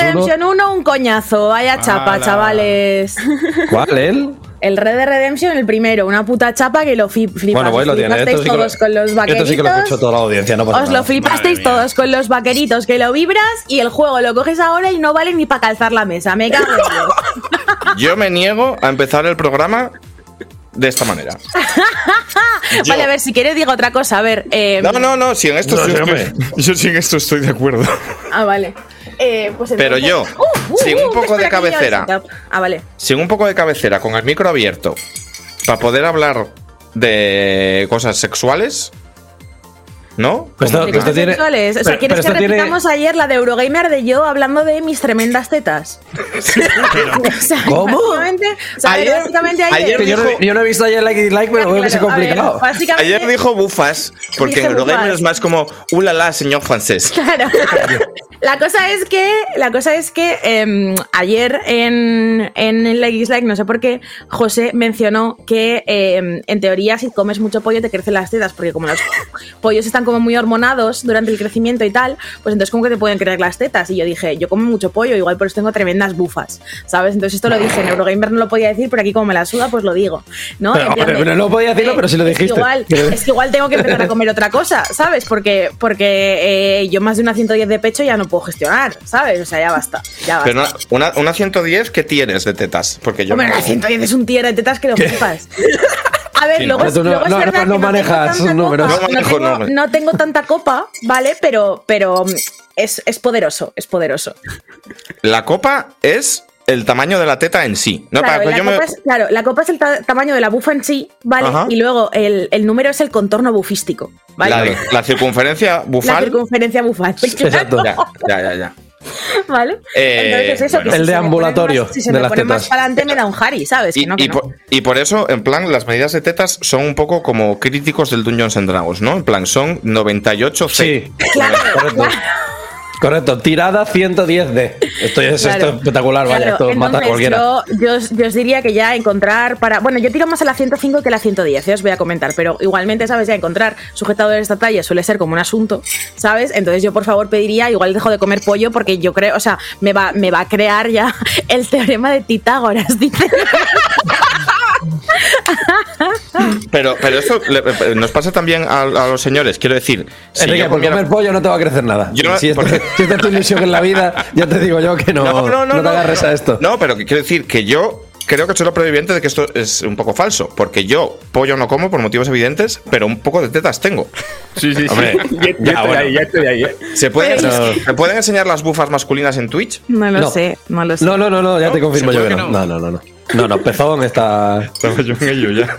Redemption 1, un coñazo. Vaya chapa, Ala. chavales. ¿Cuál, él? El Red Dead Redemption, el primero, una puta chapa que lo fi- flipas. Bueno, pues lo Os tiene. flipasteis Esto sí, que todos lo, con los esto sí que lo vaqueritos. escuchó toda la audiencia, no pasa Os nada. lo flipasteis Madre mía. todos con los vaqueritos que lo vibras y el juego lo coges ahora y no vale ni para calzar la mesa. Me cago en Dios. Yo me niego a empezar el programa de esta manera. Vale, a ver, si quieres digo otra cosa. A ver. eh, No, no, no, si en esto No, estoy, sí en esto estoy de acuerdo. Ah, vale. Eh, pues Pero yo, Uh, uh, sin un uh, poco de cabecera. Ah, vale. Sin un poco de cabecera, con el micro abierto, para poder hablar de cosas sexuales, ¿no? Pues esto- ¿De esto cosas tiene- sexuales? O sea, pero- ¿quieres pero que tiene- repitamos ayer la de Eurogamer de yo hablando de mis tremendas tetas? O sea, ¿Cómo? Básicamente, o sea, Ayer- básicamente ayer, ayer Que yo, no, dijo- yo no he visto ayer like y dislike, pero veo que es Claro, ver, complicado. básicamente- Ayer dijo bufas, porque en Eurogamer bufas. es más como, ulala, señor francés. Claro. La cosa es que, la cosa es que em, ayer en, en Like no sé por qué, José mencionó que em, en teoría si comes mucho pollo te crecen las tetas, porque como los pollos están como muy hormonados durante el crecimiento y tal, pues entonces como que te pueden crecer las tetas. Y yo dije, yo como mucho pollo, igual por eso tengo tremendas bufas, ¿sabes? Entonces esto lo dije, en Eurogamer no lo podía decir, pero aquí como me la suda, pues lo digo, ¿no? Pero, plan no podía decirlo, eh, pero sí lo es que dijiste. igual, es que igual tengo que empezar a comer otra cosa, ¿sabes? Porque, porque eh, yo más de una 110 de pecho ya no puedo gestionar, ¿sabes? O sea, ya basta. Ya basta. Pero una, una, una 110, ¿qué tienes de tetas? Porque yo. Hombre, no- una 110 es un tier de tetas que lo flipas. A ver, Sí, luego, no. Tú no- luego es no- verdad no que no manejas tengo tanta números. copa, No manejo tengo, números. no tengo tanta copa, ¿vale? Pero, pero mm, es, es poderoso, es poderoso. La copa es el tamaño de la teta en sí. No, claro, para que la yo me- copa es, claro, la copa es el ta- tamaño de la bufa en sí, ¿vale? Ajá. Y luego el, el número es el contorno bufístico, ¿vale? la, la circunferencia La bufal. circunferencia bufal. Exacto. Ya, ya, ya, ya. ¿Vale? Eh, Entonces eso, que bueno. El si deambulatorio pone más- Si se de me las pone más tetas. para adelante me da un Harry, ¿sabes? Y, que no, que y no. por, y por eso, en plan, las medidas de tetas son un poco como críticos del Dungeons and Dragons, ¿no? En plan, son 98 C. Sí, Claro, correcto. Tirada 110D. Esto es, Claro. esto es espectacular, vaya, Claro, esto mata a cualquiera. Yo, yo, os- yo os diría que ya encontrar para. Bueno, yo tiro más a la 105 que a la 110, eh, os voy a comentar, pero igualmente, ¿sabes? Ya encontrar sujetadores de esta talla suele ser como un asunto, ¿sabes? Entonces yo por favor pediría, igual dejo de comer pollo porque yo creo, o sea, me va, me va a crear ya el teorema de Pitágoras, dice. Pero, pero esto le- nos pasa también a, a los señores. Quiero decir, si Enrique, yo por comiera- comer pollo no te va a crecer nada. Yo no- si, esto, porque- si esta es tu ilusión en la vida, ya te digo yo que no, no, te agarres a esto. No, pero quiero decir que yo creo que soy lo previviente de que esto es un poco falso. Porque yo pollo no como por motivos evidentes, pero un poco de tetas tengo. Sí, sí, sí. Hombre, ya, ya ya, estoy bueno. ahí, ya estoy ahí. ¿eh? ¿Se pueden, ¿se pueden enseñar las bufas masculinas en Twitch? No lo No. sé, no lo sé. No, no, no, no, ya te confirmo ¿Se yo que no. no? No, no, no, no. No, pezón está. Estaba yo en ello ya.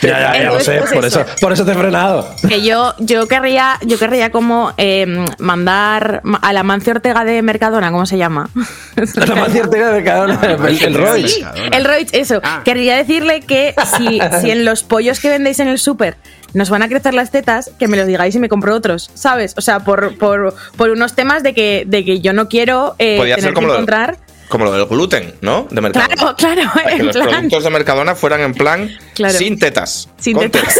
Ya, ya, ya lo sé, pues por eso. eso, por eso te he frenado. Que yo, yo querría, yo querría como eh, mandar a la Mancio Ortega de Mercadona, ¿cómo se llama? La más cierta de Mercadona, el, el Roy. El Roig, eso. Ah. Querría decirle que si, si en los pollos que vendéis en el súper nos van a crecer las tetas, que me los digáis y me compro otros, ¿sabes? O sea, por, por, por unos temas de que, de que yo no quiero eh, Podría tener ser como que lo, encontrar. Como lo del gluten, ¿no? De Mercadona. Claro, claro, Para que los plan, productos de Mercadona fueran en plan Claro. sin tetas. sin con tetas.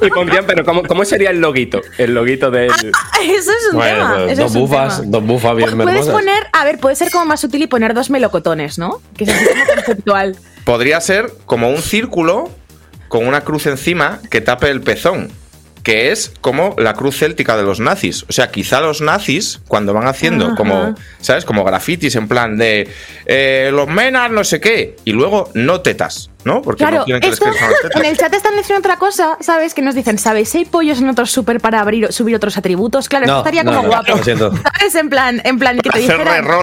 Y pondrían, pero ¿cómo, ¿cómo sería el loguito? El loguito del. Eso es un Bueno, tema. eso dos es un bufas, tema. dos bufas bien Puedes hermosas. poner, a ver, puede ser como más útil y poner dos melocotones, ¿no? Que es conceptual. Podría ser como un círculo con una cruz encima que tape el pezón. Que es como la cruz céltica de los nazis. O sea, quizá los nazis, cuando van haciendo Ajá. como, ¿sabes? Como grafitis en plan de eh, los menas, no sé qué. Y luego no tetas, ¿no? Porque Claro, no quieren que esto, en el chat están diciendo otra cosa, ¿sabes? Que nos dicen, ¿sabéis si hay pollos en otros súper para abrir, subir otros atributos? Claro, No, esto estaría no, como no, guapo. lo siento. ¿Sabes? En plan, en plan, que te Hacer dijeran. Claro,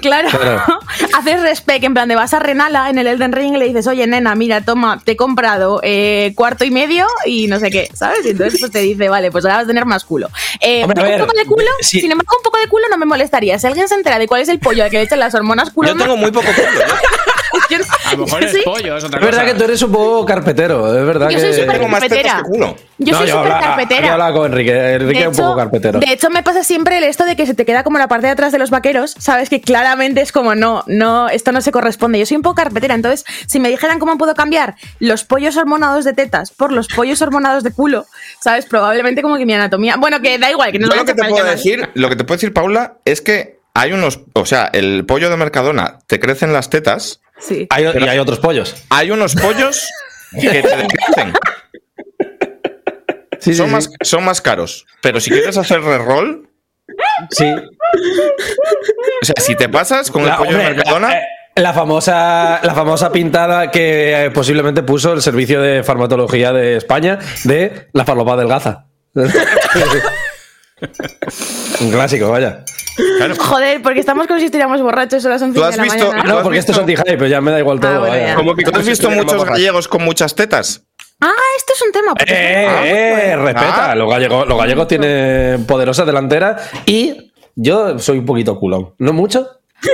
Claro. haces respect, en plan de vas a Renala en el Elden Ring y le dices, oye, nena, mira, toma, te he comprado eh, cuarto y medio y no sé qué, ¿sabes? Y entonces pues te dice, vale, pues ahora vas a tener más culo. Eh, Hombre, un ver, poco de culo, sí. sin embargo, un poco de culo no me molestaría. Si alguien se entera de cuál es el pollo al que le echan las hormonas culo, Yo tengo muy poco pelo. A lo mejor yo es sí, pollo. es otra Es verdad cosa. que tú eres un poco carpetero, es verdad Yo que... soy Yo súper carpetera. Yo No, soy súper carpetera. Yo hablaba con Enrique, Enrique es un poco carpetero. de hecho, me pasa siempre el esto de que se te queda como la parte de atrás de los vaqueros, sabes que claramente es como no, no, esto no se corresponde. Yo soy un poco carpetera, entonces, si me dijeran cómo puedo cambiar los pollos hormonados de tetas por los pollos hormonados de culo, sabes, probablemente como que mi anatomía. Bueno, que da igual, que no lo que te puedo decir, lo que te puedo decir, Paula, es que hay unos, o sea, el pollo de Mercadona te crecen las tetas, Sí. Hay- y hay otros pollos. hay unos pollos que te decrecen. Sí, son, sí. Más, son más caros, pero si quieres hacer reroll, Sí. o sea, si te pasas con el La, pollo hombre, de Mercadona, la- eh, la famosa, la famosa pintada que eh, posiblemente puso el Servicio de Farmacología de España de la farlopa delgaza. Un clásico, vaya. Joder, porque estamos como si estuviéramos borrachos a las 11 ¿Tú de has la visto- mañana. ¿Tú No, porque esto es anti-hype, pero ya me da igual todo. Ah, bueno, ya. ¿Cómo que ¿tú has visto muchos gallegos con muchas tetas? Ah, esto es un tema. Eh, ah, eh, respeta. Ah. Los gallegos, los gallegos tienen poderosa delantera y yo soy un poquito culón. No mucho,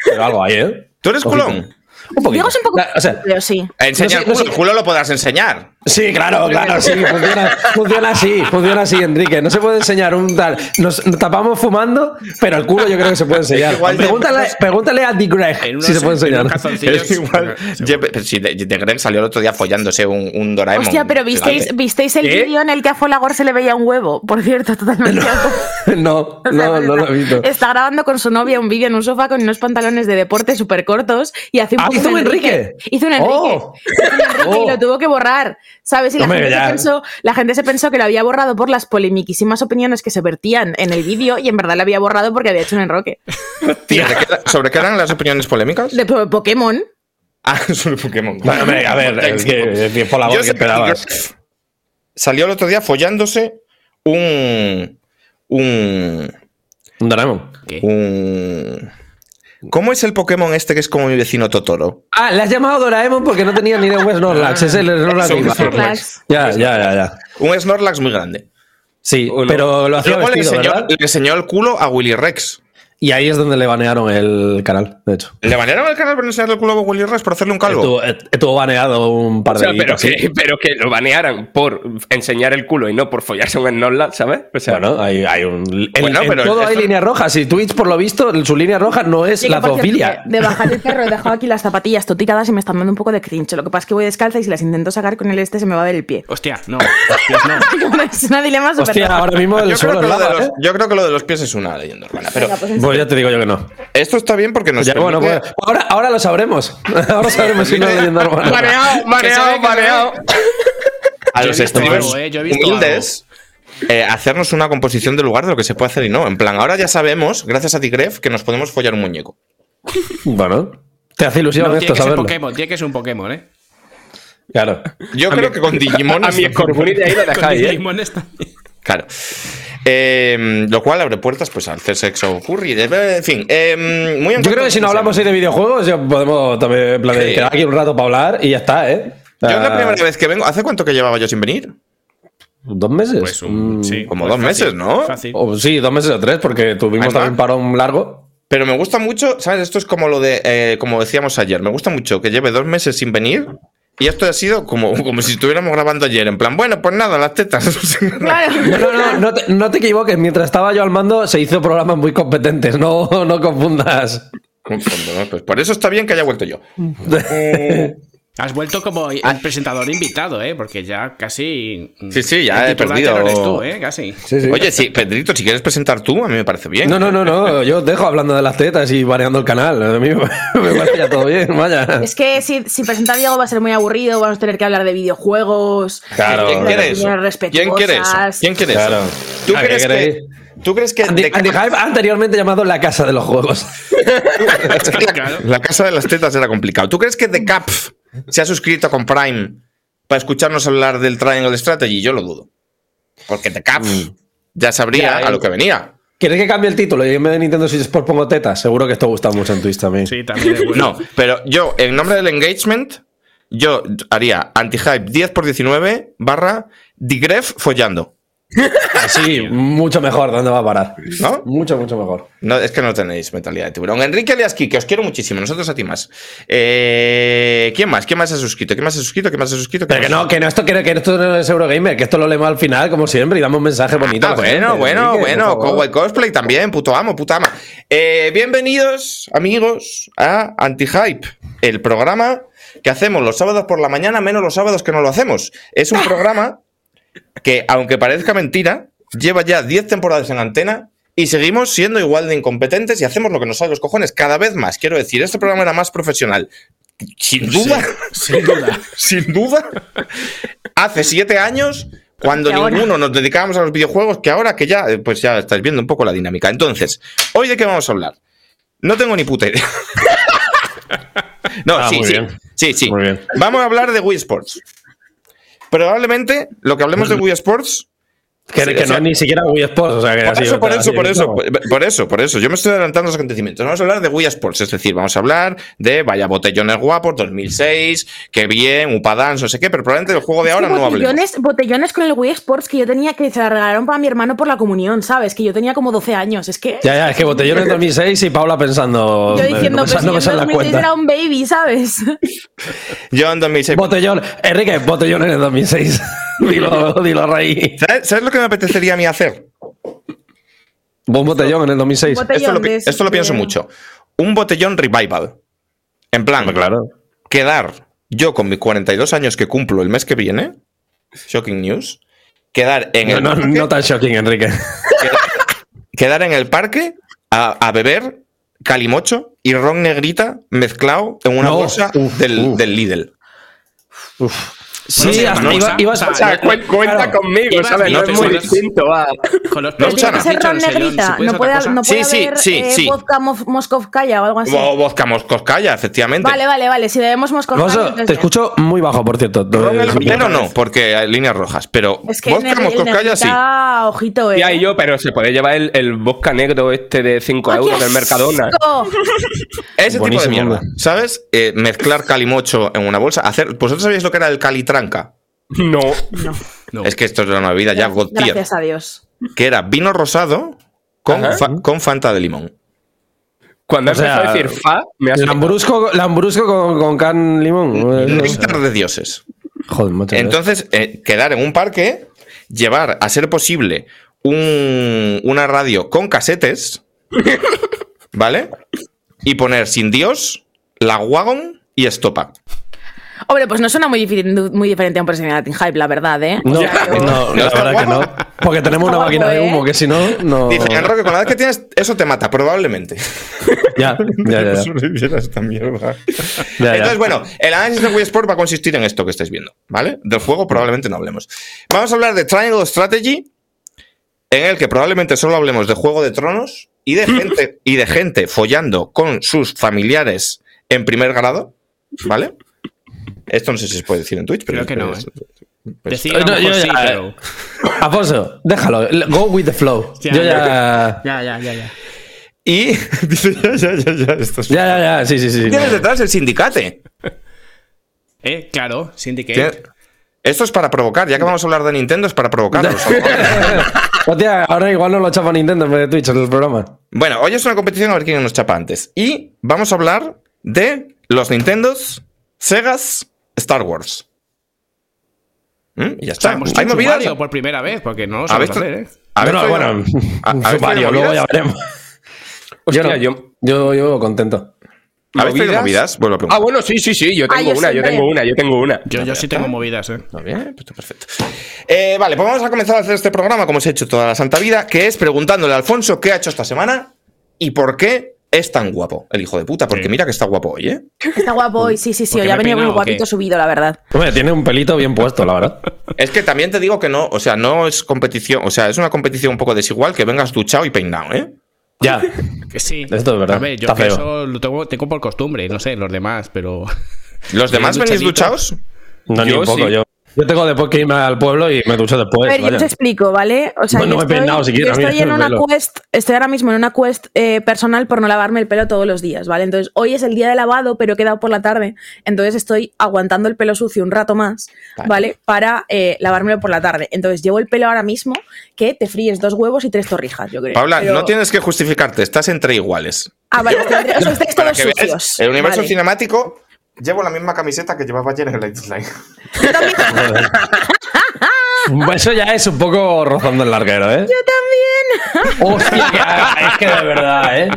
pero algo hay, ¿eh? ¿Tú eres culón? Un poquito. Diego es un poco. La- o sea, pero sí. Enseña No sé- el culo, no sé- el culo lo podrás enseñar. Sí, claro, claro, sí, funciona, funciona así, funciona así, Enrique. No se puede enseñar un tal. Nos tapamos fumando, pero el culo yo creo que se puede enseñar. Pregúntale, pregúntale a Dick Greg si se puede en enseñar. Es igual. pero si de, de Greg salió el otro día follándose un, un Doraemon. Hostia, pero ¿visteis. ¿visteis el vídeo en el que a Folagor se le veía un huevo? Por cierto, totalmente. No, O sea, no, no lo he visto. Está grabando con su novia un vídeo en un sofá con unos pantalones de deporte súper cortos y hace un Ah, poco ¿hizo un Enrique? Hizo un Enrique. Oh. Hizo un Enrique y Oh. lo tuvo que borrar. ¿Sabes? Y la Hombre, gente, se pensó, la gente se pensó que lo había borrado por las polemiquísimas opiniones que se vertían en el vídeo y en verdad lo había borrado porque había hecho un enroque. ¿Sobre qué, ¿Sobre qué eran las opiniones polémicas? De po- Pokémon. Ah, sobre Pokémon. Bueno, a ver, es que, es que por la voz que esperabas. Salió el otro día follándose un. Un. Un Doraemon. ¿Qué? un. ¿Cómo es el Pokémon este que es como mi vecino Totoro? Ah, le has llamado Doraemon porque no tenía ni de West Snorlax. Es el Snorlax. Es un. Snorlax. Ya, ya, ya, ya. Un Snorlax muy grande. Sí, pero lo hacía Luego le vestido, enseñó, ¿verdad? le enseñó el culo a Willy Rex. Y ahí es donde le banearon el canal, de hecho. ¿Le banearon el canal por enseñarle el culo a Willy Rex por hacerle un calvo? Estuvo, estuvo baneado un par O de sea, pero que, pero que lo banearan por enseñar el culo y no por follarse un Snorlax, ¿sabes? O sea, Bueno, hay, hay un. En, Bueno, en pero todo hay líneas rojas. Y Twitch, por lo visto, su línea roja no es Sí, la zoofilia. De, de bajar el perro he dejado aquí las zapatillas totiradas y me están dando un poco de cringe. Lo que pasa es que voy descalza y si las intento sacar con el este se me va a ver el pie. Hostia, no. Hostias, no. es una dilema súper Hostia, ahora mismo el yo, creo suelo que es lo de lava, los, ¿eh? yo creo que lo de los pies es una leyenda urbana. Pero Venga, pues Pues ya te digo yo que no. esto está bien porque nos Ya, bueno, pues, ahora, ahora lo sabremos. Ahora sabremos si no es leyenda urbana. Mareado, mareado, mareado. a los streamers eh, humildes eh, hacernos una composición del lugar de lo que se puede hacer y no. En plan, ahora ya sabemos, gracias a Tigref, que nos podemos follar un muñeco. Bueno, te hace ilusión No, esto saberlo. Pokémon, tiene que ser un Pokémon, ¿eh? Claro. Yo creo que con Digimon. A mi Scorbunny de ahí lo Con dejáis, ¿eh? Digimon está. Claro. Eh, lo cual abre puertas pues al hacer sexo curry. En fin, eh, muy Yo creo que si no hablamos hoy de videojuegos, ya podemos también en plan, de Sí. quedar aquí un rato para hablar y ya está, ¿eh? Yo es la Ah, primera vez que vengo. ¿Hace cuánto que llevaba yo sin venir? ¿Dos meses? Pues un, Mm, sí, como pues dos fácil, meses, ¿no? Fácil. o sí, dos meses o tres, porque tuvimos también parón largo. Pero me gusta mucho, ¿sabes? Esto es como lo de, eh, como decíamos ayer, me gusta mucho que lleve dos meses sin venir y esto ha sido como, como si estuviéramos grabando ayer, en plan, bueno, pues nada, las tetas. Claro. No, no, no, no te, no te equivoques. Mientras estaba yo al mando, se hizo programas muy competentes. No, no confundas. Un fondo, ¿no? Pues por eso está bien que haya vuelto yo. Eh, Has vuelto como el presentador invitado, ¿eh? Porque ya casi. mm, Sí, sí, ya he perdido. eres tú, ¿eh? Casi. Sí, sí. Oye, sí, Pedrito, si quieres presentar tú, a mí me parece bien. No, no, no, no. Yo dejo hablando de las tetas y baneando el canal. A mí me parece ya todo bien. Vaya. Es que si, si presenta a Diego va a ser muy aburrido, vamos a tener que hablar de videojuegos. Claro. ¿Quién quiere eso? ¿Quién quiere eso? ¿Quién quiere Claro. eso? ¿Tú ¿A qué crees que? ¿Tú crees que anteriormente llamado la casa de los juegos. Claro. la casa de las tetas era complicado? ¿Tú crees que The Capf se ha suscrito con Prime para escucharnos hablar del Triangle Strategy? Yo lo dudo. Porque The Capf ya sabría Ya, a lo que venía. ¿Quieres que cambie el título? Y en vez de Nintendo Switch Sport pongo tetas. Seguro que esto gusta mucho en Twitch también. Sí, también es bueno. No, pero yo, en nombre del engagement, yo haría anti-hype 10 por 19 barra digref follando. Sí, mucho mejor. ¿Dónde va a parar? ¿No? Mucho, mucho mejor. No, es que no tenéis mentalidad de tiburón. Enrique Aliaski, que os quiero muchísimo, nosotros a ti más. Eh, ¿Quién más? ¿Quién más ha suscrito? ¿Quién más ha suscrito? ¿Quién más ha suscrito? Pero que no, que no, esto, que, que esto no es Eurogamer, que esto lo leemos al final, como siempre, y damos un mensaje bonito. Ah, la bueno, gente, bueno, Enrique, bueno. Cowboy Cosplay también, puto amo, puta ama. Eh, bienvenidos, amigos, a Anti-Hype, el programa que hacemos los sábados por la mañana, menos los sábados que no lo hacemos. Es un programa que, aunque parezca mentira, lleva ya 10 temporadas en antena y seguimos siendo igual de incompetentes y hacemos lo que nos sale los cojones cada vez más. Quiero decir, este programa era más profesional. Sin duda, Sin duda. sin duda, hace siete años, cuando ahora. ninguno nos dedicábamos a los videojuegos, que ahora que ya, eh, pues ya estáis viendo un poco la dinámica. Entonces, ¿hoy de qué vamos a hablar? No tengo ni puta idea. no, Ah, sí, muy sí, bien. sí, sí. Vamos a hablar de Wii Sports. Probablemente lo que hablemos de Wii Sports Que, Sí, que sea, no es ni siquiera Wii Sports, o sea, que por así, eso, por eso, por eso, por eso, por eso. Yo me estoy adelantando los acontecimientos. Vamos a hablar de Wii Sports, es decir, vamos a hablar de Vaya Botellones Guapos 2006, qué bien, Upadance, no sé qué, pero probablemente del juego de ahora Es que no hablemos. botellones, botellones con el Wii Sports que yo tenía que se la regalaron para mi hermano por la comunión, ¿sabes? Que yo tenía como 12 años. Es que Ya, ya, es que botellón en 2006 y Paula pensando. yo diciendo, pues yo que en las 2006 era un baby, ¿sabes? Yo en 2006. Botellón, Enrique, botellón en el 2006. dilo, dilo, Rey. ¿Sabes, sabes lo que me apetecería a mí hacer? Buen botellón en el 2006. Bote- Esto lo, pi- de- esto lo pienso de- mucho. Un botellón revival. En plan, claro. quedar yo con mis 42 años que cumplo el mes que viene, shocking news, quedar en No, el no, parque, no tan shocking, Enrique. quedar en el parque a, a beber calimocho y ron negrita mezclado en una No, bolsa uf, del, uf. del Lidl. Sí, sí, hasta no, iba- ibas- O sea, cuenta claro. conmigo, ¿sabes? No es muy pero- distinto a... Con los Pero tiene que Luchana. ser ron negrita. ¿se puede No ser puede, cosa? no puede Sí, sí, haber sí, eh, sí. vodka Moskovskaya o algo así. O vodka moscoscaya, efectivamente. Vale, vale, vale. Si bebemos Moskovskaya. Te escucho muy bajo, por cierto. Negrita no, porque hay líneas rojas, pero Es que vodka el, moscoscaya sí. ojito, eh. Ya y yo, pero se puede llevar el, el vodka negro este de 5 ¡Ay, euros del Mercadona. Ese tipo de mierda. ¿Sabes? Eh, mezclar calimocho en una bolsa. Hacer. ¿Vosotros sabéis lo que era el calitranca? No. No, No. Es que esto es una bebida ya gracias a Dios. Que era vino rosado con, fa- con Fanta de limón. Cuando O sea, empezó a decir fa, me ha Lambrusco, lambrusco con, con can limón. Néctar de dioses. Joder, macho. Entonces, eh, quedar en un parque, llevar, a ser posible, un- una radio con casetes, ¿vale? Y poner sin Dios, la Wagon y Estopa. Hombre, pues no suena muy, diferente a un Personality Hype, la verdad, ¿eh? No, O sea, yo- no, ¿No la verdad que no. Porque tenemos Está una máquina guapo, de ¿eh? humo que si no, no. Dicen, Enrique, con la edad que tienes, eso te mata, probablemente. Ya, ya, ya. ya. Sobreviviera esta mierda. Ya, ya. Entonces, bueno, el análisis de Wii Sport va a consistir en esto que estáis viendo, ¿vale? Del juego probablemente no hablemos. Vamos a hablar de Triangle Strategy, en el que probablemente solo hablemos de Juego de Tronos y de gente, y de gente follando con sus familiares en primer grado, ¿vale? Esto no sé si se puede decir en Twitch, pero... Creo que no, es- ¿eh? pues- Decir a lo No, mejor yo sí, ya- pero. Alfonso, déjalo. Go with the flow. Ya, Yo ya. Ya, ya, ya, ya. Y... dice, ya, ya, ya, ya, esto es- Ya, ya, ya. Sí, sí, sí. Tienes detrás el sindicate. Eh, claro, Syndicate. Tiene- Esto es para provocar, ya que vamos a hablar de Nintendo, es para provocarlos. Hostia, ahora igual no lo chapa Nintendo en vez de Twitch en el programa. Bueno, hoy es una competición a ver quién nos chapa antes. Y vamos a hablar de los Nintendos, Segas, Star Wars. ¿Mm? Y ya O sea, está. hemos ¿Hay movidas? Por primera vez, porque no lo ¿Habéis sabemos tra- hacer, ¿eh? ¿Habéis Bueno, traído- bueno, ¿Ha- traído Mario, luego ya movidas? veremos. Hostia, yo, no. yo- yo, yo contento. ¿Habéis traído movidas? Vuelvo a Ah, preguntar. bueno, sí, sí, sí, yo Ah, tengo yo una, yo tengo una, yo tengo una. Yo, yo sí tengo movidas, ¿eh? Bien, pues está perfecto. Eh, vale, pues vamos a comenzar a hacer este programa como os he hecho toda la santa vida, que es preguntándole a Alfonso qué ha hecho esta semana y por qué es tan guapo el hijo de puta. Porque Sí. mira que está guapo hoy, ¿eh? Está guapo hoy, sí, sí, sí. ¿Por qué Hoy ha me he venido muy guapito subido, la verdad. Hombre, tiene un pelito bien puesto, la verdad. Es que también te digo que no, o sea, no es competición, o sea, es una competición un poco desigual que vengas duchado y peinado, ¿eh? Ya. Que sí. Esto es verdad. A ver, yo Está que feo. eso lo tengo, tengo por costumbre, no sé, los demás, pero. ¿Los demás venís duchados? No, ni un poco, sí. yo. Yo tengo después que irme al pueblo y me ducho después. A ver, yo vaya. te explico, ¿vale? O sea, No, no yo me he peinado siquiera, yo estoy en una quest, estoy ahora mismo en una quest eh, personal por no lavarme el pelo todos los días, ¿vale? Entonces, hoy es el día de lavado, pero he quedado por la tarde, entonces estoy aguantando el pelo sucio un rato más, Vale. ¿vale? Para eh, lavármelo por la tarde. Entonces, llevo el pelo ahora mismo que te fríes dos huevos y tres torrijas, yo creo. Paula, Pero- no tienes que justificarte, estás entre iguales. Ah, vale, o sea, estáis todos sucios. el universo Vale. cinemático llevo la misma camiseta que llevaba ayer en el Light Yo también. Eso ya es un poco rozando el larguero, ¿eh? Yo también. Hostia, que- es que de verdad, ¿eh?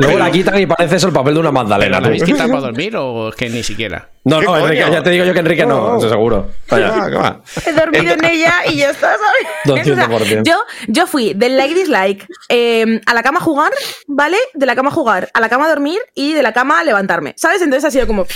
Luego la quitan y parece eso el papel de una magdalena. ¿La habéis quitado para dormir o es que ni siquiera? No, ¿Qué no, Enrique, ya te digo yo que Enrique no, No. eso seguro. Vaya. ¿Qué va, qué va? He dormido en ella y ya está, ¿sabes? 200%. yo, yo fui del like dislike eh, a la cama a jugar, ¿vale? De la cama a jugar, a la cama a dormir y de la cama a levantarme, ¿sabes? Entonces ha sido como.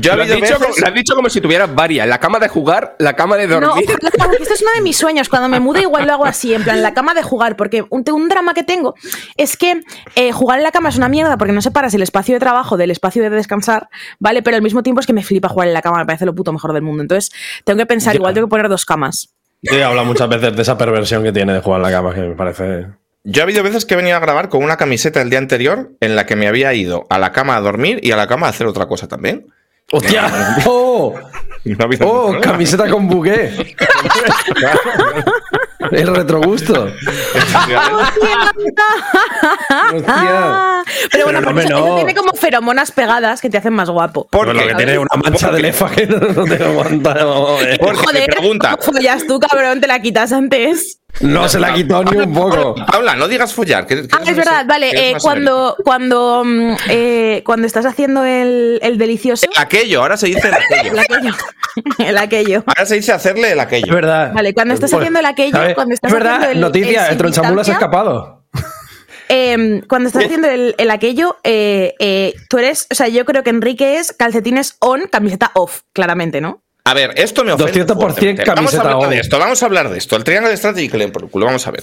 Yo he Lo has, dicho, veces- lo has dicho como si tuvieras varias. La cama de jugar, la cama de No, dormir. ojalá, esto es uno de mis sueños. Cuando me mude, igual lo hago así, en plan, la cama de jugar. Porque un, un drama que tengo es que eh, jugar en la cama es una mierda porque no separas el espacio de trabajo del espacio de descansar, ¿vale? Pero al mismo tiempo es que me flipa jugar en la cama, me parece lo puto mejor del mundo. Entonces, tengo que pensar, Ya. igual tengo que poner dos camas. Yo he hablado muchas veces de esa perversión que tiene de jugar en la cama, que me parece. Yo ha habido veces que he venido a grabar con una camiseta el día anterior en la que me había ido a la cama a dormir y a la cama a hacer otra cosa también. ¡Hostia! ¡Oh! ¡Oh! Camiseta con buqué. El retrogusto. Hostia. Pero bueno, Pero no, porque eso, no. eso tiene como feromonas pegadas que te hacen más guapo. ¿Por Bueno, qué? que tiene una mancha de lefa que no, te aguanta. Porque Joder, pregunta. ¿cómo follas tú, cabrón? Te la quitas antes. No se la quitó ni un poco. Paula, no digas follar. que- que Ah, es verdad, vale. eh, cuando, cuando, mm, eh, cuando estás haciendo el, el delicioso. El aquello, ahora se dice el aquello. El aquello. El aquello. Ahora se dice hacerle el Es aquello. verdad. Vale, cuando estás haciendo el aquello, ¿sabes? cuando estás es verdad, haciendo el- noticia, el el tronchamulo se ha escapado. eh, cuando estás haciendo el, el aquello, eh, eh, tú eres. O sea, yo creo que Enrique es calcetines on, camiseta off, claramente, ¿no? A ver, esto me ofende. 200% fuertemente. Vamos a camiseta hablar de esto, vamos a hablar de esto. El triángulo de strategy que le den por el culo, vamos a ver.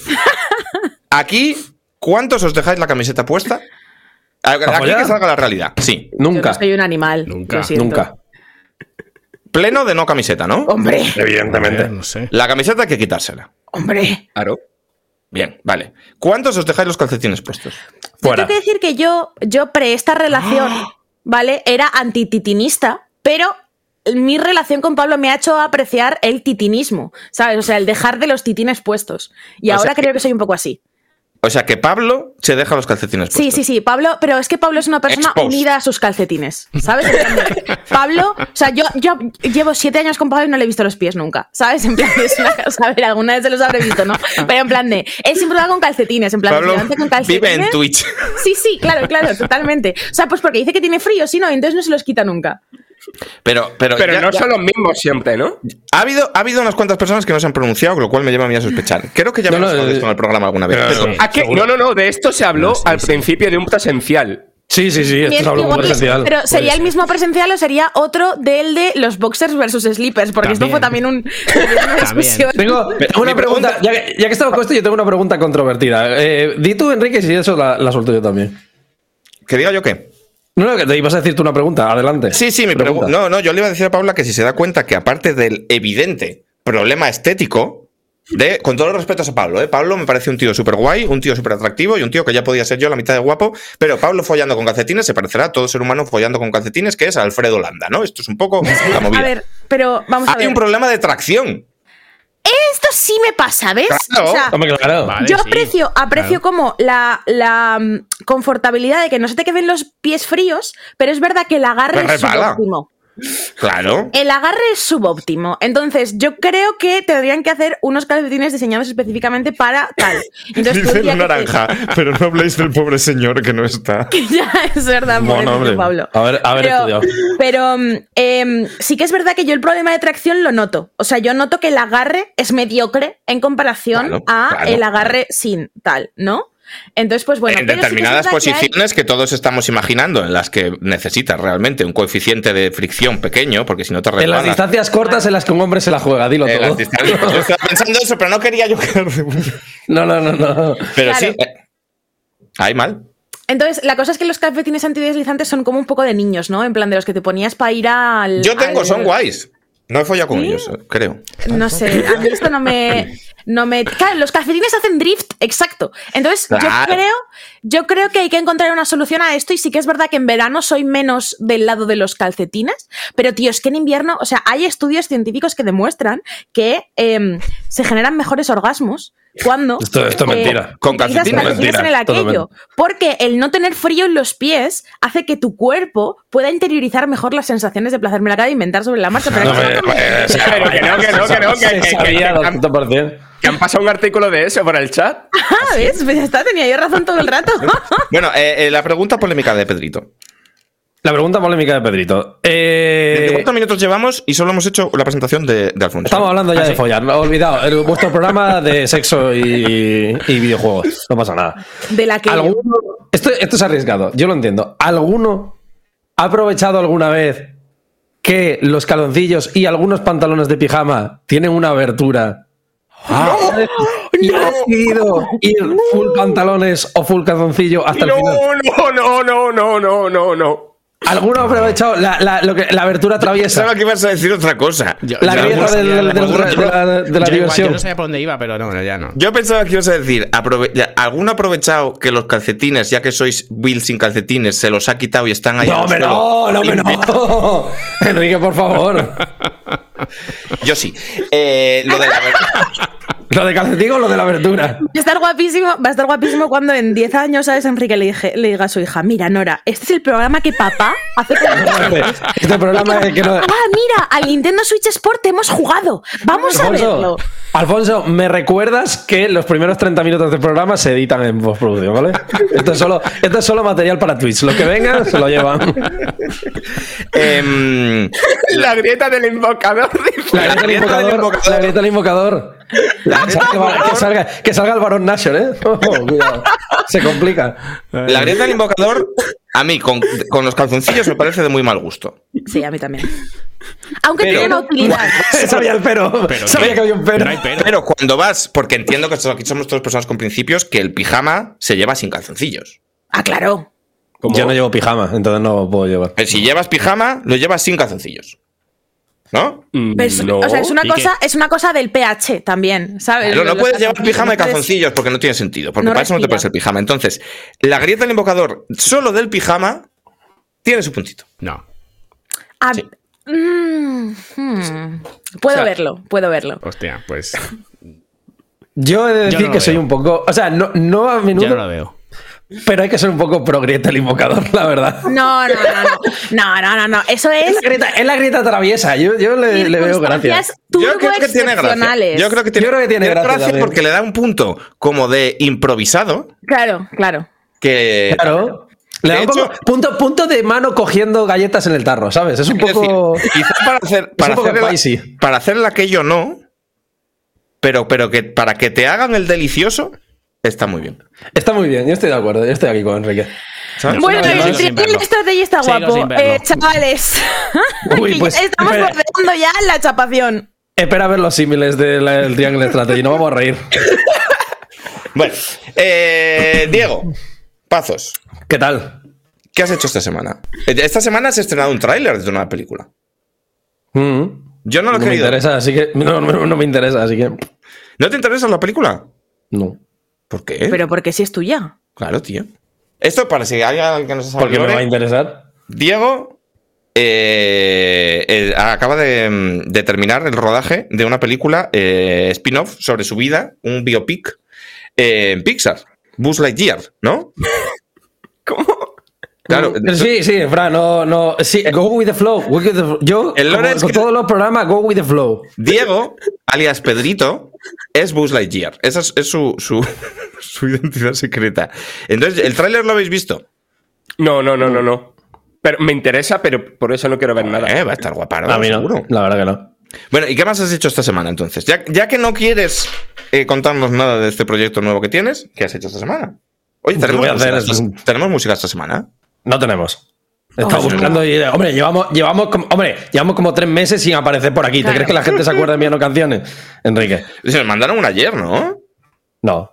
Aquí, ¿cuántos os dejáis la camiseta puesta? Aquí que salga la realidad. Sí. Yo Nunca. no soy un animal. Nunca. Nunca. Pleno de no camiseta, ¿no? Hombre, Evidentemente. No sé. La camiseta hay que quitársela. hombre. Claro. Bien, vale. ¿Cuántos os dejáis los calcetines puestos? Yo Fuera. tengo que decir que yo, yo pre esta relación, ¿vale? Era antititinista, pero mi relación con Pablo me ha hecho apreciar el titinismo, ¿sabes? O sea, el dejar de los titines puestos. Y O ahora creo que soy un poco así. O sea que Pablo se deja los calcetines puestos. Sí, sí, sí, Pablo, pero es que Pablo es una persona Exposed. unida a sus calcetines, ¿sabes? Pablo, o sea, yo, yo llevo siete años con Pablo y no le he visto los pies nunca, ¿sabes? En plan, es una a ver, alguna vez se los habré visto, ¿no? Pero en plan de, él siempre va con calcetines, en plan, Pablo se con calcetines. vive en Twitch. Sí, sí, claro, claro, totalmente. O sea, pues porque dice que tiene frío, sí, no, entonces no se los quita nunca. Pero, pero, Pero ya- no ya- son los mismos siempre, ¿no? ha, habido, ha habido unas cuantas personas que no se han pronunciado, lo cual me lleva a mí a sospechar. Creo que ya No, hemos no, hablado de esto en el programa alguna vez. pero- Pero- ¿A qué? No, no, no. De esto se habló al principio de un presencial. Sí, sí, sí, esto es algo muy presencial. Pero sería el mismo presencial o sería otro del de los boxers versus sleepers, porque esto fue también un, una discusión. Tengo, tengo una pregunta, ya que, ya que estamos con esto, yo tengo una pregunta controvertida. Eh, di tú, Enrique, si eso la, la suelto yo también. ¿Que diga yo qué? No, no, que te ibas a decir tú una pregunta, adelante. Sí, sí, mi pregunta. No, no, yo le iba a decir a Paula que si se da cuenta que aparte del evidente problema estético, de, con todos los respetos a Pablo, ¿eh? Pablo me parece un tío súper guay, un tío súper atractivo y un tío que ya podía ser yo la mitad de guapo, pero Pablo follando con calcetines se parecerá a todo ser humano follando con calcetines, que es Alfredo Landa, ¿no? Esto es un poco la movida. A ver, pero vamos a Hay ver. un problema de tracción. Esto sí me pasa, ¿ves? Claro. O sea, Hombre, claro. Vale, yo sí, aprecio, aprecio claro. como la, la mm, confortabilidad de que no se te queden los pies fríos, pero es verdad que el agarre es resbala. Claro. El agarre es subóptimo. Entonces, yo creo que tendrían que hacer unos calcetines diseñados específicamente para tal. Entonces, que te- pero no habléis del pobre señor que no está. ya es verdad, Bueno, hombre. Pablo. A ver- a ver pero, estudiado. pero, mm, em, sí que es verdad que yo el problema de tracción lo noto. O sea, yo noto que el agarre es mediocre en comparación Claro, a claro. el agarre sin tal, ¿no? Entonces, pues bueno. en sí que determinadas verdad que hay- posiciones que, todos estamos imaginando, en las que necesitas realmente un coeficiente de fricción pequeño, porque si no te En las distancias cortas en las que un hombre se la juega, dilo En todo. las distancias. Yo estaba pensando eso, pero no quería yo No, no, no, no. Pero Claro. sí. eh, Ahí mal. Entonces, la cosa es que los calcetines antideslizantes son como un poco de niños, ¿no? En plan de los que te ponías para ir al. Yo tengo, al- son guays. No he follado con ¿Sí? ellos, creo. No sé, a mí esto no me. No me. Claro, los calcetines hacen drift, exacto. Entonces, Claro. yo creo, yo creo que hay que encontrar una solución a esto. Y sí que es verdad que en verano soy menos del lado de los calcetines. Pero, tío, es que en invierno, o sea, hay estudios científicos que demuestran que em, se generan mejores orgasmos cuando. Esto- esto es eh, mentira. Con calcetines. calcetines en el Mentira, aquello. Porque el no tener frío en los pies hace que tu cuerpo pueda interiorizar mejor las sensaciones de placer. Me la acabo de inventar sobre la marcha, pero No, es pero- que- Pero que no, que no, que no, que, Se que- que- sabía que han, 200%. Que han pasado un artículo de eso por el chat. Ah, ¿ves? Pues ya está, tenía yo razón todo el rato. Bueno, eh, eh, la pregunta polémica de Pedrito. La pregunta polémica de Pedrito. Eh, 24 minutos llevamos y solo hemos hecho la presentación de, de Alfonso. Estamos hablando ya Ah, de sí. follar. No, Olvidado. el- vuestro programa de sexo y, y videojuegos. No pasa nada. De la que. ¿Alguno- esto, esto es arriesgado. Yo lo entiendo. ¿Alguno ha aprovechado alguna vez que los caloncillos y algunos pantalones de pijama tienen una abertura? Y ha decidido ir full pantalones o full calzoncillo hasta el final. No, no, no, no, no, no, no. ¿Alguno ha aprovechado la, la- lo que- la abertura traviesa? Pensaba que ibas a decir otra cosa. Yo- La grieta no de yo- la- de la yo igual, diversión. Yo no sabía por dónde iba, pero no, ya no. Yo pensaba que ibas a decir, aprove- ¿alguno ha aprovechado que los calcetines, ya que sois Will sin calcetines, se los ha quitado y están ahí? No, suelo? no, no, hombre, no. Enrique, por favor. Yo sí. Eh, lo de la ¿Lo de calcetín o lo de la abertura? Va a estar guapísimo, va a estar guapísimo cuando en 10 años, ¿sabes? Enrique le, dije, le diga a su hija, mira, Nora, este es el programa que papá hace con Este, este programa es que no. Ah, mira, al Nintendo Switch Sport hemos jugado. Vamos a verlo. Alfonso, me recuerdas que los primeros 30 minutos del programa se editan en postproducción, ¿vale? Esto es solo, esto es solo material para Twitch. Lo que venga se lo llevan. Em, La grieta del invocador. dice. La grieta del invocador. La grieta del invocador. Que salga, que salga el varón Nashor, ¿eh? Oh, cuidado. Se complica. la grieta del invocador, a mí, con, con los calzoncillos, me parece de muy mal gusto. Sí, a mí también. Aunque Pero- tiene una utilidad. Sabía el pero. Pero Sabía ¿qué? que había un pero. No hay pero. Pero cuando vas, porque entiendo que aquí somos todas personas con principios, que el pijama se lleva sin calzoncillos. Ah, claro. Yo no llevo pijama, entonces no puedo llevar. Eh, Si llevas pijama, lo llevas sin calzoncillos. ¿No? Mm, Pero es- no. o sea, es una ¿y cosa, es una cosa del pH también, ¿sabes? Pero no puedes llevar pijama de calzoncillos porque no tiene sentido. Porque No para eso no te pones el pijama. Entonces, la grieta del invocador, solo del pijama, tiene su puntito. No. Ah, Sí. mm, hmm. Puedo O sea, verlo, puedo verlo. Hostia, pues Yo he de decir no que soy un poco. O sea, no, no a menudo, yo no lo veo. Pero hay que ser un poco pro grieta el invocador, la verdad. No, no, no, no. No, no, no, no. Eso Es es. la grieta, es la grieta traviesa. Yo, yo le, le veo gracia. circunstancias Yo creo que tiene gracia. Yo creo que tiene, Yo creo que tiene gracia porque le da un punto como de improvisado Claro, claro. que. Claro. Le da un hecho- poco, punto, punto de mano cogiendo galletas en el tarro, ¿sabes? Es un poco. decir, quizás para hacer, para, para el aquello no, pero, pero que para que te hagan el delicioso, está muy bien. Está muy bien, yo estoy de acuerdo. Yo estoy aquí con Enrique. ¿sabes? Bueno, no, el triple está guapo. Eh, chavales, Uy, pues, ya estamos bordeando ya la chapación. Espera a ver los símiles del Triangle Strategy, no vamos a reír. Bueno, eh, Diego, Pazos, ¿Qué tal? ¿qué has hecho esta semana? Esta semana has estrenado un tráiler de una película. Mm. Yo no lo he No me querido. interesa, así que. No, no, no me interesa, así que. ¿No te interesa la película? No. ¿Por qué? Pero porque si es tuya. Claro, tío. Esto para si hay alguien que no se sabe. Porque me va a interesar. Diego eh, eh, acaba de, de terminar el rodaje de una película eh, spin-off sobre su vida, un biopic eh, en Pixar. Buzz Lightyear, ¿no? ¿Cómo? Claro. Sí, sí, Fran, no, no. Sí, go with the flow. go with the flow. Yo, El lore como es con que- todos los programas, go with the flow. Diego, alias Pedrito, es Buzz Lightyear. Esa es, es su, su, su identidad secreta. Entonces, ¿el tráiler lo habéis visto? No, no, no, no, no. Pero me interesa, pero por eso no quiero ver nada. Eh, va a estar guapardo, A mí no, seguro. la verdad que no. Bueno, ¿y qué más has hecho esta semana entonces? Ya, ya que no quieres eh, contarnos nada de este proyecto nuevo que tienes, ¿qué has hecho esta semana? Oye, ¿Qué ¿tenemos, voy a música, hacer? esta, ¿tenemos música esta semana? No tenemos. Estamos Oh, buscando ideas. Hombre, llevamos, llevamos, como, hombre, llevamos como tres meses sin aparecer por aquí. ¿Te Claro. crees que la gente se acuerda enviando canciones? Enrique. Se nos mandaron una ayer, ¿no? No.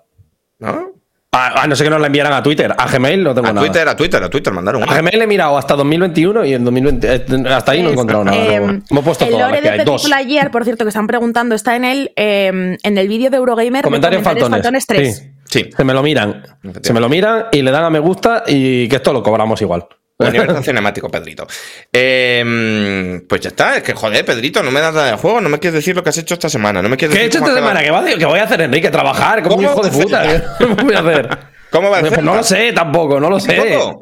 ¿No? A, a no ser que nos la enviaran a Twitter. A Gmail no tengo A nada. Twitter, a Twitter, a Twitter mandaron A una. Gmail he mirado hasta 2021 y en 2020. eh, Hasta ahí no he encontrado nada. Eh. Hemos puesto el lore de. Película ayer, por cierto, que están preguntando, está en el, eh, en el vídeo de Eurogamer. de Comentarios faltones. 3. Sí. Sí. Se me lo miran. Se me lo miran y le dan a me gusta y que esto lo cobramos igual. Universo cinemático, Pedrito. Eh, pues ya está, es que joder, Pedrito, no me das nada de juego, no me quieres decir lo que has hecho esta semana, no me quieres ¿Qué he hecho cómo esta semana? ¿Qué, va a- qué voy a hacer, Enrique? ¿Trabajar como un ¿Cómo hijo de puta? hacer? ¿Qué voy a hacer? ¿Cómo va a Pues ser? no lo sé tampoco, no lo sé.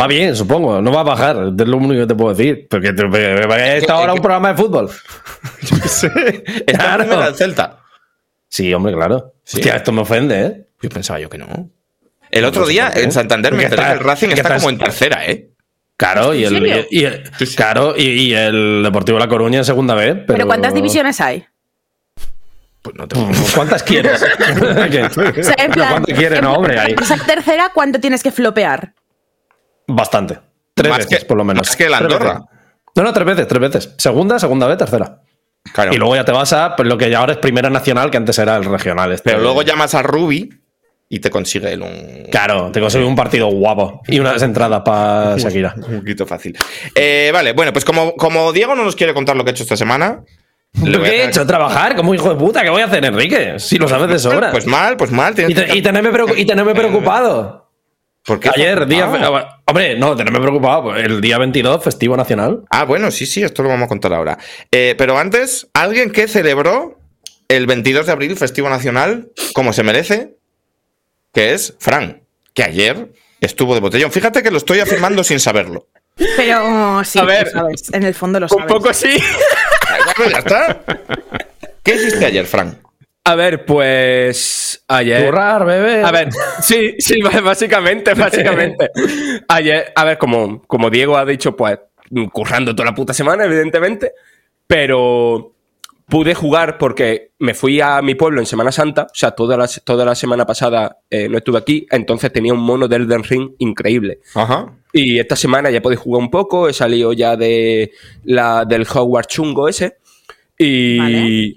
Va bien, supongo. No va a bajar. Es lo único que te puedo decir. Porque te, estado ahora un programa de fútbol. Está Claro. el Celta. Sí, hombre, claro. Sí. Hostia, esto me ofende, ¿eh? Yo pensaba yo que no. El otro día en Santander me enteré el Racing está como en tercera, ¿eh? Claro, y el, serio? y el- Sí, sí. claro, y, y el Deportivo La Coruña en segunda vez. Pero, Pero ¿cuántas divisiones hay? Pues no te ¿Cuántas quieres? O sea, en plan, ¿Cuántas quieres? en No, hombre, esa tercera, ¿cuánto tienes que flopear? bastante. Tres Más veces, que- por lo menos. más que la Andorra. No, no, tres veces, tres veces. Segunda, segunda vez, tercera. Claro. Y luego ya te vas a pues, lo que ya ahora es primera nacional, que antes era el regional. este. Pero luego llamas a Ruby y te consigue él un. Claro, te consigo un partido guapo y unas entradas para Shakira. Un poquito fácil. Eh, vale, bueno, pues como, como Diego no nos quiere contar lo que ha hecho esta semana. ¿Lo que he hecho? ¿Trabajar? Como hijo de puta. ¿Qué voy a hacer, Enrique? Si lo sabes de sobra. Pues mal, pues mal. y, te- y tenerme, y tenerme preocupado. ¿Por qué? Ayer, día. Ah. Hombre, no, tenerme preocupado. pues, El día 22, festivo nacional. Ah, bueno, sí, sí, esto lo vamos a contar ahora. Eh, pero antes, alguien que celebró el 22 de abril, festivo nacional, como se merece, que es Fran, que ayer estuvo de botellón. Fíjate que lo estoy afirmando sin saberlo. Pero sí, A ver. lo sabes, en el fondo lo Un sabes. poco sí. Bueno, ya está. ¿Qué hiciste ayer, Fran? A ver, pues. Ayer. Currar, bebé. A ver, sí, sí, básicamente, básicamente. Ayer, a ver, como, como Diego ha dicho, pues, currando toda la puta semana, evidentemente, pero pude jugar porque me fui a mi pueblo en Semana Santa, o sea, toda la, toda la semana pasada eh, no estuve aquí, entonces tenía un mono del Elden Ring increíble. Ajá. Y esta semana ya podéis jugar un poco, he salido ya de la, del Hogwarts chungo ese. Y. Vale.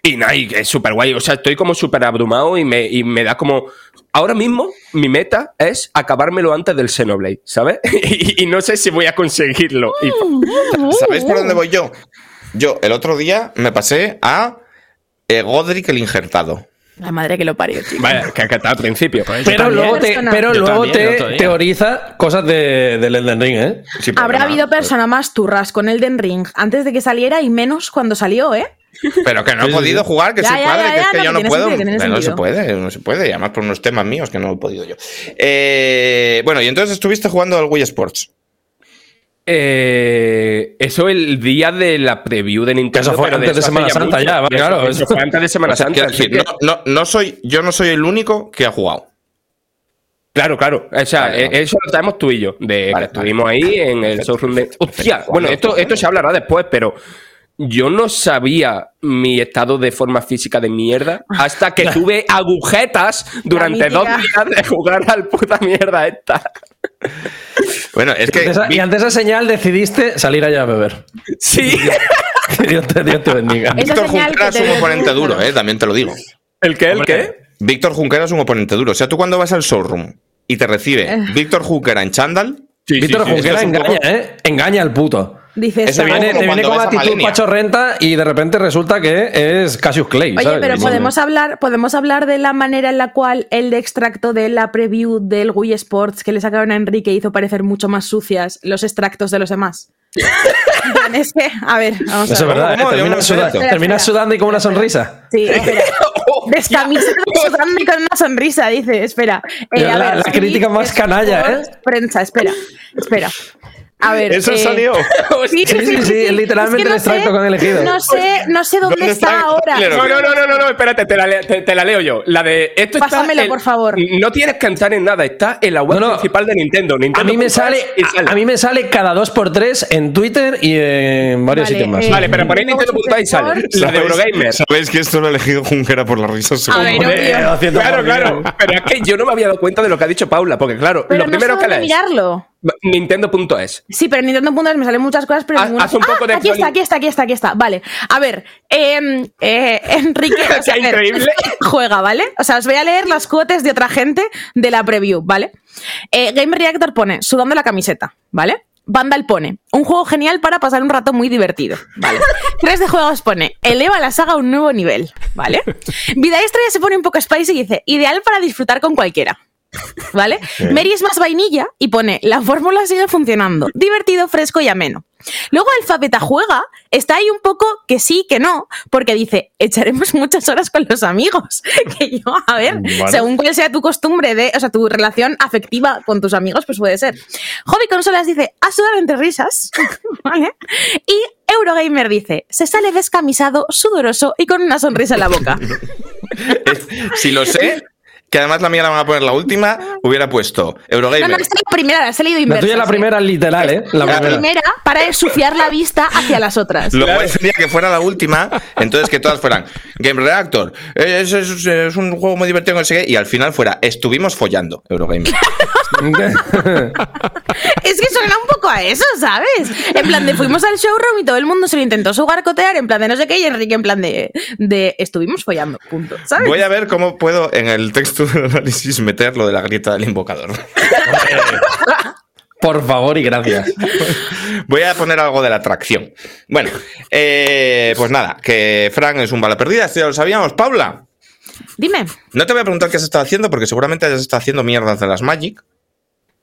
Y nada, y que es súper guay. O sea, estoy como súper abrumado y me, y me da como. Ahora mismo, mi meta es acabármelo antes del Xenoblade, ¿sabes? y, y no sé si voy a conseguirlo. Y- ¿Sabéis por dónde voy yo? Yo el otro día me pasé a eh, Godric el Injertado. La madre que lo parió, tío. vaya, que, que está al principio. Pues Pero luego, te, pero luego también, teoriza cosas de, del Elden Ring, ¿eh? Porque Habrá habido persona más turras con Elden Ring antes de que saliera y menos cuando salió, ¿eh? Pero que no he podido jugar, que Ya, soy ya, padre, ya, que es que no, yo que no puedo. sentido, que tiene no se puede, no se puede. Y además por unos temas míos que no he podido yo. Eh, bueno, y entonces estuviste jugando al Wii Sports. Eh, eso el día de la preview de Nintendo. Eso fue pero antes de Semana Santa mucho. ya, Eso- claro. Eso fue antes de Semana O sea, Santa. decir, que- no, no, no soy, yo no soy el único que ha jugado. Claro, claro. O sea, Vale, eh, vale. eso lo sabemos tú y yo, de Vale, que estuvimos ahí en el Perfecto. showroom de. Hostia, Perfecto. bueno, esto, esto se hablará después, pero yo no sabía mi estado de forma física de mierda hasta que tuve agujetas durante dos días de jugar al puta mierda esta. Bueno, es que Ante esa- y ante esa señal decidiste salir allá a beber. Sí. Dios te, Dios te bendiga. Víctor Junquera que es un oponente duro, eh, también te lo digo. ¿El qué? ¿El Hombre. qué? Víctor Junquera es un oponente duro. O sea, tú cuando vas al showroom y te recibe Eh. Víctor Junquera en chándal, Sí, Víctor sí, sí. Junquera engaña, poco- ¿eh? Engaña al puto. Dice esta- viene- te viene con actitud pachorrenta y de repente resulta que es Cassius Clay. Oye, ¿sabes? pero Y- podemos hablar, podemos hablar de la manera en la cual el extracto de la preview del Wii Sports que le sacaron a Enrique hizo parecer mucho más sucias los extractos de los demás. Es que, a ver, vamos Eso a es ver. verdad, ¿eh? Terminas, no sé suda- esto. terminas Espera, sudando y con una sonrisa. Sí, espera. Descamisado sudando y con una sonrisa, dice, espera. Eh, La- la sí, crítica más canalla, ¿eh? Prensa, espera, espera. A ver. eso eh, salió. Sí, sí, sí, es literalmente el extracto que han elegido. No sé, no sé dónde, ¿Dónde está, ahora. No, no, no, no, no, no, espérate, te la, te- te la leo yo. La de. Esto está en- por favor. No tienes que entrar en nada, está en la web No, no. principal de Nintendo. A mí me sale, a, a mí me sale cada dos por tres en Twitter y en varios Vale, sitios más. eh, Vale, pero ponéis Nintendo.com y sale. La de Eurogamer. Sabéis que esto lo ha elegido Junquera por la risa A ver, haciendo Claro, claro. Pero es que yo no me había dado cuenta de lo que ha dicho Paula, porque claro, Pero lo no primero sé que lees. mirarlo. Nintendo.es. Sí, pero en Nintendo.es me salen muchas cosas, pero Haz- ninguna- haz un poco Ah, de aquí está, aquí está, aquí está, aquí está. Vale. A ver, em, eh, Enrique. o sea, increíble. juega, ¿vale? O sea, os voy a leer las cuotes de otra gente de la preview, ¿vale? Eh, Game Reactor pone sudando la camiseta, ¿vale? Vandal pone un juego genial para pasar un rato muy divertido, ¿vale? 3 de juegos pone eleva la saga a un nuevo nivel, ¿vale? Vida Extra ya se pone un poco spicy y dice ideal para disfrutar con cualquiera. ¿Vale? Mary es más vainilla y pone la fórmula sigue funcionando, divertido, fresco y ameno. Luego Alfabeta juega, está ahí un poco que sí, que no, porque dice, echaremos muchas horas con los amigos. Que yo, a ver, Vale. según cuál sea tu costumbre de, o sea, tu relación afectiva con tus amigos, pues puede ser. Hobby Consolas dice, a sudar entre risas, ¿vale? Y Eurogamer dice, se sale descamisado, sudoroso y con una sonrisa en la boca. Si lo sé, que además la mía la van a poner la última, hubiera puesto No, Eurogamer. no, esta es la primera, ha leído La inversa. tuya es la primera literal, ¿eh? La La primera. primera para ensuciar la vista hacia las otras. Lo cual sería que fuera la última, entonces que todas fueran Game Reactor, eh, es, es- es un juego muy divertido, no sé qué, y al final fuera estuvimos follando, Eurogamer. Es que suena un poco a eso, ¿sabes? En plan de fuimos al showroom y todo el mundo se lo intentó sugarcotear, en plan de no sé qué, y Enrique en plan de, de estuvimos follando, punto. ¿Sabes? Voy a ver cómo puedo en el texto del análisis meter lo de la grieta del invocador. Por favor y gracias. Voy a poner algo de la atracción. Bueno, eh, pues nada, que Frank es un bala perdida, esto ya lo sabíamos. Paula, Dime. no te voy a preguntar qué has estado haciendo, porque seguramente hayas estado haciendo mierdas de las Magic.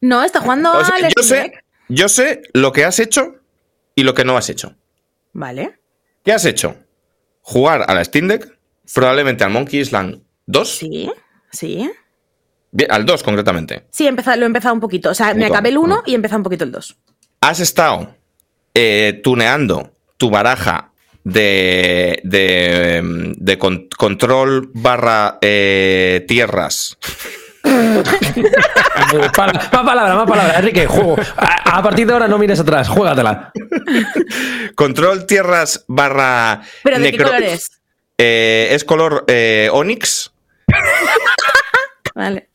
No, está jugando O sea, al yo, Steam sé, Deck. Yo sé lo que has hecho y lo que no has hecho. Vale. ¿Qué has hecho? Jugar a la Steam Deck, probablemente al Monkey Island 2, Sí, sí. bien, al 2 concretamente. Sí, empezado- lo he empezado un poquito. O sea, me acabé el amo. 1 y he empezado un poquito el 2. Has estado eh, tuneando tu baraja de, de, de con- control barra eh, tierras. Más palabra, más palabra. Enrique, juego. A, a partir de ahora no mires atrás, juégatela. Control tierras barra... ¿Pero de qué color es? Eh, es color eh, Onyx. Vale.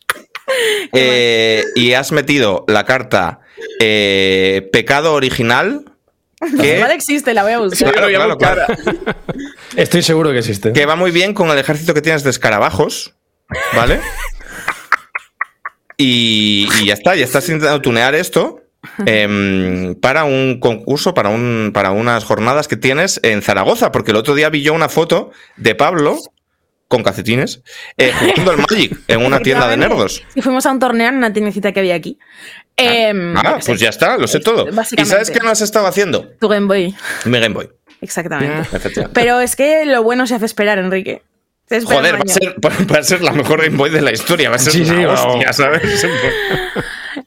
eh, y has metido la carta eh, Pecado Original. Que, Igual existe, la voy a buscar. Claro, Voy a claro, buscar. claro. Estoy seguro que existe. que va muy bien con el ejército que tienes de escarabajos. ¿Vale? Y, y ya está, ya estás intentando tunear esto em, para un concurso, para, un, para unas jornadas que tienes en Zaragoza, porque el otro día vi yo una foto de Pablo con calcetines eh, jugando al Magic en una tienda de nerdos. Y fuimos a un torneo en una tiendecita que había aquí. Em, Ah, qué sé. pues ya está, lo sé todo. ¿Y sabes qué no has estado haciendo? Tu Game Boy. Mi Game Boy. Exactamente. Pero es que lo bueno se hace esperar, Enrique. Joder, va a, ser, va a ser la mejor Game Boy de la historia. Va a ser Sí, sí, una hostia, ¿sabes?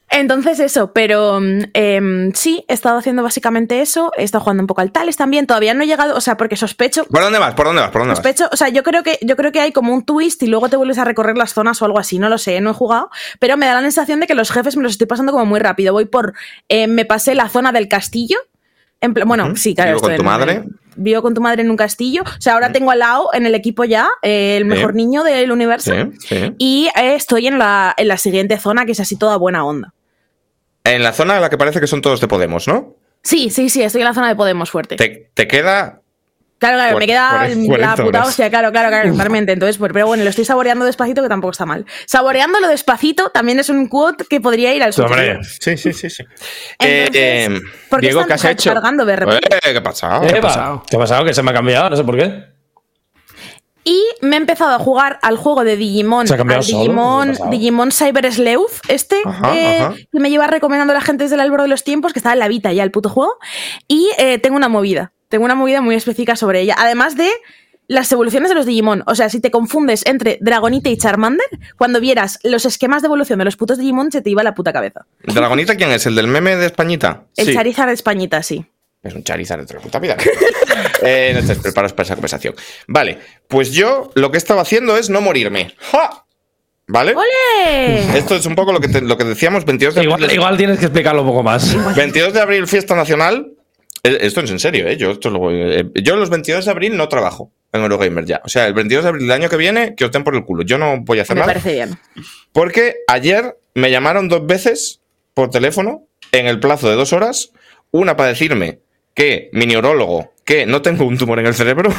Entonces eso, pero em, sí, he estado haciendo básicamente eso. He estado jugando un poco al Tales también. Todavía no he llegado, o sea, porque sospecho. ¿Por dónde vas? ¿Por dónde vas? ¿Por dónde vas? Sospecho, o sea, yo creo que yo creo que hay como un twist y luego te vuelves a recorrer las zonas o algo así, no lo sé, no he jugado, pero me da la sensación de que los jefes me los estoy pasando como muy rápido. Voy por eh, me pasé la zona del castillo. En plan- bueno, sí, claro. Vivo con tu en- madre. vivo con tu madre en un castillo. O sea, ahora tengo al lado en el equipo ya, eh, el mejor Sí. niño del universo. Sí, sí. Y eh, estoy en la, en la siguiente zona, que es así toda buena onda. En la zona en la que parece que son todos de Podemos, ¿no? Sí, sí, sí, estoy en la zona de Podemos fuerte. Te, te queda. Claro, claro, me queda la 40 puta horas. hostia, claro, claro, claro, totalmente. Entonces, pues, pero bueno, lo estoy saboreando despacito, que tampoco está mal. Saboreándolo despacito también es un quote que podría ir al. Hombre. Sí, sí, sí, sí. Entonces, Eh, ¿Por qué Diego, están ¿qué has hecho? cargando de repente? eh, ¿Qué? Eva, pasado? ¿Qué ha pasado? Que se me ha cambiado, no sé por qué. Y me he empezado a jugar al juego de Digimon, ¿Se ha cambiado al solo? Digimon, ¿Qué ha pasado? Digimon Cyber Sleuth, este, Ajá, eh, ajá. que me lleva recomendando la gente desde el albor de los tiempos, que estaba en la Vita ya el puto juego. Y eh, tengo una movida, tengo una movida muy específica sobre ella. Además de las evoluciones de los Digimon. O sea, si te confundes entre Dragonite y Charmander, cuando vieras los esquemas de evolución de los putos Digimon, se te iba la puta cabeza. ¿Dragonita quién es? ¿El del meme de Españita? El Sí. Charizard de Españita, sí. Es un Charizard de la puta vida. eh, no estés preparados para esa conversación. Vale, pues yo lo que estaba haciendo es no morirme. ¡Ja! ¿Vale? ¡Ole! Esto es un poco lo que, te- lo que decíamos, 22 de abril. Igual, igual tienes que explicarlo un poco más. 22 de abril, fiesta nacional. Eh, Esto es en serio, ¿eh? Yo, esto lo voy- eh, yo los 22 de abril no trabajo en Eurogamer ya. O sea, el 22 de abril del año que viene, que os den por el culo. Yo no voy a hacer Me nada. parece bien. Porque ayer me llamaron dos veces por teléfono en el plazo de dos horas. Una para decirme que mi neurólogo, que no tengo un tumor en el cerebro.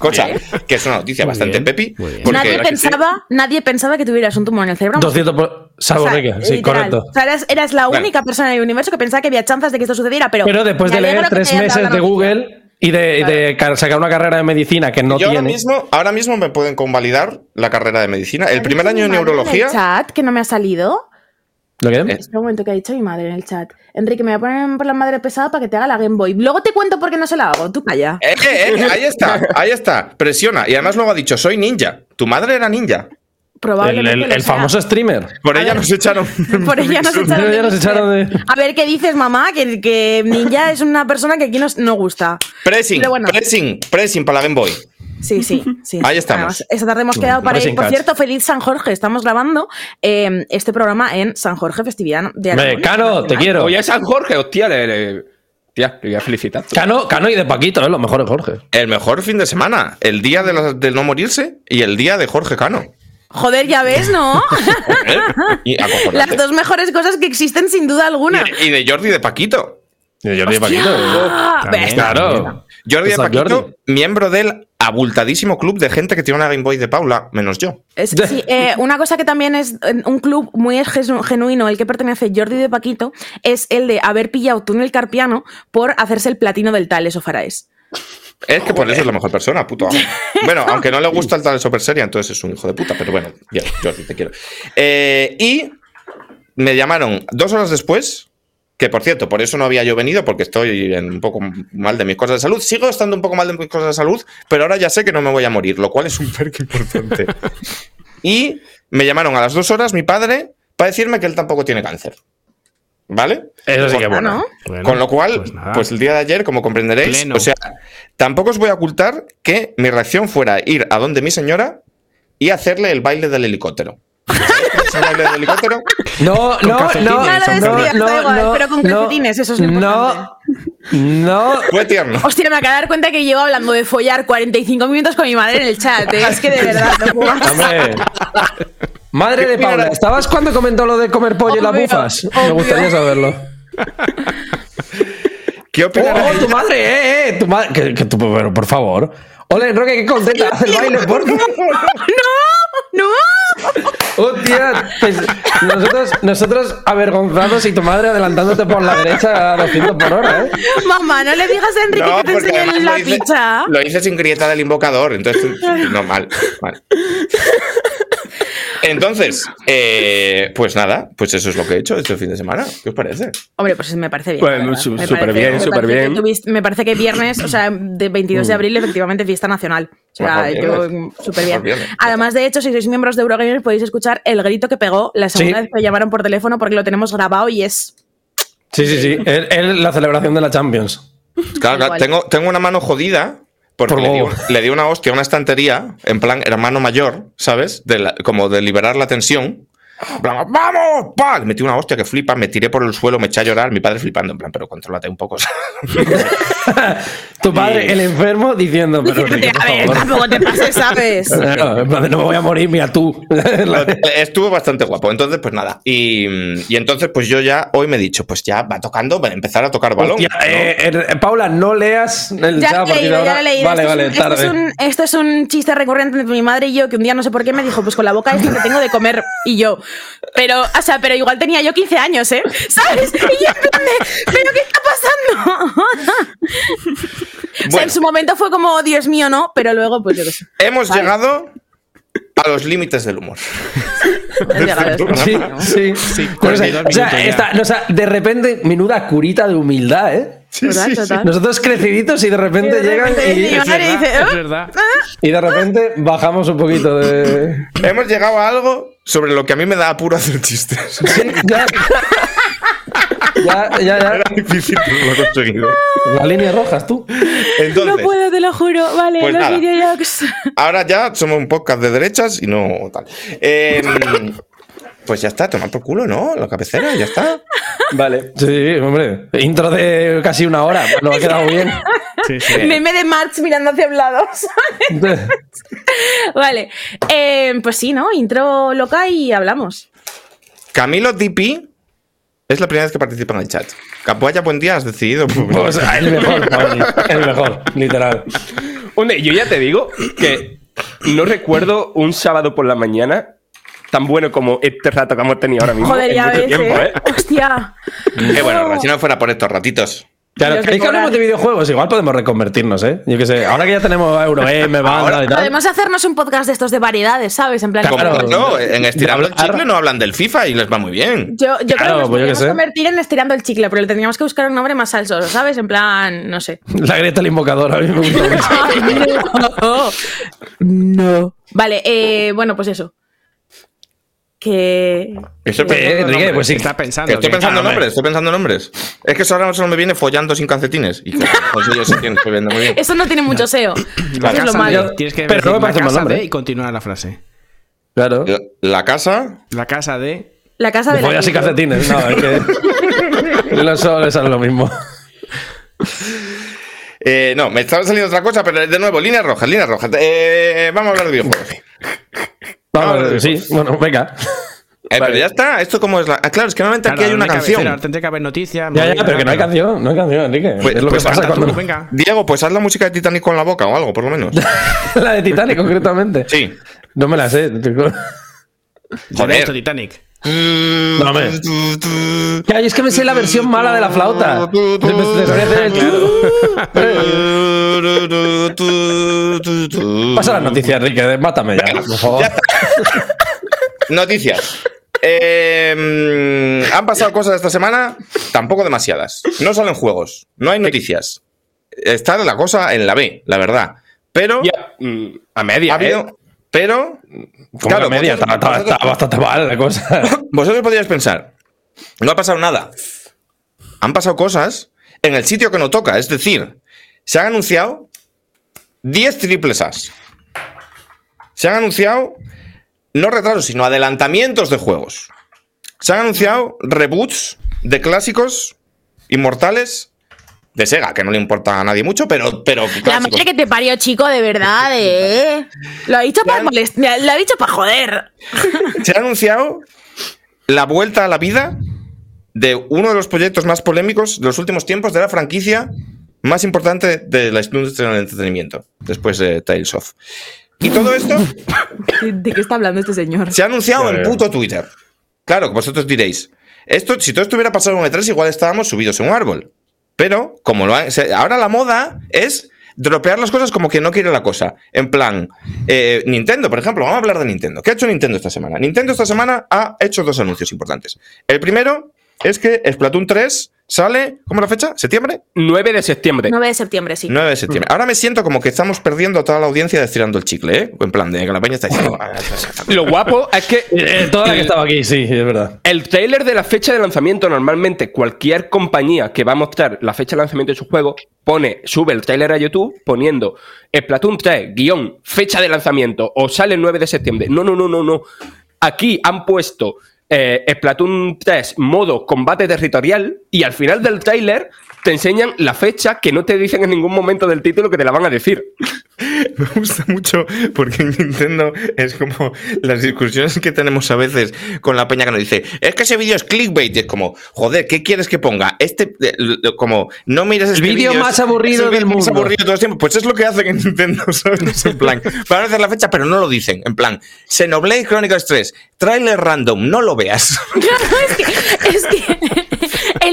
Cosa que es una noticia Muy bastante bien, pepi. porque- nadie, pensaba, nadie pensaba que tuvieras un tumor en el cerebro. 200 por... Salvo O sea, sí, literal. correcto. O sea, eras, eras la Bueno. única persona en el universo que pensaba que había chances de que esto sucediera, pero. Pero después de leer tres meses de. Google y de, y de ca- sacar una carrera de medicina que no Yo ahora tiene. mismo, ahora mismo me pueden convalidar la carrera de medicina. El ¿Ha primer año en neurología. el chat que no me ha salido. ¿Lo que? Espera un momento que ha dicho mi madre en el chat. Enrique, me voy a poner por la madre pesada para que te haga la Game Boy. Luego te cuento por qué no se la hago. Tú calla. Eh, eh, eh, ahí está, ahí está. Presiona. Y además luego ha dicho, soy ninja. Tu madre era ninja. El, Probablemente. el- famoso streamer. Por A ella ver. nos echaron. Por ella nos echaron, de nos echaron de- A ver qué dices, mamá, que, que Ninja es una persona que aquí nos, no gusta. Pressing, bueno. pressing, pressing para la Game Boy. Sí, sí, sí. Ahí estamos. Además, esta tarde hemos quedado para ir. Por cierto, feliz San Jorge. Estamos grabando eh, este programa en San Jorge, festividad de Aragón. Cano, te quiero. Oye, San Jorge, hostia, le, le- tía, le voy a felicitar. Cano, Cano y de Paquito, ¿eh? Los mejores Jorge. El mejor fin de semana. El día de, la- de no morirse y el día de Jorge Cano. Joder, ya ves, ¿no? Las dos mejores cosas que existen sin duda alguna. Y, y de Jordi y de Paquito. Y Jordi de Paquito. Ah, También. Claro. Jordi de Está Paquito, Jordi. miembro del abultadísimo club de gente que tiene una Game Boy de Paula, menos yo. Es- sí, eh, una cosa que también es eh, un club muy genu- genuino, el que pertenece Jordi de Paquito, es el de haber pillado túnel carpiano por hacerse el platino del Tales o Faraes. Es que por eso es la mejor persona, puto amo. Bueno, aunque no le gusta el tal Super Seria, entonces es un hijo de puta, pero bueno, bien, Jordi, te quiero. Eh, y me llamaron dos horas después, que por cierto, por eso no había yo venido, porque estoy en un poco mal de mis cosas de salud. Sigo estando un poco mal de mis cosas de salud, pero ahora ya sé que no me voy a morir, lo cual es un perk importante. y me llamaron a las dos horas mi padre para decirme que él tampoco tiene cáncer. ¿Vale? Eso sí que bueno. ¿no? Bueno, Con lo cual, pues pues, el día de ayer, como comprenderéis, Pleno. o sea, tampoco os voy a ocultar que mi reacción fuera ir a donde mi señora y hacerle el baile del helicóptero. ¿Sabéis el baile del helicóptero? No, no, no, no, no, no, pero con no, calcetines, eso es No, no. Fue tierno. Hostia, me acabo de dar cuenta que llevo hablando de follar 45 minutos con mi madre en el chat. ¿eh? Es que de verdad, no puedo. Hombre. Madre de Paula, ¿estabas cuando comentó lo de comer pollo y las Obvio, bufas? Me gustaría saberlo. ¿Qué Oh, opinará oh, tu madre, eh, eh, tu madre. Que, que tu- pero por favor. Ole, Roque, qué contenta. Haz el baile, por ¡No! Hostia, pues nosotros, nosotros avergonzados y tu madre adelantándote por la derecha a 200 por hora, ¿eh? Mamá, no le digas a Enrique que te enseñe la hice, pizza. lo hice sin grieta del invocador, entonces no mal, mal. Entonces, eh, pues nada, pues eso es lo que he hecho este fin de semana. ¿Qué os parece? Hombre, pues me parece bien. Me súper parece- bien, súper bien. tuviste- me parece que viernes, o sea, de 22 de abril, efectivamente, fiesta nacional. O sea, Mejor yo súper bien. Además, de hecho, si sois miembros de Eurogamer, podéis escuchar el grito que pegó la segunda Sí. vez que me llamaron por teléfono porque lo tenemos grabado y es. Sí, sí, sí. Es, es la celebración de la Champions. Claro, tengo, tengo una mano jodida porque Por le di, favor. le di una hostia a una estantería, en plan hermano mayor, ¿sabes? De la- como de liberar la tensión. En plan, ¡Vamos! ¡Pa! Le metí una hostia que flipa, me tiré por el suelo, me eché a llorar, mi padre flipando, en plan, pero contrólate un poco. Tu padre, el enfermo, diciendo, pero por a ver, favor. tampoco te pases, ¿sabes? No, no me voy a morir, mira tú. Estuvo bastante guapo. Entonces, pues nada. Y, y entonces, pues yo ya hoy me he dicho, pues ya va tocando, va a empezar a tocar balón. Hostia, ¿no? eh, eh, Paula, no leas el Ya chat a lo he leído, ya he leído. Vale, esto, vale, es un, esto, tarde. es un, esto es un chiste recurrente entre mi madre y yo, que un día no sé por qué me dijo, pues con la boca es lo que tengo de comer. Y yo, pero, o sea, pero igual tenía yo 15 años, ¿eh? ¿Sabes? Y yo en plan de, ¿pero qué está pasando? O sea, Bueno. en su momento fue como, Dios mío, no, pero luego, pues yo qué sé. Hemos Vale. llegado a los límites del humor. He llegado a esto. Sí, sí. Sí, Pero, o sea, 42 o sea, minutos ya. esta- no, o sea, de repente, menuda curita de humildad, ¿eh? Total, total. Nosotros creciditos y de repente Y de llegan repente y, mi madre Es dice, verdad, es "¿Ah?". verdad. y de repente bajamos un poquito de. Hemos llegado a algo sobre lo que a mí me da apuro hacer chistes. Sí, ya. ya, ya, ya. Era difícil, pero lo he conseguido. Las líneas rojas, tú. Entonces, No puedo, te lo juro. Vale, Pues los videojuegos. ahora ya somos un podcast de derechas y no tal. Eh, pues ya está, tomar por culo, ¿no? La cabecera, ya está. Vale. Sí, hombre. Intro de casi una hora. Nos ha quedado bien. Sí, sí. Meme de Marx mirando hacia un lado. ¿sabes? Vale. Eh, pues sí, ¿no? Intro loca y hablamos. Camilo DP Es la primera vez que participa en el chat. Capuaya, buen día, has decidido. Pues, el mejor, el mejor, literal. Hombre, yo ya te digo que no recuerdo un sábado por la mañana tan bueno como este rato que hemos tenido ahora mismo. Joder, ya ves, tiempo, ¿eh? ¿eh? Hostia. Eh, bueno, si no fuera por estos ratitos. Claro, ¿queréis que hablemos de videojuegos? Igual podemos reconvertirnos, ¿eh? Yo qué sé, ahora que ya tenemos Euro-M, banda y tal. Podemos hacernos un podcast de estos de variedades, ¿sabes? En plan. Claro. no, en Estirando el Chicle no hablan del FIFA y les va muy bien. Yo, yo creo Claro, que nos pues yo qué podríamos convertir en estirando el chicle, pero le tendríamos que buscar un nombre más salsoso, ¿sabes? En plan, no sé. La grieta del invocador, a mí me gusta mucho. no. Vale, eh, bueno, pues eso. Que. Estoy pensando en Enrique, nombres. pues sí. Está Que pensando. estoy que- pensando en Ah, hombre. nombres, estoy pensando en nombres. Es que eso ahora solo me viene follando sin calcetines. Y que pues ellos se tienen estoy viendo muy bien. Eso no tiene mucho SEO. Eso La es lo malo. Tienes que Pero no me parece nombre. y continuar la frase. Claro. La, la casa. La casa de. La casa de la. Follas y calcetines, no, es que. No solo sale lo mismo. Eh, no, me estaba saliendo otra cosa, pero de nuevo, líneas rojas, líneas rojas. Eh, vamos a hablar de videojuegos. Vamos, sí, bueno, venga. Eh, pero ya está, esto como es la. Ah, claro, es que normalmente aquí hay una no canción. cabecera, tendría que haber noticias. Ya, ya, pero que no hay canción, no hay canción, Enrique. Pues- es lo pues que pasa Canta tú, cuando. venga. Diego, pues haz la música de Titanic con la boca o algo, por lo menos. la de Titanic, concretamente. Sí. No me la sé. Joder. Esto, Titanic. Que ay, es que me sé la versión mala de la flauta. De- de- de- de- Pasa las noticias, Enrique. Mátame ya, por favor. Noticias. Eh, han pasado cosas esta semana, tampoco demasiadas. No salen juegos, no hay noticias. Está la cosa en la B, la verdad. Pero Ya, mm, a media, ha habido. ¿eh? Pero. Como la media, está, está- está bastante mal la cosa. Vosotros podríais pensar, no ha pasado nada. Han pasado cosas en el sitio que no toca. Es decir, se han anunciado 10 triples As. Se han anunciado no retrasos, sino adelantamientos de juegos. Se han anunciado reboots de clásicos inmortales de Sega, que no le importa a nadie mucho, pero. pero La madre que te parió, chico, de verdad, ¿eh? Lo ha dicho para molestar. Lo ha dicho para joder. Se ha anunciado la vuelta a la vida de uno de los proyectos más polémicos de los últimos tiempos de la franquicia más importante de la industria del entretenimiento, después de Tales of. Y todo esto ¿De qué está hablando este señor? se ha anunciado en puto Twitter. Claro, vosotros diréis, esto, si todo esto hubiera pasado en E3, igual estábamos subidos en un árbol. Pero, como lo se- ahora la moda es dropear las cosas como que no quiere la cosa. En plan, eh, Nintendo, por ejemplo, vamos a hablar de Nintendo. ¿Qué ha hecho Nintendo esta semana? Nintendo esta semana ha hecho dos anuncios importantes. El primero es que Splatoon 3 sale, ¿cómo es la fecha? ¿Septiembre? 9 de septiembre. 9 de septiembre, sí. 9 de septiembre. Ahora me siento como que estamos perdiendo a toda la audiencia de estirando el chicle, ¿eh? En plan, de que la peña está diciendo... "Ah, Lo guapo es que Eh, toda la que estaba aquí, sí, es verdad. el trailer de la fecha de lanzamiento, normalmente cualquier compañía que va a mostrar la fecha de lanzamiento de su juego, pone, sube el trailer a YouTube poniendo Splatoon 3, guion, fecha de lanzamiento, o sale el 9 de septiembre. No, no, no, no, no. Aquí han puesto eh, Splatoon 3 modo combate territorial y al final del trailer te enseñan la fecha que no te dicen en ningún momento del título que te la van a decir. Me gusta mucho porque en Nintendo es como las discusiones que tenemos a veces con la peña que nos dice, es que ese vídeo es clickbait. Y es como, joder, ¿qué quieres que ponga? Este, eh, como, no mires este vídeo más es- aburrido es el del vídeo más mundo. aburrido de todo el tiempo. Pues es lo que hacen en Nintendo, ¿sabes? En plan, van a hacer la fecha, pero no lo dicen. En plan, Xenoblade Chronicles 3, trailer random, no lo veas. es que, es que el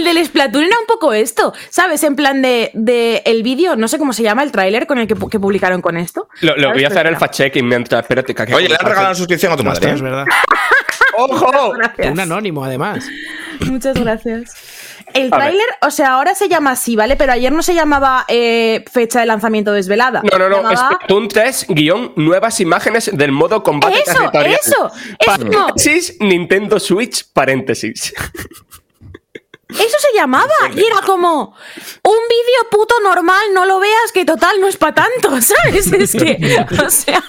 del Splatoon era un poco esto, ¿sabes? En plan de, de el vídeo, no sé cómo se llama, el tráiler con el que, pu- que publicaron con esto. Lo, lo voy a hacer el fact-checking mientras. Espérate, que aquí- Oye, le han regalado la suscripción a tu madre. ¿eh? es verdad. ¡Ojo! Un anónimo, además. Muchas gracias. El tráiler, o sea, ahora se llama así, ¿vale? Pero ayer no se llamaba eh, fecha de lanzamiento desvelada. No, no, no. Llamaba- Splatoon 3, guion, nuevas imágenes del modo combate Eso, territorial. eso, eso. Paréntesis, Nintendo Switch, paréntesis. Eso se llamaba. Y era como un vídeo puto normal, no lo veas, que total no es para tanto, ¿sabes? Es que, o sea,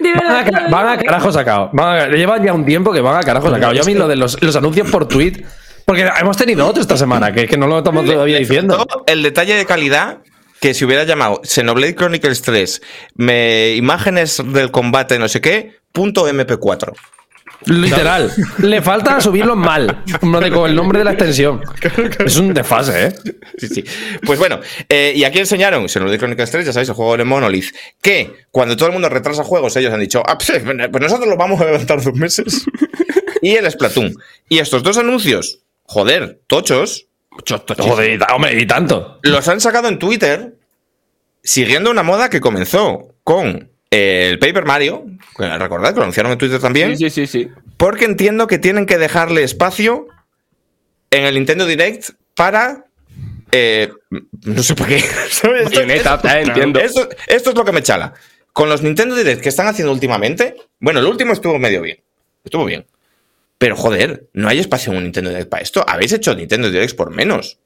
de Van a, verdad. van a carajo sacado. Van a- llevan ya un tiempo que van a carajo sacado. Yo a mí lo de los, los anuncios por tweet. Porque hemos tenido otro esta semana, que, que no lo estamos todavía diciendo. El detalle de calidad que si hubiera llamado Xenoblade Chronicles 3, me, imágenes del combate, no sé qué, punto MP4. Literal. Le falta subirlo mal. Con el nombre de la extensión. Es un desfase, ¿eh? Sí, sí. Pues bueno, eh, y aquí enseñaron, se nos de Chronicles 3, ya sabéis, el juego de Monolith, que cuando todo el mundo retrasa juegos, ellos han dicho, ah, pues, pues nosotros lo vamos a levantar dos meses. y el Splatoon. Y estos dos anuncios, joder, tochos, Joder, hombre, y tanto. los han sacado en Twitter siguiendo una moda que comenzó con el Paper Mario, recordad que lo anunciaron en Twitter también, Sí, sí, sí, sí. porque entiendo que tienen que dejarle espacio en el Nintendo Direct para... eh, no sé por qué. ¿sabes? Esto- esto- eh, entiendo. Esto, esto es lo que me chala. Con los Nintendo Direct que están haciendo últimamente, bueno, el último estuvo medio bien. Estuvo bien. Pero joder, no hay espacio en un Nintendo Direct para esto. Habéis hecho Nintendo Direct por menos.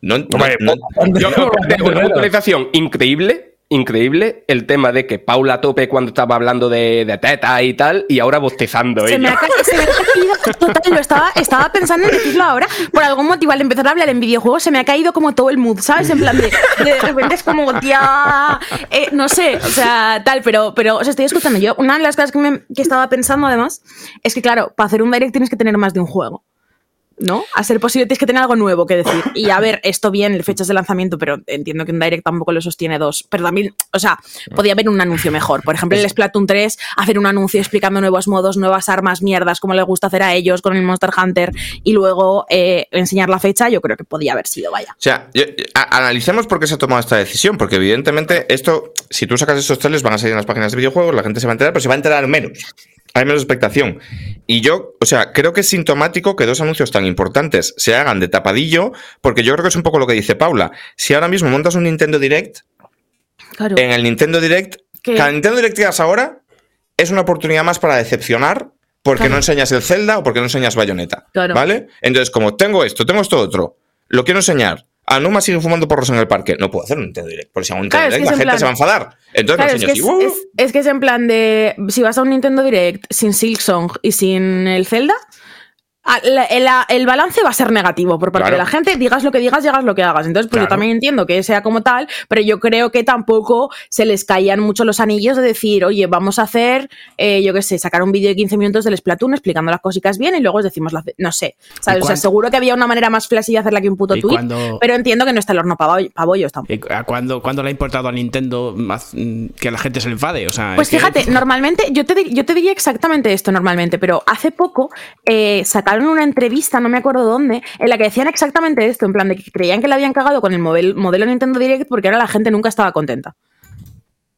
No, no- Hombre, no- Yo creo que una puntualización increíble, increíble, el tema de que Paula tope cuando estaba hablando de, de teta y tal, y ahora bostezando Se me, ha, ca- se me ha caído total, lo estaba, estaba pensando en decirlo ahora. Por algún motivo, al empezar a hablar en videojuegos, se me ha caído como todo el mood, ¿sabes? En plan de, de repente es como, tía, eh, no sé, o sea, tal, pero, pero os estoy escuchando. Yo, una de las cosas que, me- que estaba pensando además es que, claro, para hacer un direct tienes que tener más de un juego. ¿No? A ser posible tienes que tener algo nuevo que decir. Y a ver, esto bien, fechas de lanzamiento, pero entiendo que un Direct tampoco lo sostiene dos. Pero también, o sea, podía haber un anuncio mejor. Por ejemplo, en el Splatoon 3, hacer un anuncio explicando nuevos modos, nuevas armas, mierdas, como les gusta hacer a ellos con el Monster Hunter, y luego eh, enseñar la fecha, yo creo que podía haber sido, vaya. O sea, yo- a- analicemos por qué se ha tomado esta decisión, porque evidentemente esto, si tú sacas estos trailers, van a salir en las páginas de videojuegos, la gente se va a enterar, pero se va a enterar menos. Hay menos expectación. Y yo, o sea, creo que es sintomático que dos anuncios tan importantes se hagan de tapadillo, porque yo creo que es un poco lo que dice Paula. Si ahora mismo montas un Nintendo Direct, Claro. en el Nintendo Direct, cada Nintendo Direct que hagas ahora es una oportunidad más para decepcionar porque Claro. no enseñas el Zelda o porque no enseñas Bayonetta. Claro. ¿Vale? Entonces, como tengo esto, tengo esto otro, lo quiero enseñar. Anuma sigue fumando porros en el parque. No puedo hacer un Nintendo Direct. Porque si hago un Nintendo Claro, es que Direct, la gente plan- se va a enfadar. Entonces Claro, es que es, ¡uh! es- es que es en plan de. Si vas a un Nintendo Direct sin Silksong y sin el Zelda, ah, el, el balance va a ser negativo por parte Claro. de la gente. Digas lo que digas, llegas lo que hagas. Entonces, pues yo también entiendo que sea como tal, pero yo creo que tampoco se les caían mucho los anillos de decir, oye, vamos a hacer, eh, yo qué sé, sacar un vídeo de 15 minutos del Splatoon explicando las cositas bien y luego os decimos, la, no sé. ¿sabes? O sea, seguro que había una manera más flashy de hacerla que un puto ¿Y tweet, pero entiendo que no está el horno para bollos tampoco. ¿Y a ¿Cuándo, cuándo le ha importado a Nintendo más, mm, que la gente se le enfade? O sea, Pues que- fíjate, normalmente, yo te, yo te diría exactamente esto normalmente, pero hace poco eh, sacaron una entrevista, no me acuerdo dónde, en la que decían exactamente esto, en plan de que creían que le habían cagado con el model- modelo Nintendo Direct porque ahora la gente nunca estaba contenta.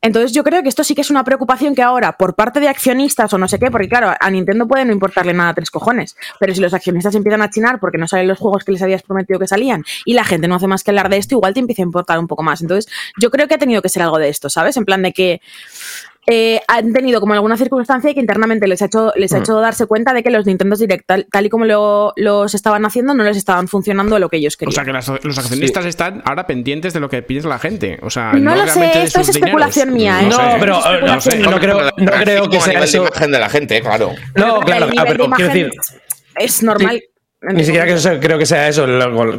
Entonces yo creo que esto sí que es una preocupación que ahora, por parte de accionistas o no sé qué, porque claro, a Nintendo puede no importarle nada a tres cojones, pero si los accionistas empiezan a chinar porque no salen los juegos que les habías prometido que salían y la gente no hace más que hablar de esto, igual te empieza a importar un poco más. Entonces yo creo que ha tenido que ser algo de esto, ¿sabes? En plan de que eh, han tenido como alguna circunstancia que internamente les ha hecho, les ha Mm. hecho darse cuenta de que los Nintendo Direct, tal, tal y como lo- los estaban haciendo, no les estaban funcionando lo que ellos O querían. sea, que las- los accionistas están ahora pendientes de lo que piensa la gente. O sea, No lo sé, esto es especulación dineros. mía, ¿eh? No, sé. pero, eh, no sé, especulación. no creo, no creo que sea de eso. imagen de la gente, claro. No, claro, pero quiero decir, es normal. Ni siquiera que eso- creo que sea eso.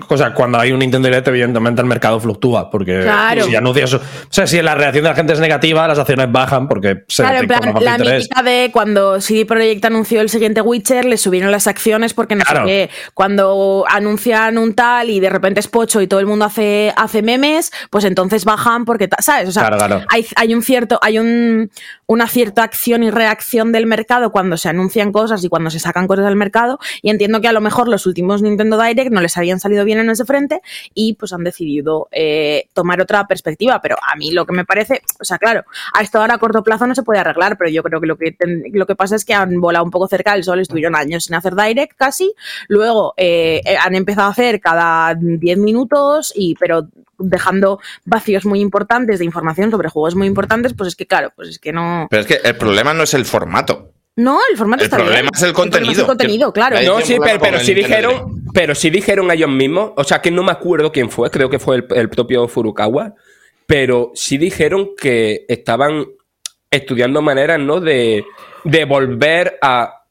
O sea, cuando hay un Nintendo Direct, evidentemente el mercado fluctúa. Porque Claro. si anuncias. O sea, si la reacción de la gente es negativa, las acciones bajan porque se Claro, en plan, la mítica de cuando CD Projekt anunció el siguiente Witcher, le subieron las acciones porque no Claro. sé qué. Cuando anuncian un tal y de repente es pocho y todo el mundo hace, hace memes, pues entonces bajan porque, ¿sabes? O sea, claro. Hay, hay un cierto, hay un, una cierta acción y reacción del mercado cuando se anuncian cosas y cuando se sacan cosas del mercado. Y entiendo que a lo mejor los últimos Nintendo Direct no les habían salido bien en ese frente y pues han decidido eh, tomar otra perspectiva. Pero a mí lo que me parece, o sea, claro, a esto ahora a corto plazo no se puede arreglar, pero yo creo que lo que, lo que pasa es que han volado un poco cerca del sol, estuvieron años sin hacer Direct casi, luego eh, eh, han empezado a hacer cada 10 minutos, y pero dejando vacíos muy importantes de información sobre juegos muy importantes, pues es que claro, pues es que no... Pero es que el problema no es el formato. No, el formato El está problema bien. es el problema es contenido. el contenido, claro. No, sí, pero, pero el sí dijeron, pero sí dijeron ellos mismos, o sea que no me acuerdo quién fue, creo que fue el, el propio Furukawa, pero sí dijeron que estaban estudiando maneras, ¿no? De, de volver a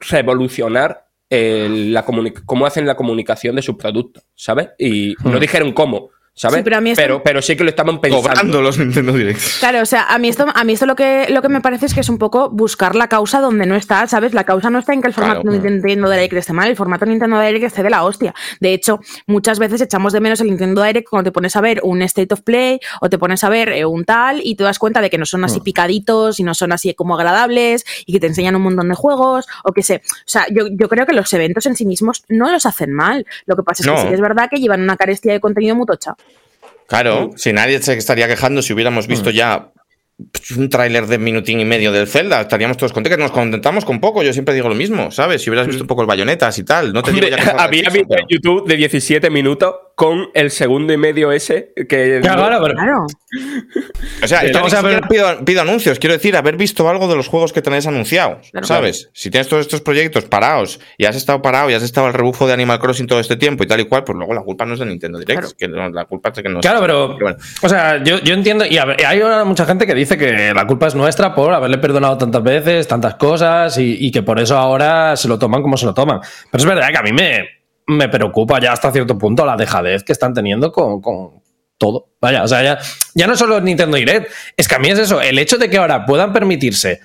revolucionar el- la cómo hacen la comunicación de sus productos, ¿sabes? Y no dijeron cómo. ¿Sabes? Sí, pero a mí esto- pero, pero sí que lo estaban pensando. Cobrando los Nintendo Directs. Claro, o sea, a mí esto, a mí esto lo que lo que me parece es que es un poco buscar la causa donde no está, ¿sabes? La causa no está en que el formato Claro. Nintendo Direct esté mal, el formato Nintendo Direct esté de la hostia. De hecho, muchas veces echamos de menos el Nintendo Direct cuando te pones a ver un State of Play o te pones a ver eh, un tal y te das cuenta de que no son Mm. así picaditos y no son así como agradables y que te enseñan un montón de juegos o que sé. O sea, yo, yo creo que los eventos en sí mismos no los hacen mal. Lo que pasa es No. que sí que es verdad que llevan una carestía de contenido muy tocha. Claro, si nadie se estaría quejando si hubiéramos visto ya un tráiler de minutín y medio del Zelda, estaríamos todos contentos, nos contentamos con poco, yo siempre digo lo mismo, ¿sabes? Si hubieras visto un poco el bayonetas y tal, no te digo ya que Había vídeo pero- en YouTube de 17 minutos con el segundo y medio ese que... Claro, claro, pero- Claro. O sea, yo Estamos ni a ver- siquiera pido, pido anuncios, quiero decir, haber visto algo de los juegos que tenéis anunciados, Claro. ¿sabes? Si tienes todos estos proyectos parados y has estado parado y has estado al rebufo de Animal Crossing todo este tiempo y tal y cual, pues luego la culpa no es de Nintendo Direct, Claro. que no- la culpa es de que no Claro, pero. bueno. O sea, yo, yo entiendo. Y ver, hay ahora mucha gente que dice que la culpa es nuestra por haberle perdonado tantas veces, tantas cosas, y, y que por eso ahora se lo toman como se lo toman. Pero es verdad que a mí me, me preocupa ya hasta cierto punto la dejadez que están teniendo con, con todo. Vaya, o sea, ya, ya no solo Nintendo Direct, es que a mí es eso, el hecho de que ahora puedan permitirse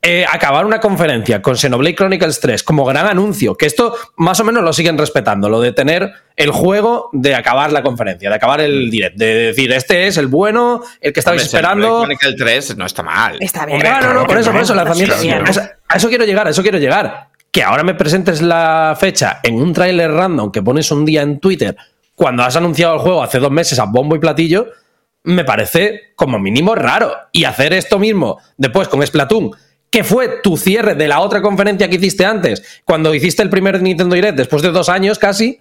eh, acabar una conferencia con Xenoblade Chronicles 3 como gran anuncio, que esto más o menos lo siguen respetando, lo de tener el juego de acabar la conferencia, de acabar el direct, de decir, este es el bueno, el que estabais Hombre, esperando. Chronicle 3 no está mal. Está bien. Claro, no, no, por eso, por eso, el lanzamiento. A eso quiero llegar, a eso quiero llegar. Que ahora me presentes la fecha en un tráiler random que pones un día en Twitter cuando has anunciado el juego hace dos meses a bombo y platillo, me parece como mínimo raro. Y hacer esto mismo después con Splatoon, que fue tu cierre de la otra conferencia que hiciste antes, cuando hiciste el primer Nintendo Direct después de dos años casi.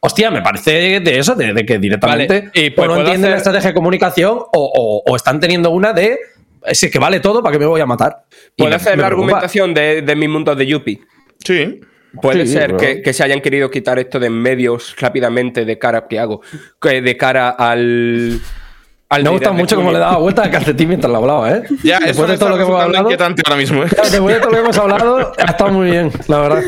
Hostia, me parece de eso, de, de que directamente Vale, y o pues no entienden hacer- la estrategia de comunicación o, o- o están teniendo una de sí que vale todo para que me voy a matar. Puedo hacer la preocupa. argumentación de, de mi mundo de Yuppie. Sí. Puede Sí, ser que, que se hayan querido quitar esto de en medios rápidamente de cara, ¿qué hago? Que de cara al... al Me de mucho cómo le daba vuelta al calcetín mientras lo hablaba, ¿eh? Ya, Después de todo lo que hemos hablado. inquietante ahora mismo, ¿eh? Después de todo lo que hemos hablado, ha estado muy bien, la verdad.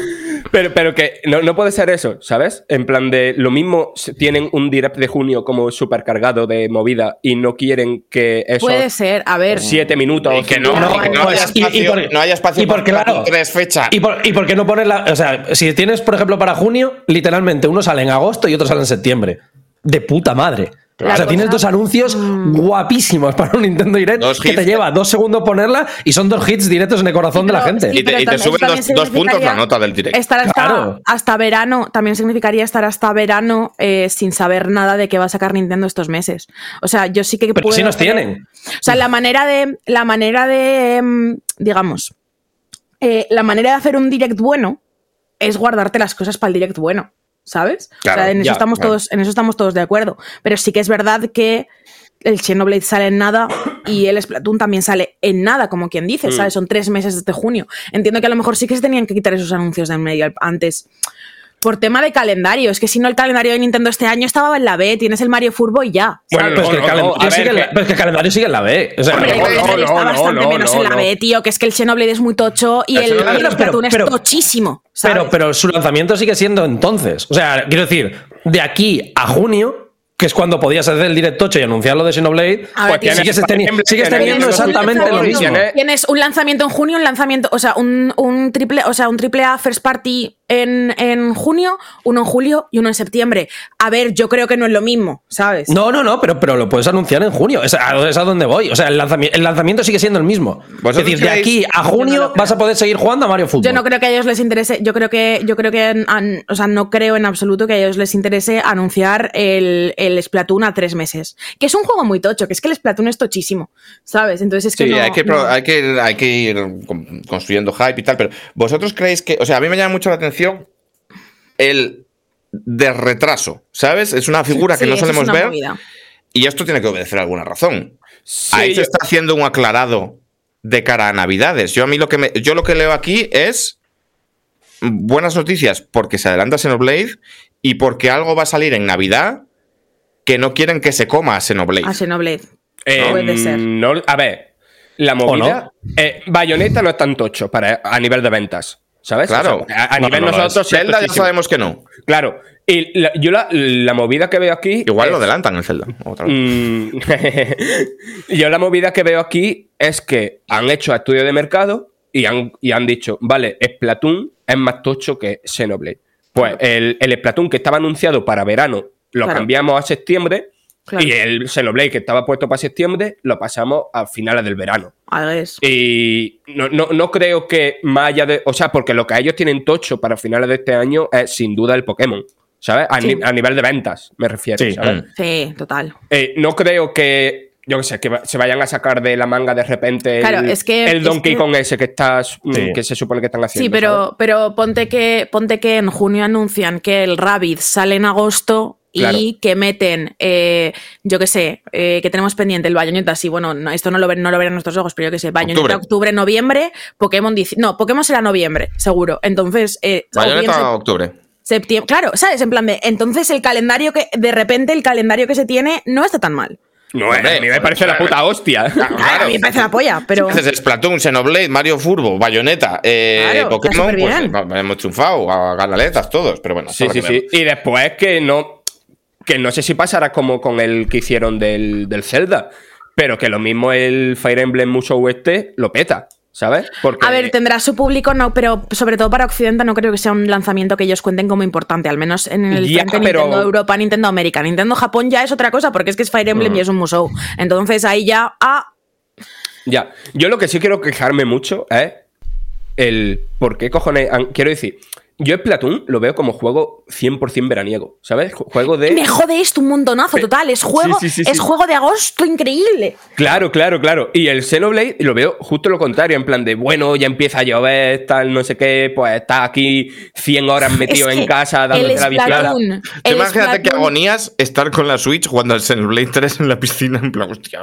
Pero, pero que no, no puede ser eso, ¿sabes? En plan de lo mismo tienen un direct de junio como supercargado de movida y no quieren que eso Puede ser, a ver. siete minutos Y que no, No, y que no pues, haya y- y espacio, por- no haya espacio y porque, para claro, tres fechas. ¿Y por, ¿Y por qué no pones la.? O sea, si tienes, por ejemplo, para junio, literalmente uno sale en agosto y otro sale en septiembre. De puta madre. O sea, tienes dos anuncios guapísimos para un Nintendo Direct Dos que te lleva dos segundos ponerla y son dos hits directos en el corazón de la gente. sí, Y te- y suben dos- dos puntos la nota del direct. Estar hasta, Claro. hasta verano, también significaría estar hasta verano eh, sin saber nada de qué va a sacar Nintendo estos meses. O sea, yo sí que Pero puedo sí nos tienen. O sea, la manera de, la manera de, em, digamos, eh, la manera de hacer un direct bueno es guardarte las cosas para el direct bueno, ¿sabes? Claro, o sea, en eso ya, estamos claro. todos, en eso estamos todos de acuerdo. Pero sí que es verdad que el Xenoblade sale en nada y el Splatoon también sale en nada, como quien dice, ¿sabes? Son tres meses desde junio. Entiendo que a lo mejor sí que se tenían que quitar esos anuncios de en medio antes. Por tema de calendario, es que si no el calendario de Nintendo este año estaba en la B, tienes el Mario Furbo y ya. Bueno, Pero es, que el calendario sigue en la- que- pero es que el calendario sigue en la B. O sea, Hombre, no, el no, Xenoblade no, está no, bastante no, menos no, en la no. B, tío, que es que el Xenoblade es muy tocho y El Splatoon pero- es tochísimo. ¿sabes? Pero, pero su lanzamiento sigue siendo entonces. O sea, quiero decir, de aquí a junio, que es cuando podías hacer el directocho y anunciarlo de Xenoblade, Pues tienes- sigues, teniendo exactamente lo mismo. tienes- Tienes un lanzamiento en junio, un lanzamiento, o sea, un, un triple, o sea, un triple A first party en, en junio, uno en julio y uno en septiembre. A ver, yo creo que no es lo mismo, ¿sabes? No, no, no, pero, pero lo puedes anunciar en junio. Es a, es a donde voy. O sea, el lanzamiento, el lanzamiento sigue siendo el mismo. Es ¿Vosotros decir, de aquí a no junio vas a poder seguir jugando a Mario Fútbol. Yo no creo que a ellos les interese, yo creo que, yo creo que, an- o sea, no creo en absoluto que a ellos les interese anunciar el, el Splatoon a tres meses. Que es un juego muy tocho, que es que el Splatoon es tochísimo, ¿sabes? Entonces es que Sí, no- hay, que no. hay, que ir, hay que ir con- construyendo hype y tal, pero vosotros creéis que, o sea, a mí me llama mucho la atención el de retraso, ¿sabes? Es una figura que Sí, no solemos una ver movida. y esto tiene que obedecer a alguna razón. Sí, Ahí se yo- está haciendo un aclarado de cara a Navidades. Yo a mí lo que me- yo lo que leo aquí es buenas noticias porque se adelanta Xenoblade y porque algo va a salir en Navidad que no quieren que se coma a Xenoblade. A Xenoblade. Eh, Puede ser. no- a ver, la movida. eh, Bayonetta no es tan tocho para, a nivel de ventas. ¿Sabes? Claro. O sea, a, a No, nivel no nosotros. Zelda ya sabemos que no. Claro. Y la- yo la, la movida que veo aquí. Igual lo adelantan en Zelda. Otra vez. Mm, yo la movida que veo aquí es que han hecho estudios de mercado y han, y han dicho, vale, Splatoon es más tocho que Xenoblade. Pues el, el Splatoon que estaba anunciado para verano lo Claro. cambiamos a septiembre Claro. y el Xenoblade que estaba puesto para septiembre lo pasamos a finales del verano. A ver, es- Y no, no, no creo que más allá de. O sea, porque lo que ellos tienen tocho para finales de este año es sin duda el Pokémon. ¿Sabes? A, Sí. ni- a nivel de ventas, me refiero. Sí. ¿sabes? Mm. Sí, total. Eh, no creo que, yo qué sé, que se vayan a sacar de la manga de repente el, es que- el es Donkey que- Kong ese que estás mm, Sí. que se supone que están haciendo. Sí, pero, pero ponte, que, ponte que en junio anuncian que el Rabbit sale en agosto y Claro. que meten, eh, yo qué sé, eh, que tenemos pendiente el Bayonetta, sí, bueno, no, esto no lo, ven, no lo verán nuestros ojos, pero yo qué sé, Bayonetta, Octubre. octubre, noviembre, Pokémon, no, Pokémon será noviembre, seguro. Entonces, eh, Bayonetta octubre. septiembre, claro, ¿sabes? En plan de, entonces el calendario que, de repente el calendario que se tiene no está tan mal. No, eh, Hombre, a mí me parece la puta hostia. Claro, a mí me parece la polla, pero... Haces Splatoon, Xenoblade, Mario Furbo, Bayonetta, eh, Claro, Pokémon, pues hemos triunfado a ganaletas todos, pero bueno. Sí, sí, sí. Y después que no. Que no sé si pasará como con el que hicieron del, del Zelda. Pero que lo mismo el Fire Emblem Musou este lo peta. ¿Sabes? Porque. A ver, tendrá su público, no, pero sobre todo para Occidente no creo que sea un lanzamiento que ellos cuenten como importante, al menos en el Ya, frente pero- Nintendo Europa, Nintendo América. Nintendo Japón ya es otra cosa, porque es que es Fire Emblem y es un musou. Entonces ahí ya, ah, Ya. Yo lo que sí quiero quejarme mucho es el. ¿Por qué cojones? Quiero decir. Yo Splatoon lo veo como juego 100% veraniego, ¿sabes? Ju- Juego de... me jode esto un montonazo, total, es juego, Sí, sí, sí, es juego de agosto increíble. Claro, claro, claro. Y el Xenoblade lo veo justo lo contrario, en plan de, bueno, ya empieza a llover, tal, no sé qué, pues está aquí 100 horas metido Es en que casa dándote el la bicicleta. Splatoon, Tú el imagínate que agonías estar con la Switch jugando al Xenoblade 3 en la piscina, en plan, hostia.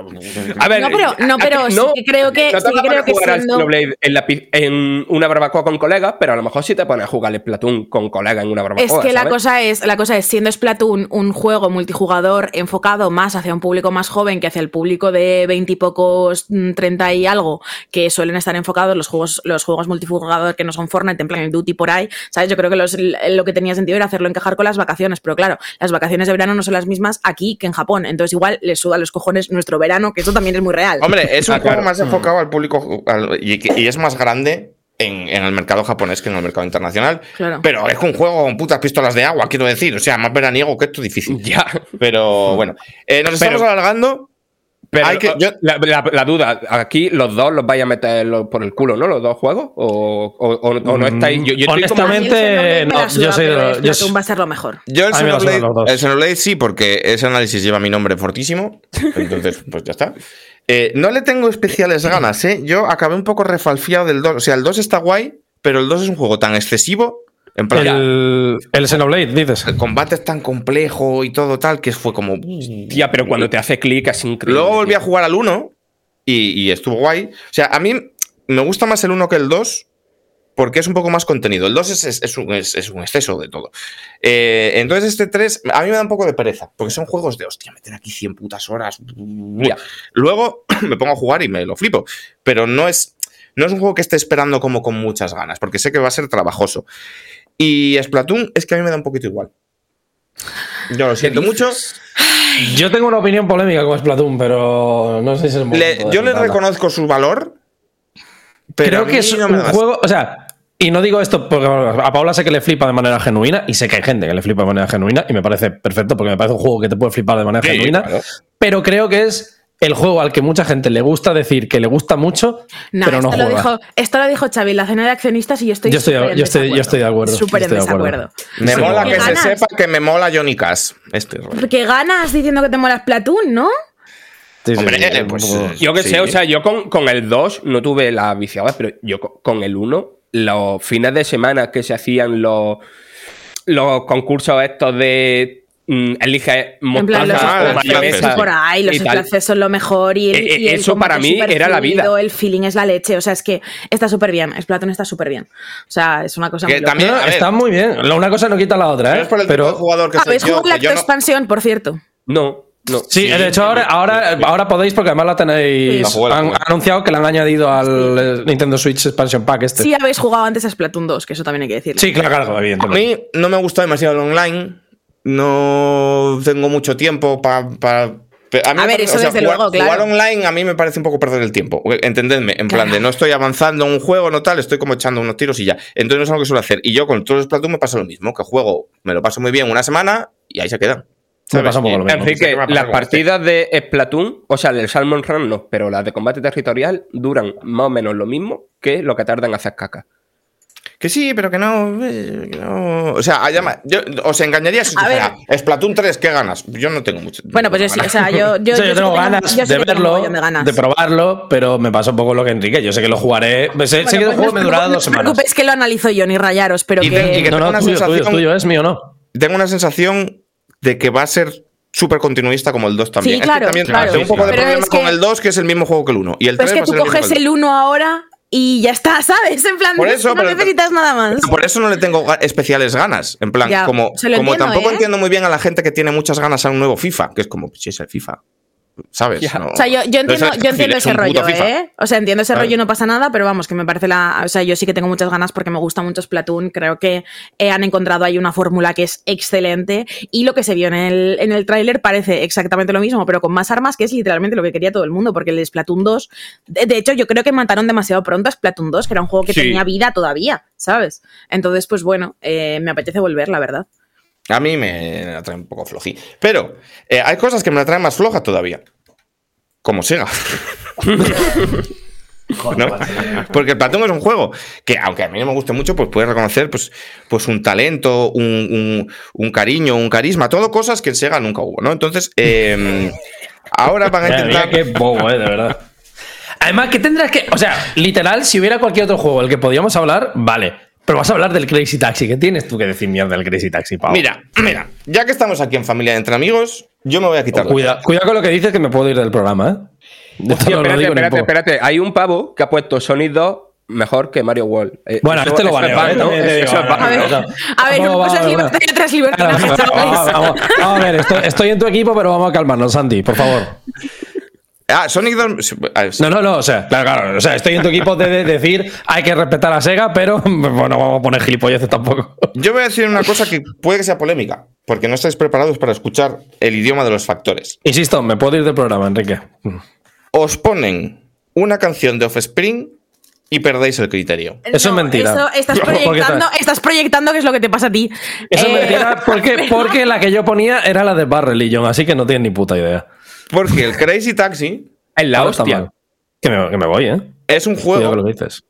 A ver, No, pero- no, pero aquí sí que creo que- no te sí que creo que jugar al siendo- Xenoblade en, la en una barbacoa con colegas, pero a lo mejor sí te pones a jugar el Splatoon con colegas en una barbacoa. Es que la cosa es, la cosa es, siendo Splatoon un juego multijugador enfocado más hacia un público más joven que hacia el público de 20 y pocos, mm, 30 y algo, que suelen estar enfocados los juegos, los juegos multijugador que no son Fortnite, en plan el Duty por ahí, ¿sabes? Yo creo que los- lo que tenía sentido era hacerlo encajar con las vacaciones, pero claro, las vacaciones de verano no son las mismas aquí que en Japón, entonces igual les suda los cojones nuestro verano, que eso también es muy real. Hombre, es un Ah, juego claro. más enfocado al público al- y, que- y es más grande en, en el mercado japonés que en el mercado internacional. Claro. Pero es un juego con putas pistolas de agua, quiero decir. O sea, más veraniego que esto difícil. Ya. Pero bueno, Eh, nos estamos alargando. Pero Hay que- yo- la, la- la duda, aquí los dos los vais a meter por el culo, ¿no? Los dos juegos. ¿O, o- o- o no estáis? Yo, yo estoy como- honestamente, Xenoblade me no, yo soy de los- yo va a ser lo mejor. Yo el Xenoblade, los dos. el Xenoblade sí, porque ese análisis lleva mi nombre fortísimo. Entonces, pues ya está. Eh, no le tengo especiales ganas, ¿eh? Yo acabé un poco refalfiado del 2. O sea, el 2 está guay, pero el 2 es un juego tan excesivo. En plan, El, el Xenoblade, dices. el combate es tan complejo y todo tal que fue como. Tía, pero cuando te hace clic es increíble. Luego volví a jugar al 1 y, y estuvo guay. O sea, a mí me gusta más el 1 que el 2 porque es un poco más contenido. El 2 es, es- es un, es- es un exceso de todo. Eh, entonces este 3 a mí me da un poco de pereza porque son juegos de, hostia, meter aquí 100 putas horas. Ya. Luego me pongo a jugar y me lo flipo. Pero no es, no es un juego que esté esperando como con muchas ganas porque sé que va a ser trabajoso. Y Splatoon es que a mí me da un poquito igual. Yo lo siento mucho. Yo tengo una opinión polémica con Splatoon, pero no sé si es el momento Le- yo le reconozco su valor. Pero Creo que es no un juego. O sea, y no digo esto porque a Paula sé que le flipa de manera genuina y sé que hay gente que le flipa de manera genuina y me parece perfecto porque me parece un juego que te puede flipar de manera Sí, genuina. claro. Pero creo que es el juego al que mucha gente le gusta decir que le gusta mucho, No, pero no esto, lo juega. dijo, esto lo dijo Xavi la cena de accionistas y yo estoy Yo estoy- yo estoy- yo estoy de acuerdo, Súper en estoy de acuerdo. desacuerdo. Me Sí, mola ¿Qué que ganas? se sepa que me mola Johnny Cash. Este. Porque ganas diciendo que te mola Splatoon, ¿no? Sí, sí, Hombre, sí, eh, pues, eh, Yo que Sí. sé, o sea, yo con, con el 2 no tuve la viciada, pero yo co- con el 1, los fines de semana que se hacían los, los concursos estos de mm, elige En plan, los Ah, por ahí, los splaces son lo mejor y, el, Eh, eh, y el eso para mí era la vida. El feeling es la leche, o sea, es que está súper bien. Splatoon está súper bien. O sea, es una cosa Que muy también- a está muy bien. La- Una cosa no quita la otra, ¿eh? es por el Pero jugador que soy ¿Habéis jugado la no- expansión, por cierto? No, No. Sí, de hecho ahora, ahora, ahora podéis porque además la tenéis... La jugué, la han anunciado que la han añadido al eh, Nintendo Switch Expansion Pack este. Sí habéis jugado antes a Splatoon 2, que eso también hay que decirlo. Sí, claro, claro, A evidentemente. mí no me gusta demasiado el online. No tengo mucho tiempo para. a, mí A me ver, parece- eso desde jugar, luego, claro. Jugar online a mí me parece un poco perder el tiempo. Entendedme, en plan de no estoy avanzando en un juego, no tal, estoy como echando unos tiros y ya. Entonces no es algo que suelo hacer. Y yo con todos los Splatoon me pasa lo mismo, que juego, me lo paso muy bien una semana y ahí se quedan. Me pasa un poco lo mismo. Enrique, las este. partidas de Splatoon, o sea, del Salmon Run no, pero las de combate territorial duran más o menos lo mismo que lo que tardan en hacer caca. Que sí, pero que no. eh, que no- O sea, además, yo os engañaría si dijera, Splatoon 3, ¿qué ganas? Yo no tengo mucho. Bueno, pues yo sí, o sea, yo, yo, O sea, yo sí tengo que ganas yo de tengo verlo, de, ganas. de probarlo, pero me pasa un poco lo que Enrique. Yo sé que lo jugaré. Sé, sé Bueno, que el pues juego no me durará preocupéis- dos No os semanas. preocupéis que lo analizo yo, ni rayaros, pero Y que... y que No, no, tengo una tuyo, tuyo, sensación- tuyo, es mío, no. tengo una sensación de que va a ser súper continuista como el 2 también. Sí, Es que claro, también claro. tengo un poco de problema es que- con el 2, que es el mismo juego que el 1. Y el Pero 3 es que tú coges el 1 ahora y ya está, ¿sabes? En plan, Por eso, no pero- necesitas nada más. Por eso no le tengo especiales ganas. En plan, Ya, como, entiendo, tampoco ¿eh? entiendo muy bien a la gente que tiene muchas ganas a un nuevo FIFA, que es como, si es el FIFA. ¿Sabes? No- O sea, yo, yo entiendo, yo entiendo es ese rollo. ¿eh? O sea, entiendo ese Claro. rollo, no pasa nada, pero vamos, que me parece la. O sea, yo sí que tengo muchas ganas porque me gusta mucho Splatoon. Creo que eh, han encontrado ahí una fórmula que es excelente. Y lo que se vio en el, en el tráiler parece exactamente lo mismo, pero con más armas, que es literalmente lo que quería todo el mundo. Porque el Splatoon 2. De, de hecho, yo creo que mataron demasiado pronto a Splatoon 2, que era un juego que Sí. tenía vida todavía, ¿sabes? Entonces, pues bueno, eh, me apetece volver, la verdad. A mí me atrae un poco flojí. Pero eh, hay cosas que me la traen más floja todavía. Como Sega. ¿No? Porque el Platón es un juego que, aunque a mí no me guste mucho, pues puedes reconocer pues, pues un talento, un, un- un cariño, un carisma, todo cosas que en Sega nunca hubo, ¿no? Entonces, eh, ahora van a intentar. qué bobo, eh, de verdad. Además, que tendrás que. O sea, literal, si hubiera cualquier otro juego del que podíamos hablar, vale. Pero vas a hablar del Crazy Taxi. ¿Qué tienes tú que decir mierda del Crazy Taxi, Pau? Mira, mira, ya que estamos aquí en familia entre amigos, yo me voy a quitar. la Cuida, cuida con lo que dices que me puedo ir del programa, ¿eh? Hostia, espérate, espérate. Hay un pavo que ha puesto Sonic 2 mejor que Mario World. Eh, Bueno, eso- este lo ¿eh? ban, A ver, a ver, Vamos, vamos, libertad y vamos a ver, estoy, estoy en tu equipo, pero vamos a calmarnos, Santi, por favor. Ah, Sonic 2. ah. No, no, no, o sea, claro, claro. O sea, estoy en tu equipo de, de decir hay que respetar a Sega, pero bueno, vamos a poner gilipolleces tampoco. Yo voy a decir una cosa que puede que sea polémica, porque no estáis preparados para escuchar el idioma de los factores. Insisto, me puedo ir del programa, Enrique. Os ponen una canción de Offspring y perdéis el criterio. Eso es mentira. Eso estás ¿Por qué proyectando, estás proyectando que es lo que te pasa a ti. Eso Eh, es mentira porque, porque la que yo ponía era la de Bad Religion, así que no tienes ni puta idea. Porque el Crazy Taxi Es la hostia. mal. Que me, que me voy, ¿eh? es un que lo juego. dices.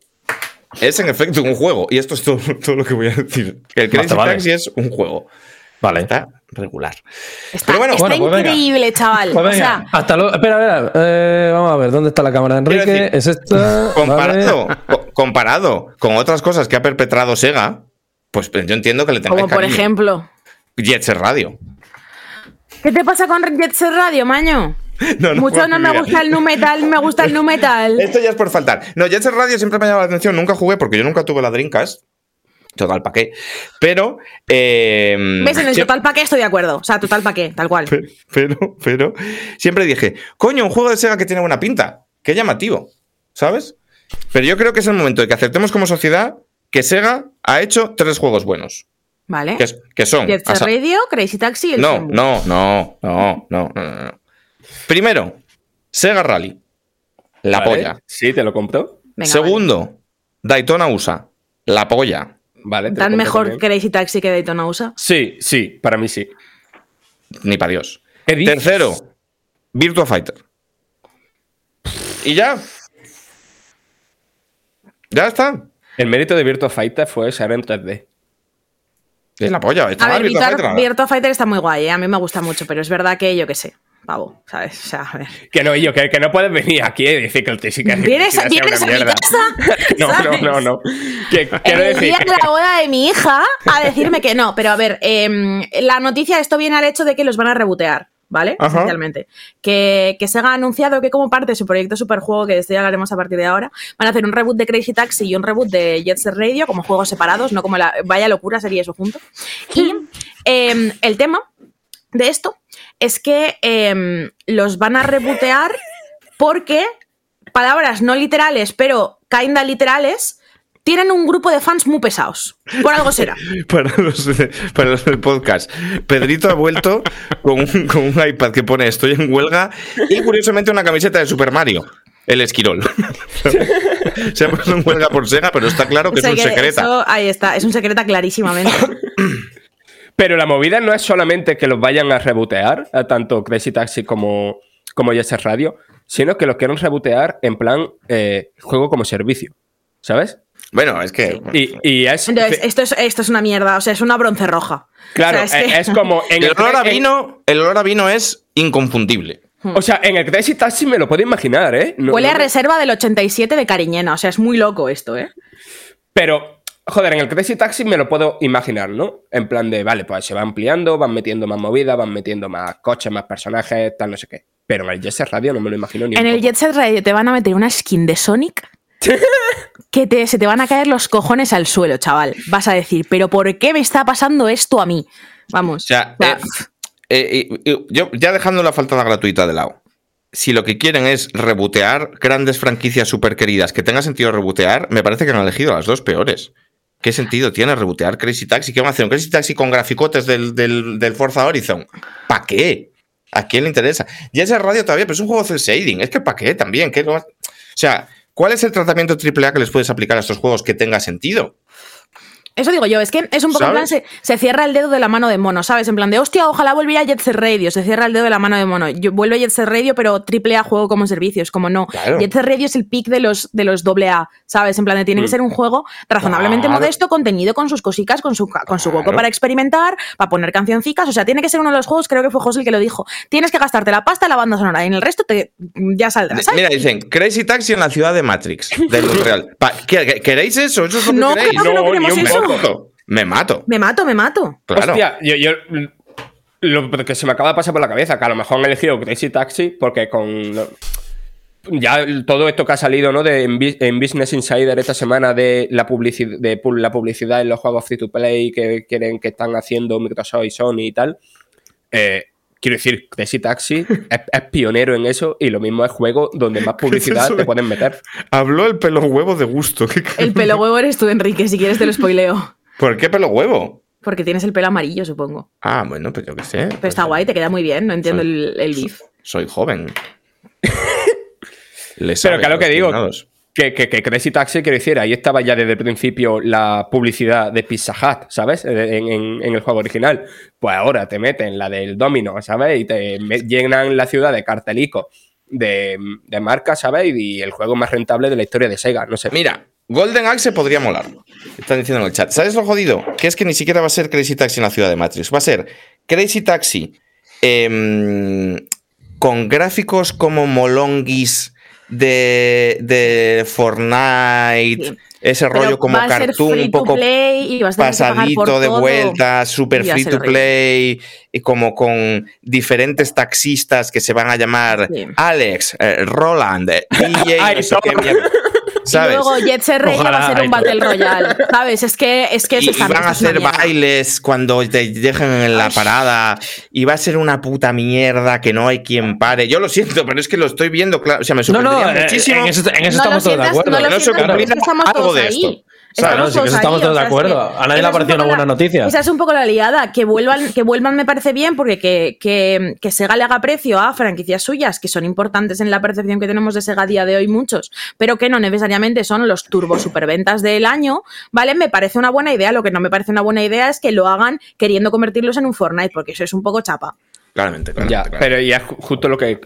Es en efecto un juego. Y esto es todo, todo lo que voy a decir. Que el Crazy vale. Taxi es un juego. Vale. Está regular. Está, Pero bueno, está bueno, pues venga. increíble, chaval. Pues o sea, hasta luego. Espera, espera. eh, vamos a ver, ¿dónde está la cámara de Enrique? decir, es esta. Comparado, vale. co- comparado con otras cosas que ha perpetrado Sega, pues yo entiendo que le tengáis como por ejemplo. Jet Set Radio. ¿Qué te pasa con Jet Set Radio, maño? No, no Mucho no me mira. gusta el nu metal, me gusta el nu metal. Esto ya es por faltar. No, Jet Set Radio siempre me ha llamado la atención. Nunca jugué porque yo nunca tuve la Dreamcast. Total, ¿pa' qué? Pero. eh, ¿Ves? En el total pa' qué estoy de acuerdo. O sea, total pa' qué, tal cual. Pero, pero, pero, siempre dije, coño, un juego de Sega que tiene buena pinta. Qué llamativo. ¿Sabes? Pero yo creo que es el momento de que aceptemos como sociedad que Sega ha hecho tres juegos buenos. ¿Vale? Que son. Jet Set Asa- Radio, Crazy Taxi y el no, no, no, no, no, no, no, no. Primero, Sega Rally. La Vale. polla. Sí, te lo compro. Venga, Segundo, Daytona USA. La polla. Vale. te ¿Tan mejor también. Crazy Taxi que Daytona USA? Sí, sí, para mí sí. Ni para Dios. ¿Qué dices? Tercero, Virtua Fighter. Y ya. Ya está. El mérito de Virtua Fighter fue ser en 3D. Es la polla. está A ver, Virtua Virtua, Fighter. Virtua Fighter está muy guay, ¿eh? a mí me gusta mucho, pero es verdad que yo qué sé, pavo, ¿sabes? O sea, a ver. Que no, yo, que, que no puedes venir aquí y decir que el TC que ¿Vienes, vienes a mi casa? No, ¿sabes? no, no, no. Que, quiero el decir día de la boda de mi hija a decirme que no. Pero a ver, em, la noticia, esto viene al hecho de que los van a rebotear, ¿vale? Ajá. Esencialmente. Que, que Sega ha anunciado que como parte de su proyecto Superjuego, que de esto ya hablaremos a partir de ahora, van a hacer un reboot de Crazy Taxi y un reboot de Jet Set Radio como juegos separados, no como la... Vaya locura sería eso junto. Y em, el tema de esto es que em, los van a rebotear porque palabras no literales, pero kinda literales, tienen un grupo de fans muy pesados. Por algo será. Para los, para los del podcast. Pedrito ha vuelto con un, con un iPad que pone estoy en huelga y curiosamente una camiseta de Super Mario. El esquirol. Se ha puesto en huelga por Sega, pero está claro que O sea es un que secreta. eso- ahí está, es un secreta clarísimamente. Pero la movida no es solamente que los vayan a rebotear, a tanto Crazy Taxi como, como Yes Radio, sino que los quieren rebotear en plan eh, juego como servicio. ¿Sabes? Bueno, es que. Y, y es. Entonces, esto es, esto es una mierda, o sea, es una bronce roja. claro, O sea, es es, que- es como. En el olor a en- vino, el olor a vino es inconfundible. O sea, en el Crazy Taxi me lo puedo imaginar, ¿eh? No- Huele a reserva del 87 de Cariñena, o sea, es muy loco esto, ¿eh? Pero, joder, en el Crazy Taxi me lo puedo imaginar, ¿no? En plan de, vale, pues se va ampliando, van metiendo más movidas, van metiendo más coches, más personajes, tal, no sé qué. Pero en el Jet Set Radio no me lo imagino ni En un el poco. Jet Set Radio te van a meter una skin de Sonic que te, se te van a caer los cojones al suelo, chaval. Vas a decir, ¿pero por qué me está pasando esto a mí? Vamos. O sea, eh, eh, eh, yo ya dejando la faltada gratuita de lado. Si lo que quieren es rebotear grandes franquicias súper queridas que tenga sentido rebotear, me parece que han elegido las dos peores. ¿Qué sentido tiene rebotear Crazy Taxi? ¿Qué van a hacer? ¿Un Crazy Taxi con graficotes del, del, del Forza Horizon? ¿Para qué? ¿A quién le interesa? Y ese radio todavía, pero es un juego de shading. Es que ¿para qué también? ¿Qué O sea, ¿cuál es el tratamiento AAA que les puedes aplicar a estos juegos que tenga sentido? Eso digo yo, es que es un poco en plan, se, se cierra el dedo de la mano de mono, ¿sabes? En plan de, hostia, ojalá volviera Jet Set Radio, se cierra el dedo de la mano de mono. Yo, vuelve Jet Set Radio, pero triple A juego como servicio, es como no. Claro. Jet Set Radio es el pick de los, de los doble A, ¿sabes? En plan de, tiene que Mm. ser un juego razonablemente Claro. modesto, contenido con sus cositas, con su, con su hueco Claro. para experimentar, para poner cancioncicas, o sea, tiene que ser uno de los juegos, creo que fue José el que lo dijo, tienes que gastarte la pasta en la banda sonora y en el resto te, ya saldrás. ¿sabes? Mira, dicen Crazy Taxi en la ciudad de Matrix, de Real. Pa- ¿qué- qué- ¿Queréis eso? ¿Eso es lo que No, queréis? que no No, queremos eso. Me mato. Me mato, me mato. Claro. Hostia, yo, yo- lo que se me acaba de pasar por la cabeza, que a lo mejor han elegido Crazy Taxi porque con lo- ya todo esto que ha salido ¿no? de, en, Bus- en Business Insider esta semana de la, publici- de la publicidad en los juegos free to play que quieren que están haciendo Microsoft y Sony y tal. eh, quiero decir, Crazy Taxi es, es pionero en eso y lo mismo es juego donde más publicidad te de- pueden meter. Habló el pelo huevo de gusto. ¿Qué- El pelo huevo eres tú, Enrique, si quieres te lo spoileo. ¿Por qué pelo huevo? Porque tienes el pelo amarillo, supongo. Ah, bueno, pues yo qué sé. Pero está guay, te queda muy bien, no entiendo el, el beef. Soy joven. Le Pero sabe que digo. Que, que, Crazy Taxi, quiero decir, ahí estaba ya desde el principio la publicidad de Pizza Hut, ¿sabes? En, en- en el juego original. Pues ahora te meten la del Domino, ¿sabes? Y te llenan la ciudad de cartelicos de, de marcas, ¿sabes? Y el juego más rentable de la historia de Sega, no sé. Mira, Golden Axe podría molar. Están diciendo en el chat. ¿Sabes lo jodido? Que es que ni siquiera va a ser Crazy Taxi en la ciudad de Matrix. Va a ser Crazy Taxi em, con gráficos como molonguis de, de Fortnite. Sí. Ese Pero rollo como cartoon, un poco play y vas a tener que pagar por pasadito de todo. vuelta, super Y free to play, y como con diferentes taxistas que se van a llamar Sí. Alex, eh, Roland, eh, DJ, no sé qué Aitor. mierda. ¿Sabes? Y luego Jet Set Radio va a ser un. Battle Royale, ¿sabes? Es que es que y, se y van a hacer bailes cuando te dejen en la parada y va a ser una puta mierda que no hay quien pare. Yo lo siento, pero es que lo estoy viendo claro. O sea, me No, no, sorprendería eh, muchísimo. en eso, en eso No estamos todos de sientas, acuerdo. no lo No se sientas, estamos algo todos de ahí. esto. Claro, sí que todos estamos ahí, todos de acuerdo. que A nadie le ha parecido una buena la- noticia. Esa es un poco la liada. Que vuelvan, que vuelvan me parece bien porque que, que, que Sega le haga precio a franquicias suyas que son importantes en la percepción que tenemos de Sega a día de hoy muchos, pero que no necesariamente son los turbo superventas del año, ¿vale? Me parece una buena idea. Lo que no me parece una buena idea es que lo hagan queriendo convertirlos en un Fortnite, porque eso es un poco chapa. Claramente, claramente, Ya, claramente. pero ya justo lo que.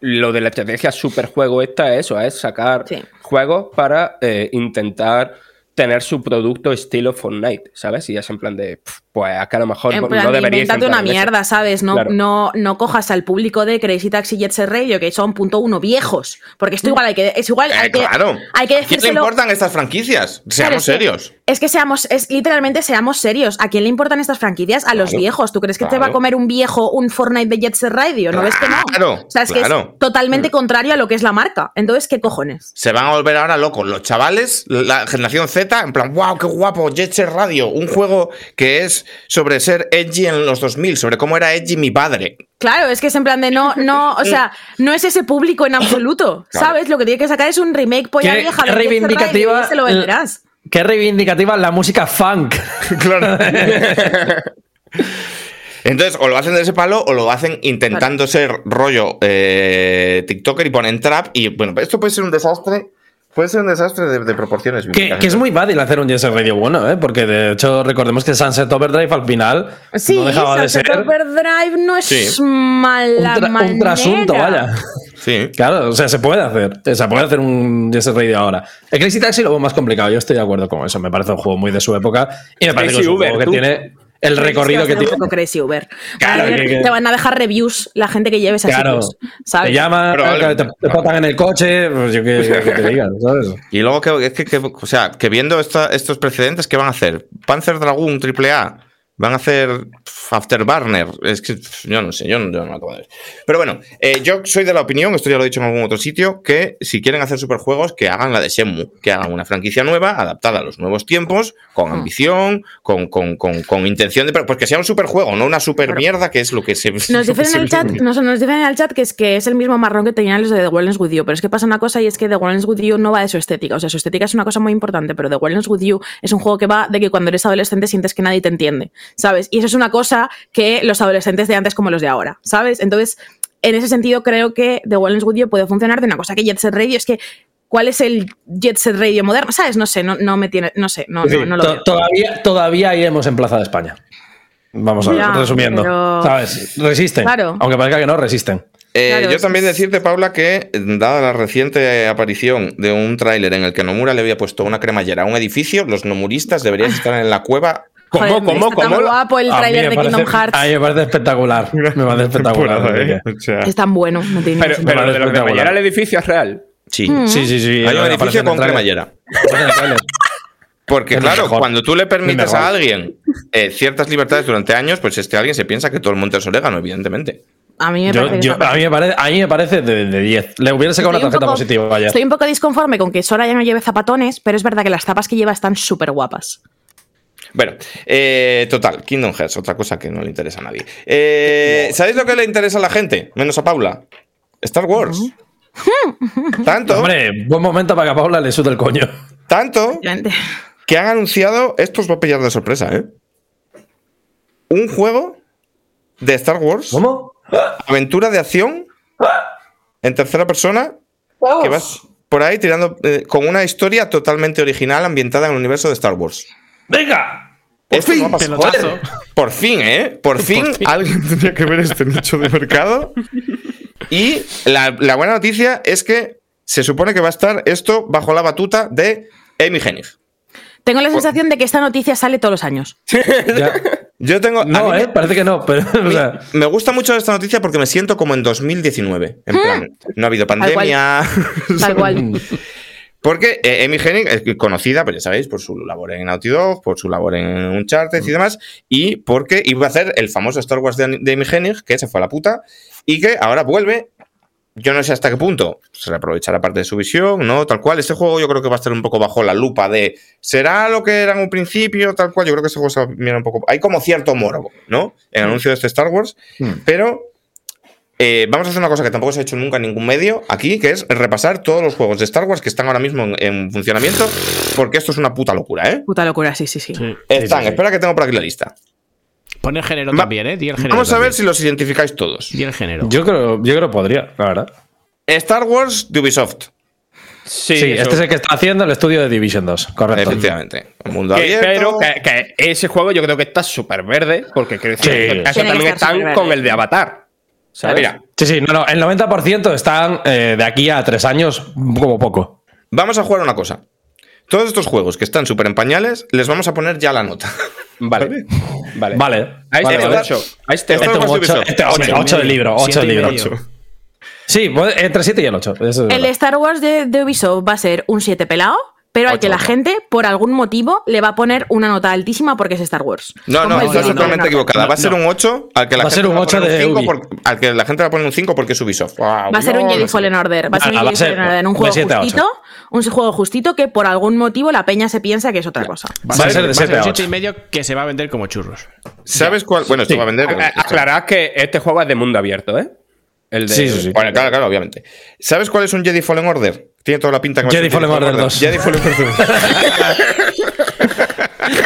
Lo de la estrategia superjuego esta es eso, es sacar Sí. juegos para eh, intentar tener su producto estilo Fortnite, ¿sabes? Y es en plan de, pues acá a lo mejor En no plan, deberíais invéntate una mierda, ¿sabes? No, Claro. no, no cojas al público de Crazy Taxi y Jet Set Radio, que son punto uno viejos. Porque esto igual hay que. Es igual, Eh, hay que, claro. hay que ¿A quién le importan estas franquicias? Claro, Seamos es que- serios. Es que seamos, es literalmente seamos serios. ¿A quién le importan estas franquicias? A los viejos. ¿Tú crees que te va a comer un viejo un Fortnite de Jet Set Radio? ¿No ves que no? Claro, O sea, es que claro. es totalmente contrario a lo que es la marca. Entonces, ¿qué cojones? Se van a volver ahora locos los chavales, la generación Z, en plan, wow, qué guapo, Jet Set Radio, un juego que es sobre ser edgy en los 2000, sobre cómo era edgy mi padre. Claro, es que es en plan de no, no, o sea, no es ese público en absoluto, ¿sabes? Lo que tiene que sacar es un remake polla Qué- vieja reivindicativa y se lo venderás. Qué reivindicativa la música funk. Claro. Entonces, o lo hacen de ese palo o lo hacen intentando ser rollo eh, TikToker y ponen trap. Y bueno, esto puede ser un desastre. Puede ser un desastre de, de proporciones. Que, bíblicas. que es muy fácil hacer un Yes Radio bueno, ¿eh? Porque de hecho, recordemos que Sunset Overdrive al final Sí, no dejaba de ser Sunset Overdrive no es Sí. mala un, tra- un trasunto, vaya. Sí. Claro, o sea, se puede hacer. O sea, puede hacer un Yes Radio ahora. El Crazy Taxi lo veo más complicado. Yo estoy de acuerdo con eso. Me parece un juego muy de su época. Y me parece que es un Uber, juego que tú. tiene el recorrido que tiene. un poco crazy Uber. Claro, que- que- Te van a dejar reviews la gente que lleves a Claro. sitios, ¿sabes? Te llaman, te, te potan en el coche, pues yo qué que te digan, ¿sabes? Y luego, que, es que, que- o sea, que viendo esta- estos precedentes, ¿qué van a hacer? Panzer Dragoon AAA. Van a hacer Afterburner. Es que yo no sé, yo no, yo no acabo de ver. Pero bueno, eh, yo soy de la opinión, esto ya lo he dicho en algún otro sitio, que si quieren hacer superjuegos, que hagan la de Shenmue, que hagan una franquicia nueva, adaptada a los nuevos tiempos, con ambición, con, con, con, con intención de. Pues que sea un superjuego, no una super mierda, que es lo que se. Nos dicen en el chat, nos dicen en el chat que es que es el mismo marrón que tenían los de The Wellness With You, pero es que pasa una cosa y es que The Wellness With You no va de su estética, o sea, su estética es una cosa muy importante, pero The Wellness With You es un juego que va de que cuando eres adolescente sientes que nadie te entiende, ¿sabes? Y eso es una cosa que los adolescentes de antes como los de ahora, ¿sabes? Entonces, en ese sentido creo que The Wellness With You puede funcionar de una cosa que Jet Set Radio es que ¿Cuál es el Jet Set Radio moderno? ¿Sabes? No sé, no, no me tiene, no sé, no, Sí, no, no lo to- veo. todavía, todavía iremos en Plaza de España. Vamos a ver, Ya, resumiendo. pero- ¿Sabes? Resisten. Claro. Aunque parezca que no, resisten. Eh, Claro, yo es- también decirte, Paula, que dada la reciente aparición de un tráiler en el que Nomura le había puesto una cremallera a un edificio, los nomuristas deberían estar en la cueva. ¿Cómo, Joder, cómo, está tan cómo? guapo el tráiler me de parece- Kingdom Hearts. A mí me parece espectacular. Me parece espectacular. ¿eh? O sea, Es tan bueno, no tiene Pero, pero de lo que me el edificio es real. sí. Sí, sí, sí. Hay un edificio con cremallera. Porque, Es claro, mejor. cuando tú le permites a alguien eh, ciertas libertades durante años, pues este alguien se piensa que todo el monte es orégano, evidentemente. A mí me Yo- parece yo- a, mí me parece, a mí me parece de, de 10. Le hubiera sacado una un tarjeta poco- positiva ayer. Estoy un poco disconforme con que Sora ya no lleve zapatones, pero es verdad que las tapas que lleva están súper guapas. Bueno, eh, total, Kingdom Hearts, otra cosa que no le interesa a nadie. Eh, ¿Sabéis lo que le interesa a la gente? Menos a Paula. Star Wars. Tanto, Hombre, buen momento para que a Paula le sude el coño. tanto que han anunciado, esto os va a pillar de sorpresa, ¿eh? Un juego de Star Wars, ¿Cómo? aventura de acción, en tercera persona, que vas por ahí tirando eh, con una historia totalmente original ambientada en el universo de Star Wars. ¡Venga! Pelotazo. Joder, Por fin, ¿eh? Por fin, alguien tenía que ver este nicho de mercado. Y la, la buena noticia es que se supone que va a estar esto bajo la batuta de Amy Hennig. Tengo la sensación de que esta noticia sale todos los años. Ya. Yo tengo. No, mí ¿eh? Parece que no, pero. me- o sea, Me gusta mucho esta noticia porque me siento como en 2019. En plan, no ha habido cual. pandemia. Tal cual. Porque eh, Amy Hennig es conocida, pues ya sabéis, por su labor en Naughty Dog, por su labor en Uncharted y demás, y porque iba a hacer el famoso Star Wars de, de Amy Hennig, que se fue a la puta, y que ahora vuelve. Yo no sé hasta qué punto se aprovechará parte de su visión, ¿no? Tal cual. Este juego yo creo que va a estar un poco bajo la lupa de ¿será lo que era en un principio? Tal cual. Yo creo que este juego se va a mirar un poco. Hay como cierto morbo, ¿no? En el anuncio de este Star Wars, pero eh, vamos a hacer una cosa que tampoco se ha hecho nunca en ningún medio aquí, que es repasar todos los juegos de Star Wars que están ahora mismo en, en funcionamiento, porque esto es una puta locura, ¿eh? Puta locura, sí, sí, sí. Sí. Están, sí, sí. espera que tengo por aquí la lista. Pon el género Va- también, ¿eh? Di el género. Vamos a ver si los identificáis todos. Di el género. yo creo, yo creo que podría, la verdad. Star Wars de Ubisoft, Sí, Sí, este es el que está haciendo el estudio de Division 2, correcto. efectivamente. Un mundo Que- abierto. pero que, que ese juego yo creo que está súper verde, porque creo que Sí. en este que también están con el de Avatar. ¿Sabes? Mira, Sí, sí, no, no, el 90% están eh, de aquí a tres años como poco. vamos a jugar una cosa. Todos estos juegos que están súper en pañales, les vamos a poner ya la nota. Vale. Vale. Vale. A este vale, vale. 8. A este Esto- Este ocho. un ocho, este Siete y 8 de libro, 8 de libro. Sí, entre 7 y el 8. El Star Wars de, de Ubisoft va a ser un 7 pelado, pero al que la ocho. gente, por algún motivo, le va a poner una nota altísima porque es Star Wars. No, no, Jedi totalmente equivocada. Va a ser No. un 8 al que la Va a ser gente un le 8 poner de 5 Ubi. por- al que la gente va a poner un 5 porque es Ubisoft. Va a ser un Jedi. Fallen Order. Va a ser un Ah, va a Jedi Fallen Order en un juego 7 a 8. justito. Un juego justito que por algún motivo la peña se piensa que es otra cosa. Va Va a ser de 7 a un 8. siete y medio que se va a vender como churros. ¿Sabes cuál? Bueno, esto va a vender. A- a- Aclarad que este juego es de mundo abierto, ¿eh? El de, Sí, sí, sí. Bueno, claro, claro, obviamente. ¿Sabes cuál es un Jedi Fallen Order? Tiene toda la pinta que va a Jedi Fallen Order 2. Jedi Fallen Order 2.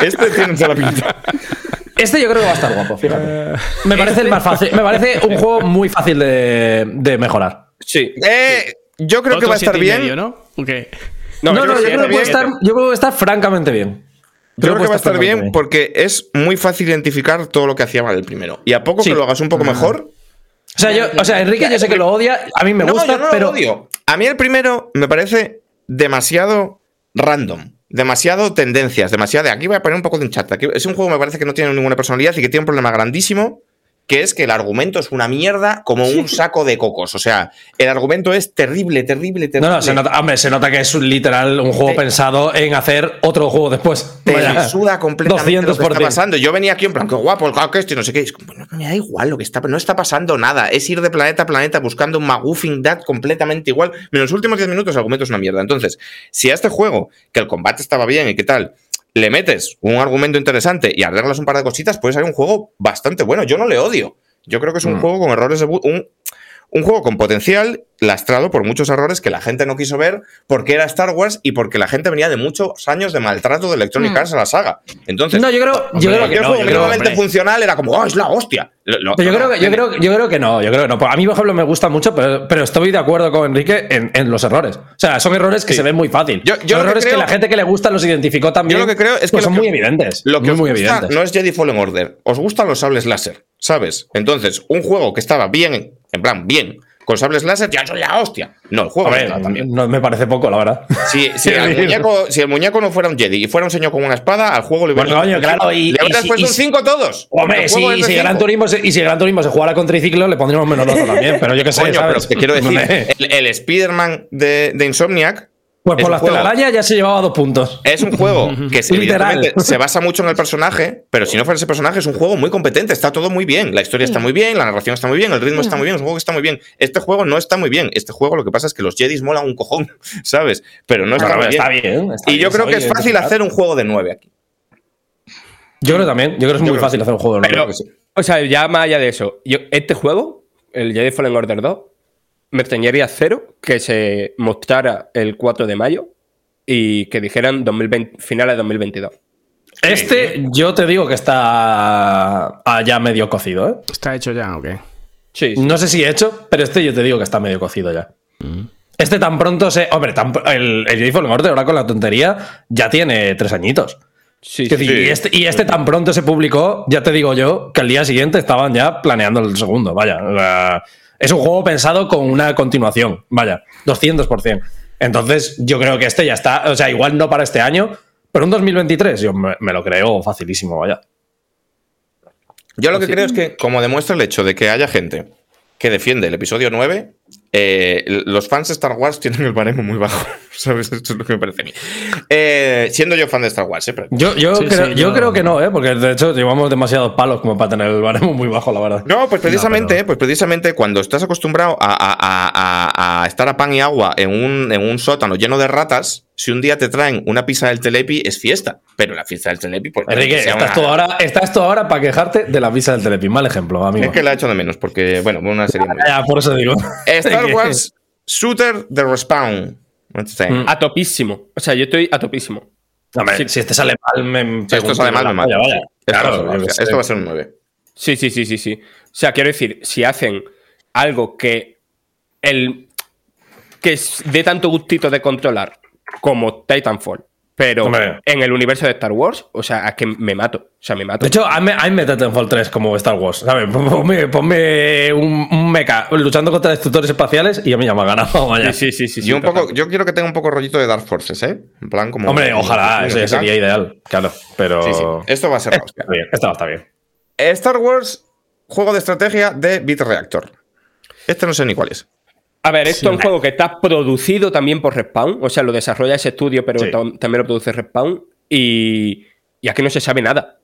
este tiene toda la pinta. Este yo creo que va a estar guapo, fíjate. Me parece el más fácil. Me parece un juego muy fácil de, de mejorar. Sí. Eh, yo creo que va a estar bien. medio, ¿no? No, yo, creo que puede estar, yo creo que está francamente bien. Yo creo que va a estar bien porque es muy fácil identificar todo lo que hacía mal el primero. Y a poco Sí. que lo hagas un poco mejor. O sea, yo, o sea, Enrique, yo sé que lo odia, a mí me no, gusta, yo no pero. odio. A mí el primero me parece demasiado random. Demasiado tendencias, demasiado de aquí voy a poner un poco de un es un juego que me parece que no tiene ninguna personalidad y que tiene un problema grandísimo, que es que el argumento es una mierda como un saco de cocos. O sea, el argumento es terrible, terrible, terrible. No, no, se nota, hombre, se nota que es un literal un juego Te- pensado en hacer otro juego después. Te Vaya, suda completamente lo que está 200%. pasando. Yo venía aquí en plan, qué guapo el hack este, y no sé qué. Es como, no, me da igual lo que está, no está pasando nada. Es ir de planeta a planeta buscando un magoofing that completamente igual. En los últimos 10 minutos el argumento es una mierda. Entonces, si a este juego, que el combate estaba bien y qué tal, le metes un argumento interesante y arreglas un par de cositas, puede salir un juego bastante bueno. Yo no le odio. Yo creo que es un juego con errores de... Un, un juego con potencial lastrado por muchos errores que la gente no quiso ver porque era Star Wars y porque la gente venía de muchos años de maltrato de Electronic Mm. Arts a la saga. Entonces, No, yo creo, yo Hombre, creo que cualquier no. juego Yo mínimamente funcional era como, ¡oh, es la hostia! Lo- lo- pero yo, no, creo que, yo, creo, yo creo que no, yo creo que no. A mí, por ejemplo, me gusta mucho, pero, pero estoy de acuerdo con Enrique en, en los errores. O sea, son errores que se ven muy fácil. Yo- yo son que errores que, creo- la gente que le gusta los identificó también. Yo lo que creo es que pues son que- muy evidentes. Lo que muy, os muy gusta evidentes. no es Jedi Fallen Order. Os gustan los sables láser, ¿sabes? Entonces, un juego que estaba bien, en plan, bien, con sables láser, ya soy la hostia. No, el juego Hombre, bien. no me parece poco, la verdad. Si, el muñeco, si el muñeco no fuera un Jedi y fuera un señor con una espada, al juego le hubiera Bueno, claro, y- le y hubieras si- puesto y un si- 5 a todos. Hombre, es de si Gran. Turismo se, y si Gran Turismo se jugara con triciclo, le pondríamos menos nota también. Pero yo qué sé, Coño, pero quiero decir, el, el Spider-Man de, de Insomniac Pues es por las telarañas ya se llevaba dos puntos. Es un juego que se, evidentemente se basa mucho en el personaje, pero si no fuera ese personaje, es un juego muy competente, está todo muy bien. La historia está muy bien, la narración está muy bien, el ritmo está muy bien, es un juego que está muy bien. Este juego no está muy bien. Este juego lo que pasa es que los Jedis molan un cojón, ¿sabes? Pero no está Bueno, muy bien. está bien, está y yo bien, creo que es fácil hacer un juego de 9 aquí. Yo creo también. Yo creo que es Yo muy fácil hacer un juego de Pero, nuevo. o sea, ya más allá de eso, yo, este juego, el Jedi Fallen Order 2, me extrañaría cero que se mostrara el 4 de mayo y que dijeran 2020, finales de 2022. Este, yo te digo que está ah, ya medio cocido, ¿eh? ¿Está hecho ya o qué? Sí, sí. No sé si hecho, pero este yo te digo que está medio cocido ya. Este tan pronto se. Hombre, tan el, el Jedi Fallen Order ahora con la tontería ya tiene tres añitos. sí, decir, sí. y, este, y este tan pronto se publicó, ya te digo yo, que al día siguiente estaban ya planeando el segundo. Vaya. sea, es un juego pensado con una continuación. Vaya, 200%. Entonces, yo creo que este ya está. O sea, igual no para este año, pero un 2023, yo me, me lo creo facilísimo, vaya. Yo lo que creo es que, como demuestra el hecho de que haya gente que defiende el episodio 9, eh, los fans de Star Wars tienen el baremo muy bajo. ¿Sabes? Esto es lo que me parece a mí. Eh, siendo yo fan de StarArs, ¿eh? Pero- Yo, yo, Sí, creo, sí, yo creo que no, ¿eh? porque de hecho llevamos demasiados palos como para tener el baremo muy bajo, la verdad. No, pues precisamente, No, pero- pues precisamente cuando estás acostumbrado a, a- a- a- a estar a pan y agua en un, en un sótano lleno de ratas, si un día te traen una pizza del Telepi es fiesta. Pero la pizza del Telepi, pues. Enrique, estás una- tú, ahora, estás tú ahora para quejarte de la visa del Telepin. Mal ejemplo, amigo. Es que la he hecho de menos, porque, bueno, una serie muy. Ya, por eso digo. Star que- Wars Shooter de Respawn. Mm. A topísimo. O sea, yo estoy a topísimo. Hombre, Sí. si este sale mal, me Si esto sale mal, me vaya. Esto, Claro, sé. esto va a ser un 9. Sí, sí, sí, sí, sí. O sea, quiero decir, si hacen algo que el que es- dé tanto gustito de controlar como Titanfall, pero Hombre. en el universo de Star Wars, o sea, es que me mato. O sea, me mato. De hecho, hazme, hazme Titanfall 3 como Star Wars, ¿sabes? Ponme, ponme un, un mecha luchando contra destructores espaciales y a mí ya me ha ganado, vaya. sí, sí, sí, sí, Yo, un poco, yo quiero que tenga un poco rollito de Dark Forces, ¿eh? En plan como. Hombre, ojalá, ese sería ideal, claro. Pero. Sí, sí. Esto va a ser. Está bien, esto va a estar bien. Star Wars, juego de estrategia de Bit Reactor. Este no sé ni cuál es. A ver, esto es un juego que está producido también por Respawn, o sea, lo desarrolla ese estudio, pero Sí. también lo produce Respawn, y, y aquí no se sabe nada.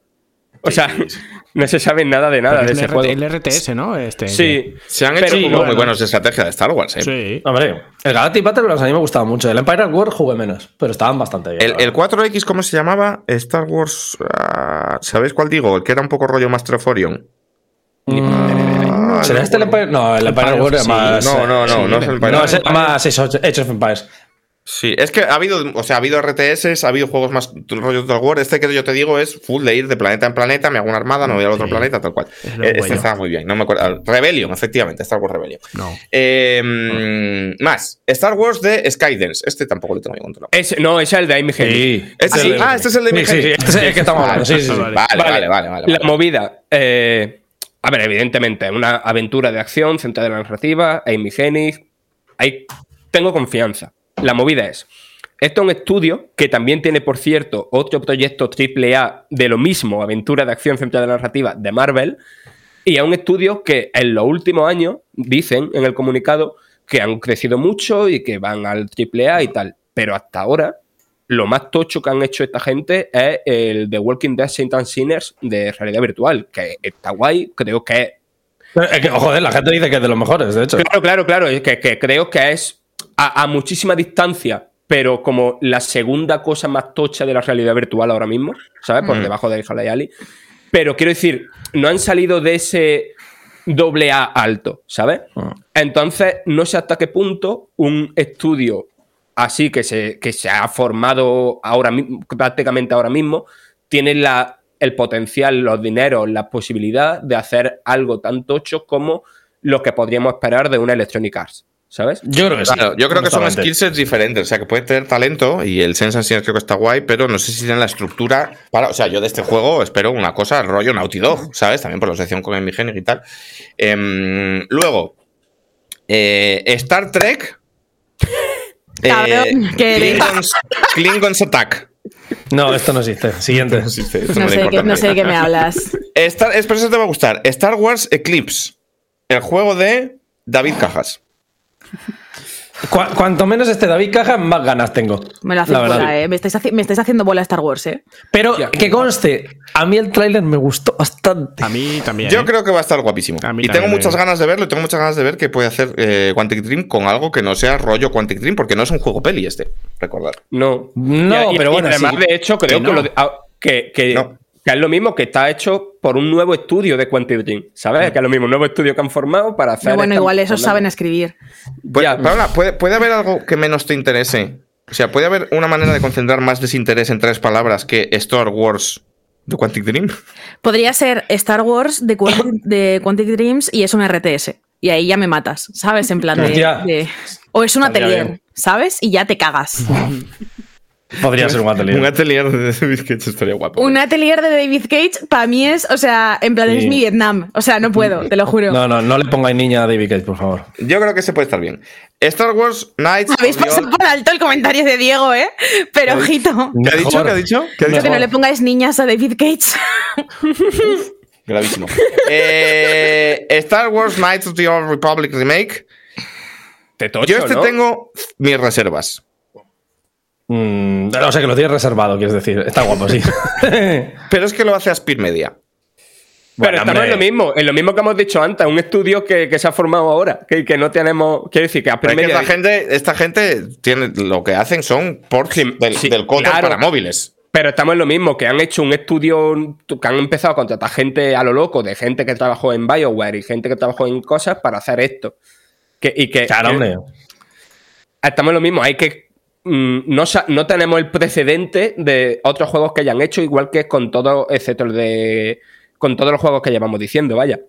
O sea, no se sabe nada de nada de el, ese RT juego. el RTS, ¿no? Este, Sí, Se han Pero hecho sí, juegos muy bueno. buenos de estrategia de Star Wars, ¿eh? Sí. Hombre, el Galactic Battlegrounds a mí me gustaba mucho. El Empire at War jugué menos, pero estaban bastante bien. El, la el verdad. 4X, ¿cómo se llamaba? Star Wars. ah, ¿Sabéis cuál digo? El que era un poco rollo Master of Orion. Mm, ¿Será este el Empire? No, el Empire War sí. más. No, no, no, sí, no es el No, Empire. ese era más Age of Empires. Sí, es que ha habido, o sea, ha habido RTS, ha habido juegos más rollo Total War. Este que yo te digo es full de ir de planeta en planeta, me hago una armada, me voy al otro Sí. planeta, tal cual. Es Eh, Este bueno. estaba muy bien, no me acuerdo. Rebellion, efectivamente, Star Wars Rebellion. No. Eh, mm, Más, Star Wars de Skydance. Este tampoco lo tengo yo controlado. ese- no, ese es el de Hennig. Sí. Este Ah. Ah, este es el de Sí, sí, sí, este es el que estamos hablando. Sí, sí, sí. Vale. Vale, vale, vale, vale. La movida. eh, a ver, evidentemente, una aventura de acción centrada en la narrativa, Amy Hennig. Ahí tengo confianza. La movida es. Esto es un estudio que también tiene, por cierto, otro proyecto AAA de lo mismo, aventura de acción centrada en la narrativa de Marvel. Y es un estudio que en los últimos años, dicen en el comunicado, que han crecido mucho y que van al AAA y tal. Pero hasta ahora, lo más tocho que han hecho esta gente es el The Walking Dead Saint and Sinners de realidad virtual, que está guay, creo que es es que, joder, la gente dice que es de los mejores, de hecho. Claro, claro, claro. Es que, que creo que es a, a muchísima distancia, pero como la segunda cosa más tocha de la realidad virtual ahora mismo, ¿sabes? Por Mm. debajo de Haley Ali. Pero quiero decir, no han salido de ese doble A alto, ¿sabes? Mm. Entonces, no sé hasta qué punto un estudio así que se, que se ha formado ahora prácticamente ahora mismo, tiene la, el potencial, los dineros, la posibilidad de hacer algo tan tocho como lo que podríamos esperar de una Electronic Arts, ¿sabes? Yo creo que sí. Claro, yo creo que son skillsets diferentes. O sea, que puede tener talento y el Sense creo que está guay, pero no sé si tienen la estructura para. O sea, yo de este juego espero una cosa rollo Naughty Dog, ¿sabes? También por la asociación con Amy Hennig y tal. Em, luego, eh, Star Trek. Eh, Cabrón. Klingons, Klingons Attack. No, esto no existe. Siguiente. Esto No que- sé de qué me hablas. Star, es, pero eso te va a gustar. Star Wars Eclipse. El juego de David Cajas. Cu- cuanto menos este David Caja, más ganas tengo. Me La verdad. bola, eh. Me estáis, me estáis haciendo bola Star Wars, eh. Pero que conste, a mí el tráiler me gustó bastante. A mí también. Yo ¿eh? creo que va a estar guapísimo. A mí Y tengo muchas ganas de verlo y tengo muchas ganas de ver qué puede hacer eh, Quantic Dream con algo que no sea rollo Quantic Dream, porque no es un juego peli este, recordar. No. No, pero bueno, además, sí. de hecho, creo Que lo de- ah, que, que- No. Que es lo mismo que está hecho por un nuevo estudio de Quantic Dream, ¿sabes? Que es lo mismo, un nuevo estudio que han formado para hacer. Pero bueno, esta- igual esos saben escribir. Puede, Ya. Paola, ¿puede, puede haber algo que menos te interese? O sea, ¿puede haber una manera de concentrar más desinterés en tres palabras que Star Wars de Quantic Dream? Podría ser Star Wars de Quantic, de Quantic Dreams y es un RTS. Y ahí ya me matas, ¿sabes? En plan de. O es un Estaría atelier, bien. ¿sabes? Y ya te cagas. Podría ser un atelier. Un atelier de David Cage estaría guapo. un atelier de David Cage, para mí es, o sea, en plan, es mi Vietnam. O sea, no puedo, te lo juro. No, no, no le pongáis niña a David Cage, por favor. Yo creo que se puede estar bien. Star Wars Knights Habéis of the pasado Old- por alto el comentario de Diego, ¿eh? Pero ojito. ¿Qué ha dicho? ¿Qué ha dicho? ¿Qué ha Yo dicho? que no le pongáis niñas a David Cage. Gravísimo. Eh, Star Wars Knights of the Old Republic Remake. Te tocho, Yo este ¿no? tengo mis reservas. Mm, o sea, que lo tienes reservado, quieres decir. Está guapo, sí. Pero es que lo hace Aspir Media. Pero Bueno, estamos hombre. en lo mismo, en lo mismo que hemos dicho antes, un estudio que, que se ha formado ahora, que, que no tenemos. Quiero decir que a Pero es que primera. esta gente, esta gente tiene, lo que hacen son ports Sí, del, sí, del Cotor claro. para móviles. Pero estamos en lo mismo, que han hecho un estudio, que han empezado a contratar gente a lo loco, de gente que trabajó en Bioware y gente que trabajó en cosas para hacer esto. Que, y que, Claro, que- hombre. estamos en lo mismo, hay que. Mm, no, no tenemos el precedente de otros juegos que hayan hecho, igual que con todo, excepto el de. con todos los juegos que llevamos diciendo, vaya.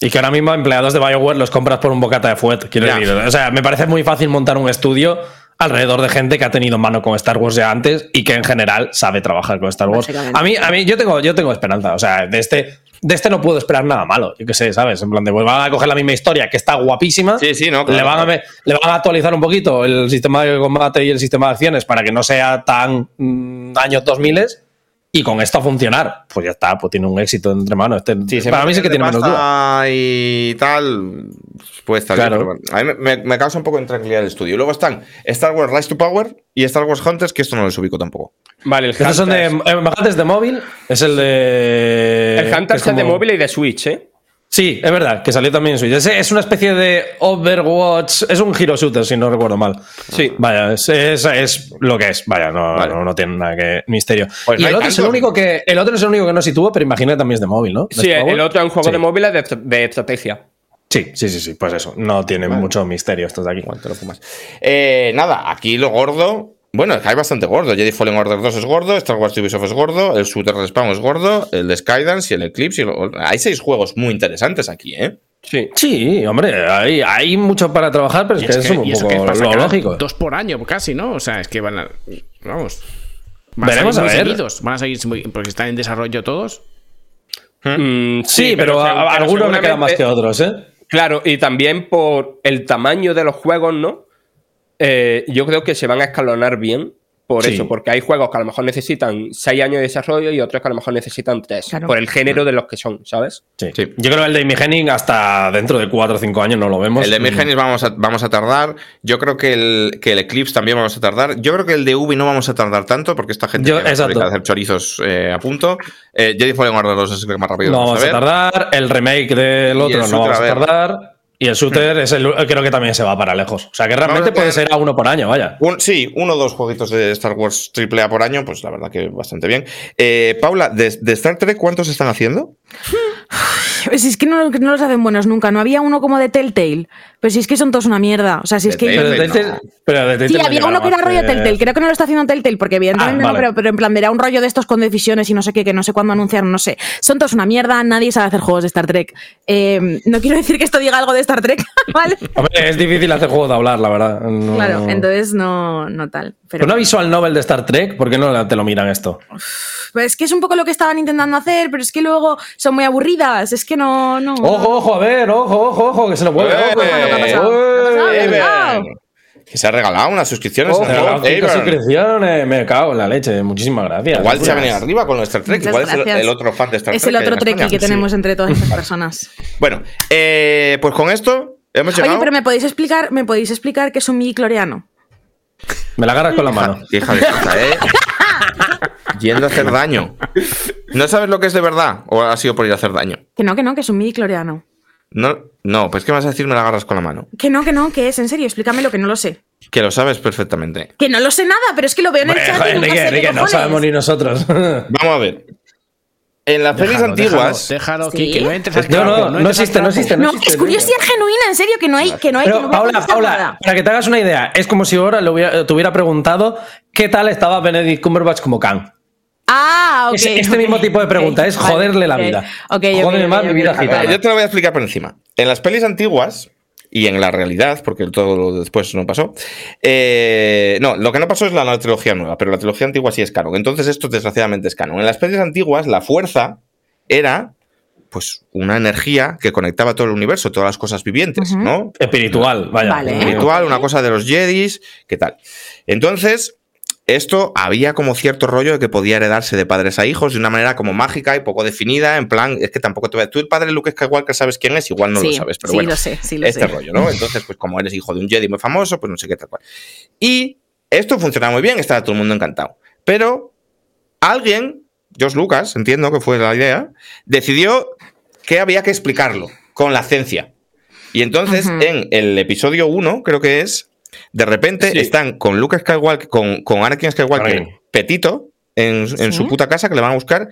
Y que ahora mismo empleados de BioWare los compras por un bocata de fuet, quiero Ya. decir. O sea, me parece muy fácil montar un estudio alrededor de gente que ha tenido mano con Star Wars ya antes y que en general sabe trabajar con Star Wars. A mí, a mí yo tengo, yo tengo esperanza. O sea, de este, de este no puedo esperar nada malo. Yo qué sé, ¿sabes? En plan de, pues van a coger la misma historia que está guapísima. Sí, sí, no, le, van a, claro. le van a actualizar un poquito el sistema de combate y el sistema de acciones para que no sea tan mm, años 2000 y con esto a funcionar. Pues ya está, pues tiene un éxito entre manos. Este- Sí, se para mí sí que tiene de menos duda. y tal, puede estar bien, Claro. pero bueno, a mí me, me causa un poco de intranquilidad el estudio. Y luego están Star Wars Rise to Power y Star Wars Hunters, que esto no los ubico tampoco. Vale, el Estos son de Hunters- eh, Hunters de móvil, es el de. El Hunters es de como- móvil y de Switch, ¿eh? Sí, es verdad, que salió también en Switch. Es, es una especie de Overwatch. Es un hero shooter, si no recuerdo mal. Sí. Vaya, es, es- es lo que es. Vaya, no, Vale. no, no tiene nada que misterio. Pues y el otro, es el único que, el otro es el único que no sitúo, pero imagino que también es de móvil, ¿no? Sí, el otro es un juego Sí. de móviles de, de estrategia. Sí, sí, sí, sí, pues eso. No tiene mucho misterio estos de aquí. Igual te lo fumas. Eh, nada, aquí lo gordo. Bueno, es que hay bastante gordo. Jedi Fallen Order 2 es gordo, Star Wars Ubisoft es gordo, el Shooter Respawn es gordo, el de Skydance y el Eclipse. y lo- Hay seis juegos muy interesantes aquí, ¿eh? Sí. Sí, hombre, hay, hay mucho para trabajar, pero es que que- es un poco que es lo lógico. Dos por año, casi, ¿no? O sea, es que van a. Vamos. Van Veremos salir a ver. seguidos, Van a seguir muy- porque están en desarrollo todos. Mm, Sí, pero, se- a- a pero algunos me quedan más que otros, ¿eh? Claro, y también por el tamaño de los juegos, ¿no? Eh, yo creo que se van a escalonar bien por Sí. eso, porque hay juegos que a lo mejor necesitan 6 años de desarrollo y otros que a lo mejor necesitan 3, Claro. por el género de los que son, ¿sabes? Sí. Sí. Yo creo que el de Imigening hasta dentro de 4 o 5 años no lo vemos. El de Mirgenis vamos a, vamos a tardar. Yo creo que el, que el Eclipse también vamos a tardar. Yo creo que el de Ubi no vamos a tardar tanto porque esta gente Yo- fábrica de hacer chorizos eh, a punto. Eh, Jedi Fallen Order 2 es el que más rápido No vamos vamos a a tardar. El remake del otro no vamos a a ver. tardar. Y el shooter es el, creo que también se va para lejos. O sea que realmente puede ser a uno por año, vaya. Un- sí, uno o dos jueguitos de Star Wars AAA por año, pues la verdad que bastante bien. Eh, Paula, de, de Star Trek cuántos están haciendo? Si es que no, no los hacen buenos nunca. No había uno como de Telltale. Pero si es que son todos una mierda. O sea, si es que. Pero de Telltale, pero Telltale Sí, no había uno que era rollo Telltale. Creo que no lo está haciendo Telltale porque evidentemente Ah, no, vale. pero, pero en plan era un rollo de estos con decisiones y no sé qué, que no sé cuándo anunciaron, no sé. Son todos una mierda, nadie sabe hacer juegos de Star Trek. Eh, no quiero decir que esto diga algo de Star Trek, ¿vale? Hombre, es difícil hacer juegos de hablar, la verdad. No- Claro, entonces no, no tal. Pero Pero una visual novel de Star Trek, ¿por qué no te lo miran esto? pues es que es un poco lo que estaban intentando hacer, pero es que luego son muy aburridas. Es que no. no Ojo, ojo, a ver, ojo, ojo, ojo, que se lo. Eh, ¿qué ha ojo, pasado? ¿Qué ha ha eh? Que se ha regalado unas suscripciones. el cinco Avern. suscripciones, me cago en la leche. Muchísimas gracias. Igual se ha venido arriba con lo de Star Trek. Muchas Igual es el, gracias. el otro fan de Star Es Trek. el otro España. que tenemos entre todas estas personas. Bueno, eh, pues con esto hemos llegado. Oye, pero me podéis explicar, me podéis explicar qué es un midi-cloriano. Me la agarras con la mano. Hija, hija de puta, ¿eh? Yendo a hacer daño. ¿No sabes lo que es de verdad? ¿O ha sido por ir a hacer daño? Que no, que no, que es un midi-cloriano. No, no, pues ¿qué me vas a decir? Me la agarras con la mano. Que no, que no, que es, en serio, explícamelo, que no lo sé. Que lo sabes perfectamente. Que no lo sé nada, pero es que lo veo en el chat. joder, y nunca Enrique, sé qué Enrique, no cojones. sabemos ni nosotros. Vamos a ver. En las pelis Déjalo, antiguas. Déjalo, déjalo, Sí. Kike, no entres al No, no, no entres al existe, no existe. No, existe, es curiosidad genuina, en serio, que no hay. Que no hay que Pero, no voy a Paula, contestar Paula, nada. para que te hagas una idea, es como si ahora le hubiera- te hubiera preguntado qué tal estaba Benedict Cumberbatch como Khan. Ah, ok. Es- este mismo tipo de pregunta, es vale, joderle la vida. ok, ok, Jódeme ok, más mi vida gitana. Yo te lo voy a explicar por encima. En las pelis antiguas, y en la realidad, porque todo lo después no pasó. eh, no, lo que no pasó es la, la trilogía nueva, pero la trilogía antigua sí es canon. Entonces, esto desgraciadamente es canon. En las pelis antiguas, la fuerza era. Pues una energía que conectaba todo el universo, todas las cosas vivientes. ¿no? Espiritual, vaya. Vale. espiritual, una cosa de los Jedis, ¿qué tal? Entonces, esto había como cierto rollo de que podía heredarse de padres a hijos de una manera como mágica y poco definida, en plan, es que tampoco te voy a... Tú el padre Luke Skywalker sabes quién es, igual no sí, lo sabes, pero sí, bueno. lo sé, sí, lo este sé. rollo, ¿no? Entonces, pues como eres hijo de un Jedi muy famoso, pues no sé qué tal cual. Y esto funcionaba muy bien, estaba todo el mundo encantado. Pero alguien, George Lucas, entiendo que fue la idea, decidió que había que explicarlo con la ciencia. Y entonces, en el episodio 1, creo que es, de repente Sí. están con Luke Skywalker, con, con Anakin Skywalker, petito, en, en Sí. su puta casa, que le van a buscar.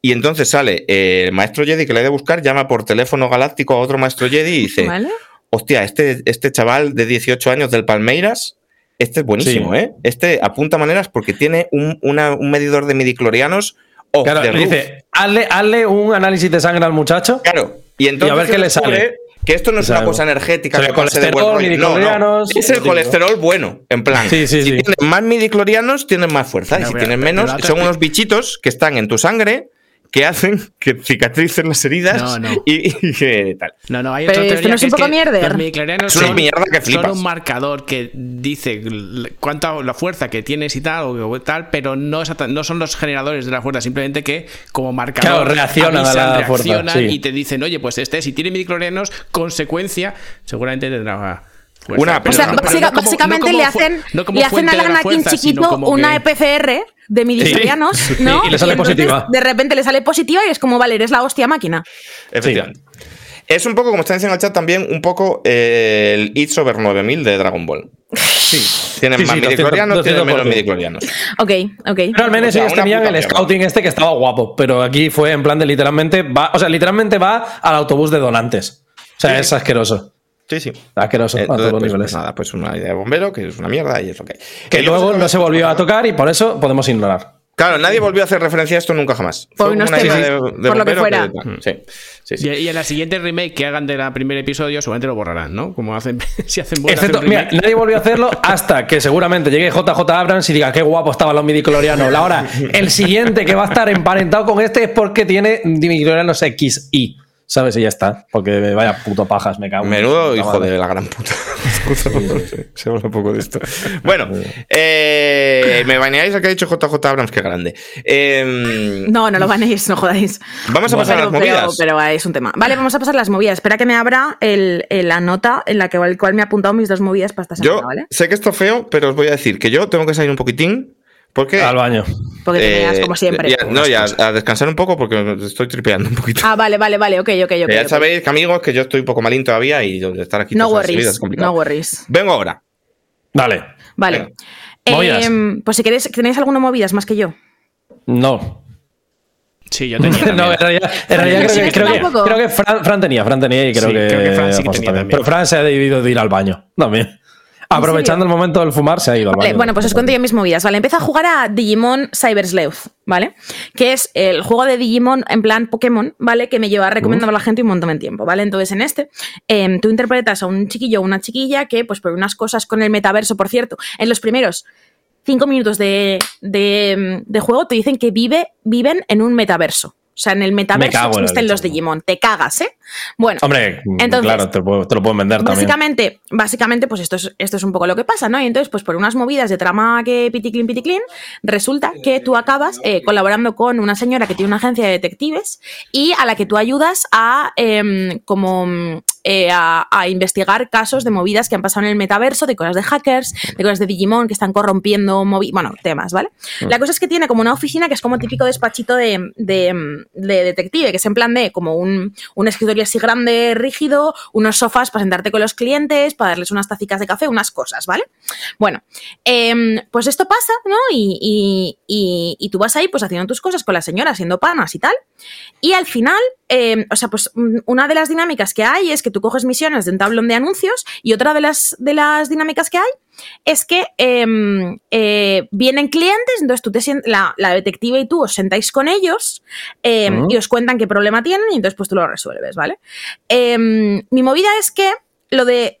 Y entonces sale eh, el maestro Jedi que le ha de buscar, llama por teléfono galáctico a otro maestro Jedi y dice: ¿Vale? Hostia, este, este chaval de 18 años del Palmeiras, este es buenísimo, Sí. ¿eh? Este apunta maneras porque tiene un, una- un medidor de midiclorianos. Claro, dice, hazle, hazle un análisis de sangre al muchacho. Claro. Y entonces ver se qué le sale. Que esto no es una cosa energética que pase de buen colesterol. No, no. Es el colesterol bueno, en plan. Sí, sí, si sí. tienen más midiclorianos, tienen más fuerza. y si tienen menos, son unos bichitos que están en tu sangre que hacen que cicatricen las heridas No, no. Y, y que tal. No, no, hay Pero otra esto teoría no es que un poco que mierder. Los Es una son, mierda que son flipas. un marcador que dice cuánta la fuerza que tienes y tal, o, tal, pero no, exacta- no son los generadores de la fuerza, simplemente que como marcador Claro, reaccionan a la fuerza, reaccionan sí. y te dicen, oye, pues este, si tiene midichlorianos, consecuencia, seguramente tendrá fuerza. Una- Pero O sea, no- pero básica- no como- básicamente no como le hacen, le hacen al Anakin fuerza, chiquito una que- EPCR de midichlorianos, ¿no? Y le sale entonces, positiva. De repente le sale positiva y es como, vale, eres la hostia máquina. Efectivamente. Es un poco, como está diciendo en el chat también, un poco eh, el It's over 9000 de Dragon Ball. Sí. Tienen Sí, más sí, 200, midichlorianos, tienen menos 200%. midichlorianos. Ok, ok. Pero al menos O sea, ellos tenían el mierda. scouting este que estaba guapo, pero aquí fue en plan de literalmente va, o sea, literalmente va al autobús de donantes. O sea, es asqueroso. Sí, sí. Asqueroso a todos los pues, niveles. nada, pues una idea de bombero, que es una mierda y es lo que hay. Que luego no se volvió a tocar y por eso podemos ignorar. Claro, nadie volvió a hacer referencia a esto nunca jamás. Por Fue como unos una idea temas, de- de por lo que fuera. Sí, sí, sí. Y, y en la siguiente remake que hagan del primer episodio, seguramente lo borrarán, ¿no? Como hacen, si hacen Excepto, un mira, remake. nadie volvió a hacerlo hasta que seguramente llegue JJ Abrams y diga qué guapo estaban los midichlorianos. Ahora, el siguiente que va a estar emparentado con este es porque tiene midichlorianos XY. ¿Sabes? Y ya está. Porque vaya puto pajas, me cago. en Menudo hijo madre. de la gran puta. Se habla un poco de esto. Bueno, eh, me baneáis a que ha dicho JJ Abrams, qué grande. Eh, No, no lo banéis, no jodáis. Vamos a pasar a las Pero- pero- movidas. Pero, es un tema. Vale, vamos a pasar las movidas. Espera que me abra el, el- la nota en la que el cual me ha apuntado mis dos movidas para esta semana, yo ¿vale? sé que esto es feo, pero os voy a decir que yo tengo que salir un poquitín. Porque. Al baño. Porque te meas eh, como siempre. ya- no, ya a descansar un poco porque estoy tripeando un poquito. Ah, vale, vale, vale, ok, ok, ok. ya sabéis que amigos que yo estoy un poco malín todavía y estar aquí No worries, es complicado. no worries. Vengo ahora. Dale. Vale. Em, pues si queréis, ¿tenéis alguna movidas más que yo? No. Sí, yo tenía. No, en realidad, en realidad sí, creo, que, creo, que, tampoco. creo que Fran, Fran tenía, Fran tenía y creo Sí, que, creo que Fran sí que tenía también. también. Pero Fran se ha debido de ir al baño también. Aprovechando el momento del fumar, se ha ido al Vale, baño. bueno, pues os cuento yo mis movidas. Vale, empiezo a jugar a Digimon Cyber Sleuth, ¿vale? Que es el juego de Digimon en plan Pokémon, ¿vale? Que me lleva recomendando a la gente un montón de tiempo, ¿vale? Entonces, en este, em, tú interpretas a un chiquillo o una chiquilla que, pues por unas cosas con el metaverso, por cierto, en los primeros cinco minutos de, de- de juego te dicen que vive, viven en un metaverso. O sea, en el metaverso existen los Digimon. Te cagas, ¿eh? Bueno, Hombre, Entonces, claro, te, lo puedo- te lo pueden vender también. Básicamente, básicamente, pues esto es, esto es un poco lo que pasa, ¿no? Y entonces, pues por unas movidas de trama que piticlin, piticlin, resulta que tú acabas eh, colaborando con una señora que tiene una agencia de detectives y a la que tú ayudas a em, como eh, a, a investigar casos de movidas que han pasado en el metaverso, de cosas de hackers, de cosas de Digimon que están corrompiendo movi bueno, temas, ¿vale? La cosa es que tiene como una oficina que es como típico despachito de, de- de detective, que es en plan de como un, un escritorio así grande, rígido, unos sofás para sentarte con los clientes, para darles unas tacicas de café, unas cosas, ¿vale? Bueno, em, pues esto pasa, ¿no? Y, y- y- y tú vas ahí pues haciendo tus cosas con la señora, haciendo panas y tal. Y al final, eh, o sea, pues mm, una de las dinámicas que hay es que tú coges misiones de un tablón de anuncios y otra de las, de las dinámicas que hay es que em, eh, vienen clientes, entonces tú te la, la detective y tú os sentáis con ellos em, Ujú. y os cuentan qué problema tienen y entonces pues tú lo resuelves, ¿vale? Em, mi movida es que lo de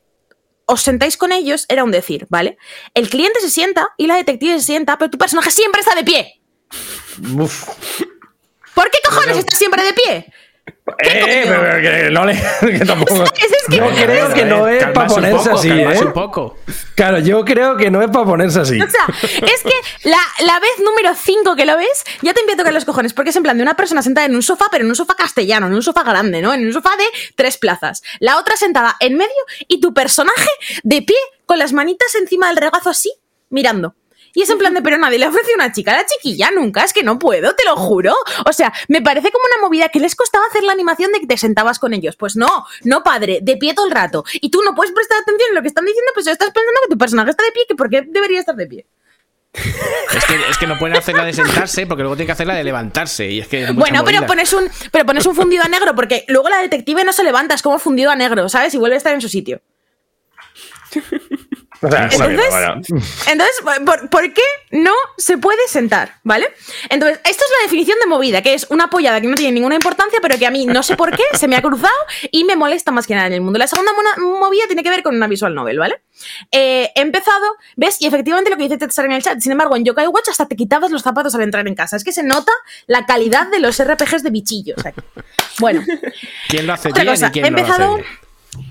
os sentáis con ellos era un decir, ¿vale? El cliente se sienta y la detective se sienta, pero tu personaje siempre está de pie. Uf. ¿Por qué cojones estás siempre de pie? Eh, pero que no le. Que tampoco. Es- es que- Yo creo que no es para ponerse poco, así, ¿eh? un poco. Claro, yo creo que no es para ponerse así. O sea, es que la, la vez número 5 que lo ves, ya te empieza a tocar los cojones, porque es en plan de una persona sentada en un sofá, pero en un sofá castellano, en un sofá grande, ¿no? En un sofá de tres plazas. La otra sentada en medio y tu personaje de pie, con las manitas encima del regazo así, mirando. Y es en plan de, pero nadie le ofrece una chica a la chiquilla nunca, es que no puedo, te lo juro. O sea, me parece como una movida que les costaba hacer la animación de que te sentabas con ellos. Pues no, no padre, de pie todo el rato. Y tú no puedes prestar atención en lo que están diciendo, pues estás pensando que tu personaje está de pie, que por qué debería estar de pie. Es que, es que no pueden hacer la de sentarse porque luego tienen que hacer la de levantarse. Y es que es Bueno, pero movida. pones un, pero pones un fundido a negro, porque luego la detective no se levanta, es como fundido a negro, ¿sabes? Y vuelve a estar en su sitio. O sea, una Entonces, mierda, vaya. Entonces, ¿por, por qué no se puede sentar? ¿Vale? Entonces, esto es la definición de movida, que es una pollada que no tiene ninguna importancia, pero que a mí no sé por qué se me ha cruzado y me molesta más que nada en el mundo. La segunda movida tiene que ver con una visual novel, ¿vale? Eh, he empezado, ¿ves? Y efectivamente lo que dice Tetsar en el chat, sin embargo, en Yokai Watch hasta te quitabas los zapatos al entrar en casa. Es que se nota la calidad de los RPGs de bichillos. aquí. Bueno, ¿Quién lo hace otra bien cosa, y quién he no lo hace empezado, bien?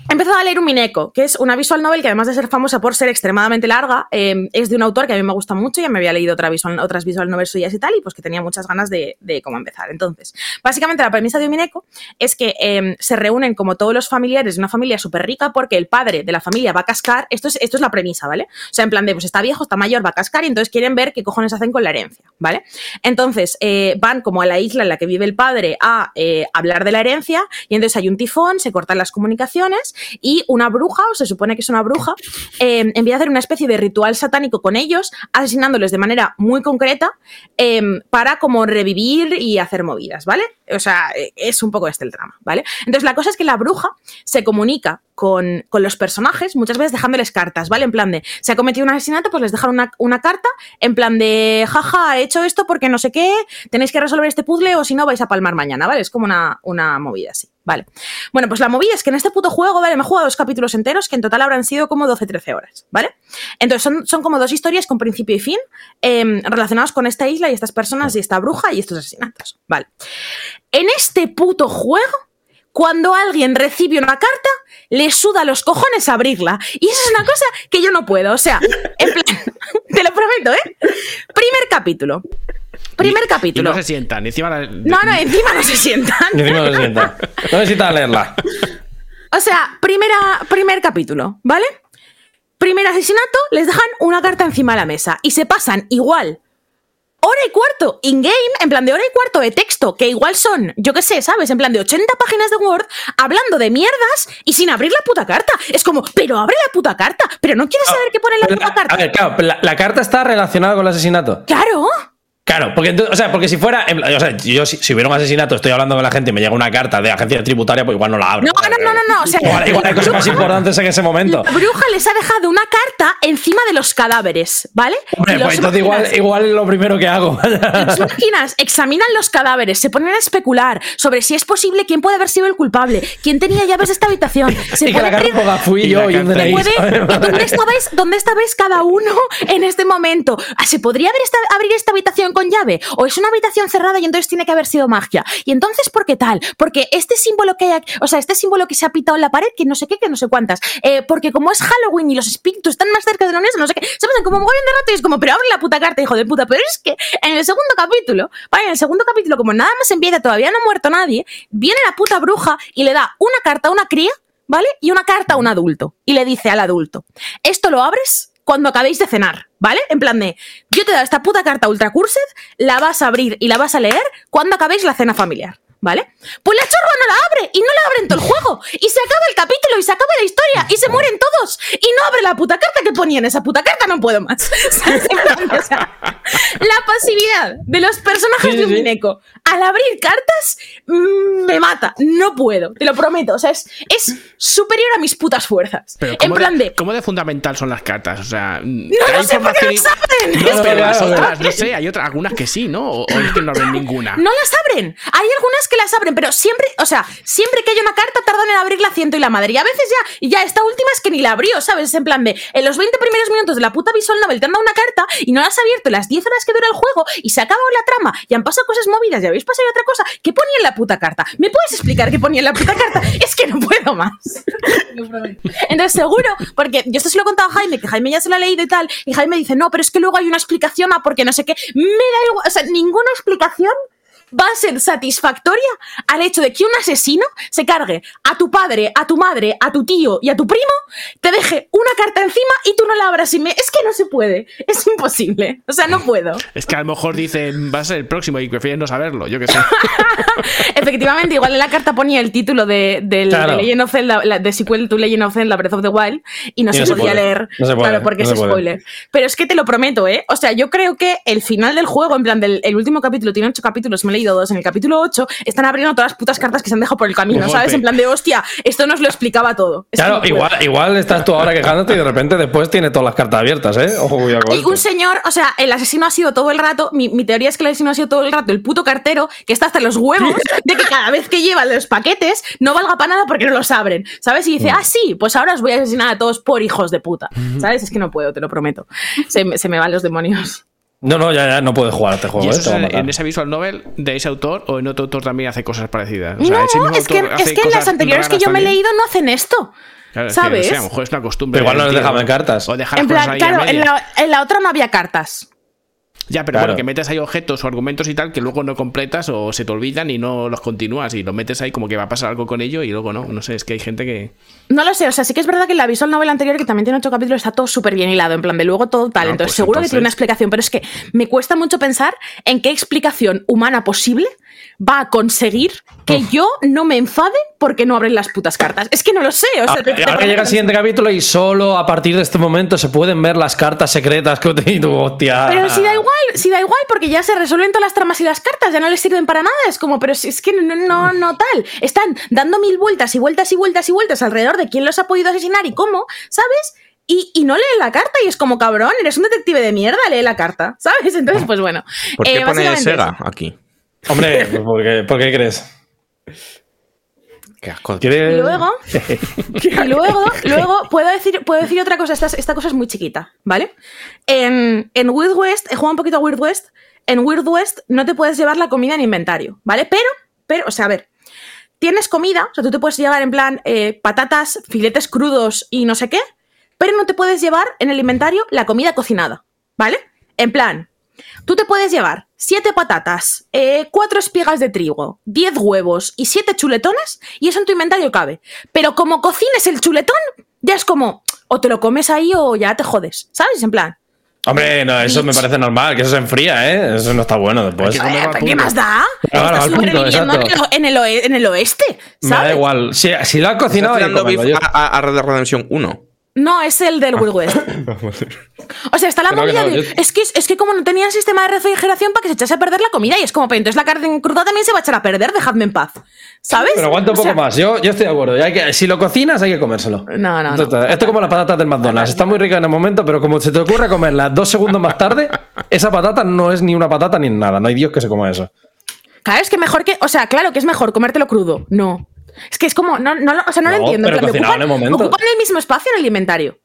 He empezado a leer un Mineko, que es una visual novel que además de ser famosa por ser extremadamente larga, eh, es de un autor que a mí me gusta mucho, ya me había leído otra visual- otras visual novels suyas y tal, y pues que tenía muchas ganas de, cómo empezar. Entonces, básicamente la premisa de un Mineko es que eh, se reúnen como todos los familiares de una familia súper rica porque el padre de la familia va a cascar, esto es, esto es la premisa, ¿vale? O sea, en plan de, pues está viejo, está mayor, va a cascar y entonces quieren ver qué cojones hacen con la herencia, ¿vale? Entonces, eh, van como a la isla en la que vive el padre a eh, hablar de la herencia y entonces hay un tifón, se cortan las comunicaciones y una bruja, o se supone que es una bruja, eh, empieza a hacer una especie de ritual satánico con ellos, asesinándoles de manera muy concreta eh, para como revivir y hacer movidas, ¿vale? O sea, eh, es un poco este el trama, ¿vale? Entonces la cosa es que la bruja se comunica con, los personajes, muchas veces dejándoles cartas, ¿vale? En plan de, se ha cometido un asesinato, pues les dejan una, una carta, en plan de, jaja, he hecho esto porque no sé qué, tenéis que resolver este puzzle o si no vais a palmar mañana, ¿vale? Es como una, una movida así, ¿vale? Bueno, pues la movida es que en este puto juego, ¿vale? Me he jugado dos capítulos enteros que en total habrán sido como 12-13 horas, ¿vale? Entonces son, son como dos historias con principio y fin em, relacionadas con esta isla y estas personas y esta bruja y estos asesinatos, ¿vale? En este puto juego, cuando alguien recibe una carta, le suda los cojones abrirla. Y eso es una cosa que yo no puedo. O sea, en plan, te lo prometo, ¿eh? Primer capítulo. Primer Y capítulo. no se sientan. Encima la- No, no, encima no se sientan. Y encima no se sienta. No necesita leerla. O sea, primera, primer capítulo, ¿vale? Primer asesinato, les dejan una carta encima de la mesa y se pasan igual hora y cuarto in-game, en plan de hora y cuarto de texto, que igual son, yo qué sé, ¿sabes? En plan de 80 páginas de Word, hablando de mierdas y sin abrir la puta carta. Es como, pero abre la puta carta, pero no quieres saber qué pone en la puta carta. a ver, claro, la, la carta está relacionada con el asesinato. Claro. Claro, porque, entonces- o sea, porque si fuera, o sea, yo si, si hubiera un asesinato, estoy hablando con la gente y me llega una carta de agencia tributaria, pues igual no la abro. No, no, no, no, no, o sea, igual, igual hay cosas más importantes en ese momento. La bruja les ha dejado una carta encima de los cadáveres, ¿vale? Hombre, pues entonces igual, igual es lo primero que hago. Las máquinas examinan los cadáveres, se ponen a especular sobre si es posible quién puede haber sido el culpable, quién tenía llaves de esta habitación. Se y que la puede carta fui Y yo y un. ¿Dónde estabais, ¿Dónde estabais cada uno en este momento? Ah, ¿Se podría haber esta- abrir esta habitación con llave? ¿O es una habitación cerrada y entonces tiene que haber sido magia? ¿Y entonces por qué tal? Porque este símbolo que hay aquí, o sea, este símbolo que se ha pitado en la pared, que no sé qué, que no sé cuántas. Eh, porque como es Halloween y los espíritus están más cerca de la mesa, no sé qué. Se pasan como un de rato y es como, pero abre la puta carta, hijo de puta. Pero es que en el segundo capítulo, vale, en el segundo capítulo, como nada más empieza, todavía no ha muerto nadie, viene la puta bruja y le da una carta a una cría ¿vale? Y una carta a un adulto. Y le dice al adulto, esto lo abres cuando acabéis de cenar, ¿vale? En plan de, yo te he dado esta puta carta ultra cursed, la vas a abrir y la vas a leer cuando acabéis la cena familiar. ¿Vale? Pues la chorra no la abre y no la abre en todo el juego. Y se acaba el capítulo y se acaba la historia y se mueren todos. Y no abre la puta carta que ponía en esa puta carta, no puedo más. La pasividad de los personajes de un muñeco al abrir cartas mm, me mata. No puedo, te lo prometo. O sea, es, es superior a mis putas fuerzas. Pero en ¿cómo, plan de, de. ¿cómo de fundamental son las cartas? O sea, No lo sé por qué lo saben. No, Es que pero las otras, no sé, hay otras, algunas que sí, ¿no? O, o es que no ven ninguna. No las abren. Hay algunas que las abren, pero siempre, o sea, siempre que hay una carta tardan en abrirla ciento y la madre. Y a veces ya, y ya esta última es que ni la abrió, ¿sabes? En plan de, en los 20 primeros minutos de la puta visual novel te han dado una carta y no la has abierto en las 10 horas que dura el juego y se ha acabado la trama y han pasado cosas movidas y habéis pasado otra cosa. ¿Qué ponía en la puta carta? ¿Me puedes explicar qué ponía en la puta carta? Es que no puedo más. Entonces, seguro, porque yo esto se lo he contado a Jaime, que Jaime ya se lo ha leído y tal, y Jaime dice, no, pero es que luego hay una explicación a porque no sé qué. Me da igual, o sea, ninguna explicación va a ser satisfactoria al hecho de que un asesino se cargue a tu padre, a tu madre, a tu tío y a tu primo, te deje una carta encima y tú no la abras y me... Es que no se puede, es imposible, o sea, no puedo. Es que a lo mejor dicen, va a ser el próximo y prefieren no saberlo, yo qué sé. Efectivamente, igual en la carta ponía el título de, del, Claro. de Legend of Zelda, la- de sequel to Legend of Zelda Breath of the Wild, y no Y se no se podía puede. leer. No se puede, claro, porque no es se puede. spoiler. Pero es que te lo prometo, ¿eh? O sea, yo creo que el final del juego, en plan, del el último capítulo, tiene ocho capítulos, me he leído dos. En el capítulo 8 están abriendo todas las putas cartas que se han dejado por el camino, ¿sabes? En plan de, hostia, esto nos lo explicaba todo. Claro, no igual, igual estás tú ahora quejándote y de repente después tiene todas las cartas abiertas, ¿eh? Ojo, Y un señor, o sea, el asesino ha sido todo el rato, mi, mi teoría es que el asesino ha sido todo el rato el puto cartero que está hasta los huevos de que cada vez que lleva los paquetes no valga para nada porque no los abren, ¿sabes? Y Mm. dice, ah, sí, pues ahora os voy a asesinar a todos por hijos de puta, ¿sabes? Es que no puedo, te lo prometo. Se, se me van los demonios. No, no, ya, ya no puedes jugar a este juego, ¿Y ¿eh? eso es en, en esa visual novel de ese autor o en otro autor también hace cosas parecidas? O no, sea, ese mismo es que, es que en las anteriores que yo me he leído no hacen esto. Claro, es que, ¿Sabes? no sé, a lo mejor es una costumbre. Pero igual no les dejaban cartas. O dejar En plan, ahí claro, en medias. la, en la otra no había cartas. Ya, pero Claro. bueno, que metes ahí objetos o argumentos y tal que luego no completas o se te olvidan y no los continúas y los metes ahí como que va a pasar algo con ello y luego no. No sé, es que hay gente que. No lo sé, o sea, sí que es verdad que en la visual novel anterior, que también tiene ocho capítulos, está todo súper bien hilado, en plan de luego todo tal. Ah, entonces, pues seguro que tiene una explicación, pero es que me cuesta mucho pensar en qué explicación humana posible va a conseguir que yo no me enfade porque no abren las putas cartas. Es que no lo sé, o sea, Ahora, te- te ahora prometo llega el siguiente capítulo y solo a partir de este momento se pueden ver las cartas secretas que y tú, hostia. Pero si da igual, si da igual, porque ya se resuelven todas las tramas y las cartas, ya no les sirven para nada. Es como, pero si es que no, no, no tal. Están dando mil vueltas y vueltas y vueltas y vueltas alrededor de quién los ha podido asesinar y cómo, ¿sabes? Y, y no leen la carta y es como, cabrón, eres un detective de mierda, lee la carta, ¿sabes? Entonces, pues bueno. ¿Por qué Eh, pone Sega eso. aquí? Hombre, ¿por qué, por qué crees? Qué asco. ¿Quieres- Y luego, y luego, luego puedo decir, puedo decir otra cosa. Esta, esta cosa es muy chiquita, ¿vale? En, en Weird West, he jugado un poquito a Weird West. En Weird West no te puedes llevar la comida en inventario, ¿vale? Pero, pero, o sea, a ver, tienes comida, o sea, tú te puedes llevar en plan eh, patatas, filetes crudos y no sé qué, pero no te puedes llevar en el inventario la comida cocinada, ¿vale? En plan, Tú te puedes llevar siete patatas, eh, cuatro espigas de trigo, 10 huevos y siete chuletones y eso en tu inventario cabe. Pero como cocines el chuletón, ya es como, o te lo comes ahí o ya te jodes, ¿sabes? En plan, Hombre, no, eso me parece normal, que eso se enfría, ¿eh? Eso no está bueno después. ¿qué más da? Claro, Estás punto, sobreviviendo en el, en, el oe- en el oeste, Me da igual. Si, si lo has cocinado, ¿Estás tirando beef a- a Red Dead Redemption 1? No, es el del Wild West. O sea, está la movida no, de. yo- Es, que, es que como no tenían sistema de refrigeración para que se echase a perder la comida, y es como, pero entonces la carne cruda también se va a echar a perder, dejadme en paz. ¿Sabes? Pero aguanta un O poco sea, más. Yo, yo estoy de acuerdo. Ya hay que, si lo cocinas, hay que comérselo. No, no, no. Esto, es como las patatas del McDonald's. Está muy rica en el momento, pero como se te ocurra comerla dos segundos más tarde, esa patata no es ni una patata ni nada. No hay Dios que se coma eso. Claro, es que mejor que. O sea, claro que es mejor comértelo crudo. No. Es que es como. No, no, lo- o sea, no, lo No, entiendo. en pero plan, cocinado en el momento. ocupan el mismo espacio en el inventario.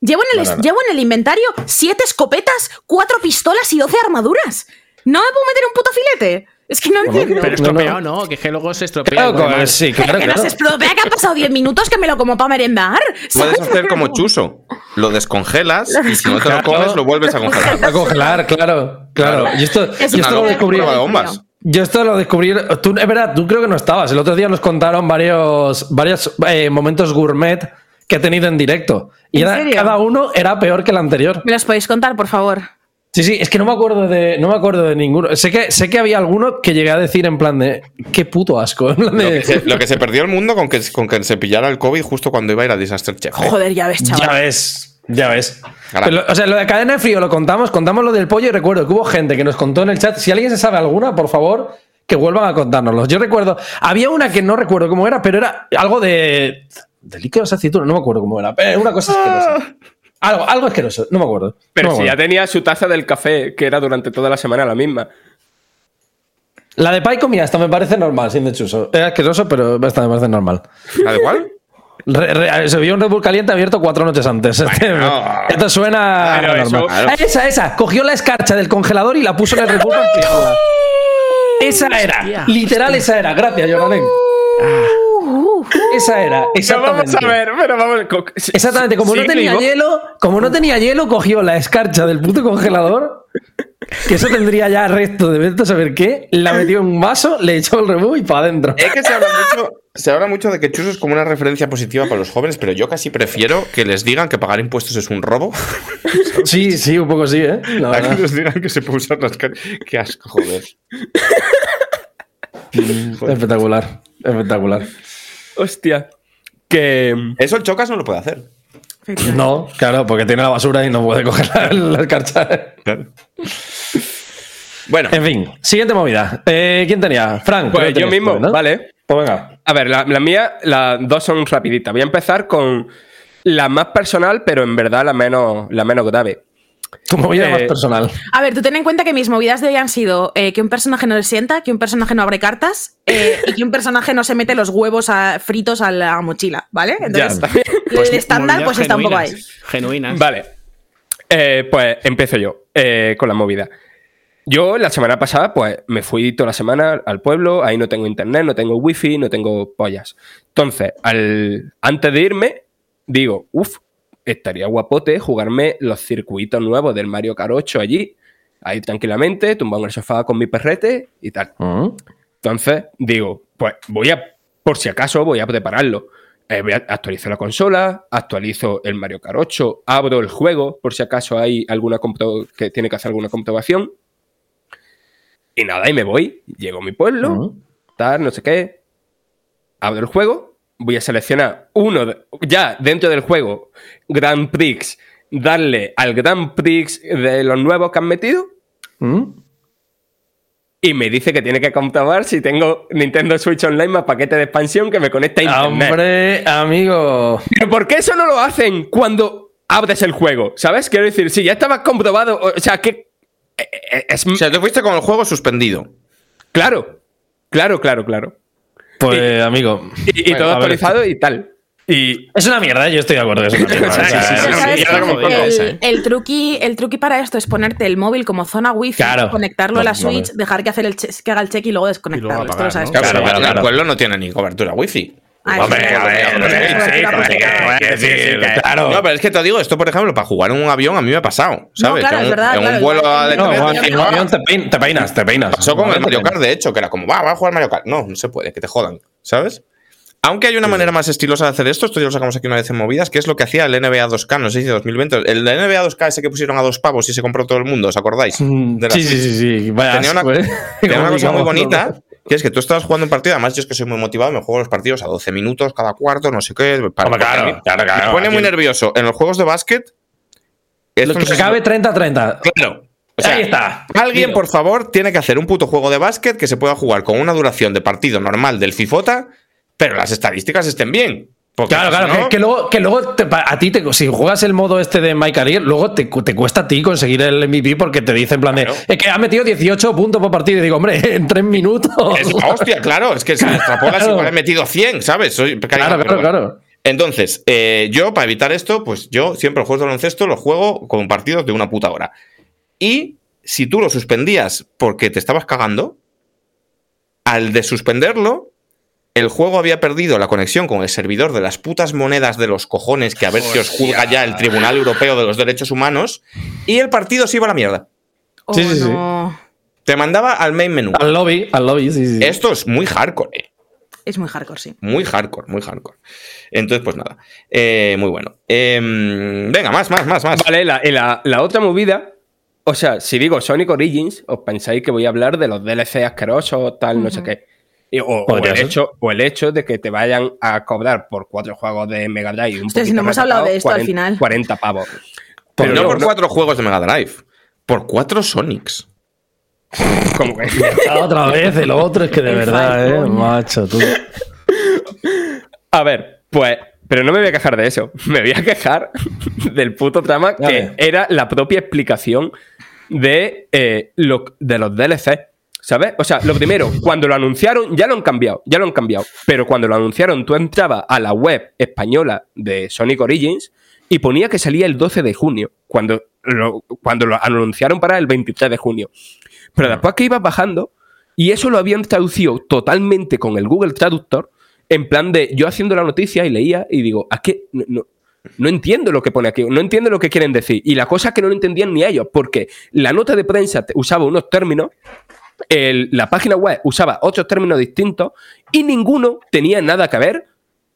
Llevo en el, No, no, no. llevo en el inventario siete escopetas, cuatro pistolas y doce armaduras. ¿No me puedo meter un puto filete? Es que no entiendo. Pero No, estropeado, no. no, que es que luego se estropea. Claro, sí, claro, que no claro. se estropea que han pasado 10 minutos que me lo como para merendar. Puedes ¿sabes? hacer como Chuso. Lo descongelas y si no te lo comes, lo vuelves a congelar. A congelar, claro, claro. Y esto, Es y esto lo descubrí. Prueba de bombas. Yo esto lo descubrí. Tú, es verdad, tú creo que no estabas. El otro día nos contaron varios, varios eh, momentos gourmet que he tenido en directo. Y ¿En era- serio? cada uno era peor que el anterior. ¿Me los podéis contar, por favor? Sí, sí, es que no me acuerdo de, no me acuerdo de ninguno. Sé que, sé que había alguno que llegué a decir en plan de qué puto asco. En plan Lo de- que, se, lo que se perdió el mundo con que, con que se pillara el COVID justo cuando iba a ir a Disaster Chef. ¿eh? Joder, ya ves, chaval. ya ves, ya ves. Pero, o sea, lo de cadena de frío lo contamos, contamos lo del pollo y recuerdo que hubo gente que nos contó en el chat. Si alguien se sabe alguna, por favor, que vuelvan a contárnoslo. Yo recuerdo, había una que no recuerdo cómo era, pero era algo de. de líquidos aceitunas, no me acuerdo cómo era. Pero una cosa asquerosa. Algo, algo asqueroso, no me acuerdo. Pero No me si ya tenía su taza del café, que era durante toda la semana la misma. La de Pai comía, esta me parece normal, sin de chuso. Era asqueroso, pero esta me parece normal. ¿La de cuál? Re- re- se vio un Red Bull caliente abierto cuatro noches antes. Bueno. Esto suena Pero normal. eso- Claro. Ah, Esa, esa. Cogió la escarcha del congelador y la puso en el Red Bull. Esa era. Hostia. Literal, esa era. Gracias, Jonathan. Esa era. Pero Exactamente. vamos a ver, pero vamos. co- Exactamente, como no tenía digo- hielo, como no tenía hielo, cogió la escarcha del puto congelador, que eso tendría ya resto de a saber qué, la metió en un vaso, le echó el rebú y para adentro. Es que se habla, mucho, se habla mucho de que Chuso es como una referencia positiva para los jóvenes, pero yo casi prefiero que les digan que pagar impuestos es un robo Sí, sí, un poco sí, ¿eh? La a que les digan que se puede usar las Qué asco, joder. Espectacular, espectacular. Hostia. Que. Eso el Chocas no lo puede hacer. No, claro, porque tiene la basura y no puede coger la, la escarcha. Bueno, En fin, siguiente movida. Eh, ¿Quién tenía? Frank. Pues yo mismo, vale. Pues venga. A ver, la, la mía, las dos son rapiditas. Voy a empezar con la más personal, pero en verdad la menos, la menos grave. Tu movida Eh, más personal. A ver, tú ten en cuenta que mis movidas de hoy han sido eh, que un personaje no le sienta, que un personaje no abre cartas eh, y que un personaje no se mete los huevos a- fritos a la mochila, ¿vale? Entonces, está. el estándar pues está un poco ahí. genuinas, Genuinas. Vale. Eh, pues empiezo yo eh, con la movida. Yo la semana pasada, pues me fui toda la semana al pueblo, ahí no tengo internet, no tengo wifi, no tengo pollas. Entonces, al, antes de irme, digo, uff, estaría guapote jugarme los circuitos nuevos del Mario Kart 8 allí, ahí tranquilamente, tumbado en el sofá con mi perrete y tal. Mm. Entonces, digo, pues voy a, por si acaso, voy a prepararlo. Eh, voy a- actualizo la consola, actualizo el Mario Kart 8, abro el juego, por si acaso hay alguna que tiene que hacer alguna comprobación. Y nada, y me voy. Llego a mi pueblo, tal, no sé qué. Abro el juego, voy a seleccionar uno, de- ya dentro del juego, Grand Prix, darle al Grand Prix de los nuevos que han metido y me dice que tiene que comprobar si tengo Nintendo Switch Online más paquete de expansión que me conecta a internet. Hombre, amigo. Pero ¿por qué eso no lo hacen cuando abres el juego? ¿Sabes? Quiero decir, si ya estaba comprobado, o sea, eh, es o sea, te fuiste con el juego suspendido. claro, claro, claro, claro. Pues, amigo. Y, y Bueno, todo ver, actualizado y tal. Y Es una mierda, yo estoy de acuerdo. El, truqui, el truqui para esto es ponerte el móvil como zona wifi, Claro. conectarlo a la No. Switch, dejar que, hacer el que haga el check y luego desconectarlo. apagar, Esto lo sabes ¿no? tú. Claro, claro. el pueblo no tiene ni cobertura wifi. Hombre, sí, a ver, sí, hombre, sí, sí, sí, sí, sí, sí, Claro. No, pero es que te digo, esto, por ejemplo, para jugar en un avión a mí me ha pasado. ¿Sabes? claro, Que es verdad, En claro, un vuelo igual. de No, Te Juan, peinas, en un avión te pein- te peinas, te peinas. Pasó con el Mario. Kart, de hecho, que era como, va, va a jugar Mario Kart. No, no se puede, que te jodan, ¿sabes? Aunque hay una manera más estilosa de hacer esto, esto ya lo sacamos aquí una vez en movidas, que es lo que hacía el NBA 2K, no sé si de 2020. El NBA 2K ese que pusieron a dos pavos y se compró todo el mundo, ¿os acordáis? Mm, Sí, sí, sí, sí. Vaya Tenía una, ¿eh? tenía una cosa muy bonita, que es que tú estabas jugando un partido, además yo es que soy muy motivado, me juego los partidos a 12 minutos cada cuarto, no sé qué. Para, Hombre, claro, mí claro, claro, Me pone aquí- muy nervioso. En los juegos de básquet... Lo esto que no acabe 30-30. Claro. O sea, Ahí está. Alguien, por favor, tiene que hacer un puto juego de básquet que se pueda jugar con una duración de partido normal del FIFOTA, pero las estadísticas estén bien. Porque Claro, claro, no- que, que luego, que luego te- a ti, te, si juegas el modo este de My Career, luego te, te cuesta a ti conseguir el MVP porque te dice en plan Claro. de, es que ha metido 18 puntos por partido. Y digo, hombre, en 3 minutos. Es- hostia, claro, es que si me extrapolas Claro. igual he metido 100, ¿sabes? Soy, Claro, claro, bueno. claro. Entonces, eh, yo, para evitar esto, pues yo siempre los juegos de baloncesto los juego con partidos de una puta hora. Y si tú lo suspendías porque te estabas cagando, al de suspenderlo, el juego había perdido la conexión con el servidor de las putas monedas de los cojones que a ver si os juzga ya el Tribunal Europeo de los Derechos Humanos, y el partido se iba a la mierda. Oh, Sí, sí, sí. no. Te mandaba al main menú. Al lobby, al lobby, sí, sí. Esto es muy hardcore, eh. Es muy hardcore, sí. Muy hardcore, muy hardcore. Entonces, pues nada. Eh, muy bueno. Em, venga, más, más, más, más. Vale, la, la otra movida, o sea, si digo Sonic Origins, os pensáis que voy a hablar de los DLC asquerosos, tal, no sé qué. O, el hecho, o el hecho de que te vayan a cobrar por cuatro juegos de Mega Drive. Un Hostia, si poquito no hemos hablado de esto al final. 40 pavos. Pero no no, por no. cuatro juegos de Mega Drive. Por cuatro Sonics. Como que- Otra vez, el otro es que de verdad, eh, macho, tú. A ver, pues. Pero no me voy a quejar de eso. Me voy a quejar del puto trama que era la propia explicación de, eh, lo- de los DLC. ¿Sabes? O sea, lo primero, cuando lo anunciaron, ya lo han cambiado, ya lo han cambiado. Pero cuando lo anunciaron, tú entrabas a la web española de Sonic Origins y ponía que salía el 12 de junio, cuando lo, cuando lo anunciaron para el 23 de junio. Pero después que ibas bajando, y eso lo habían traducido totalmente con el Google Traductor, en plan de yo haciendo la noticia y leía y digo, ¿a qué? No, no- no entiendo lo que pone aquí, no entiendo lo que quieren decir. Y la cosa es que no lo entendían ni ellos, porque la nota de prensa usaba unos términos, el- la página web usaba otros términos distintos y ninguno tenía nada que ver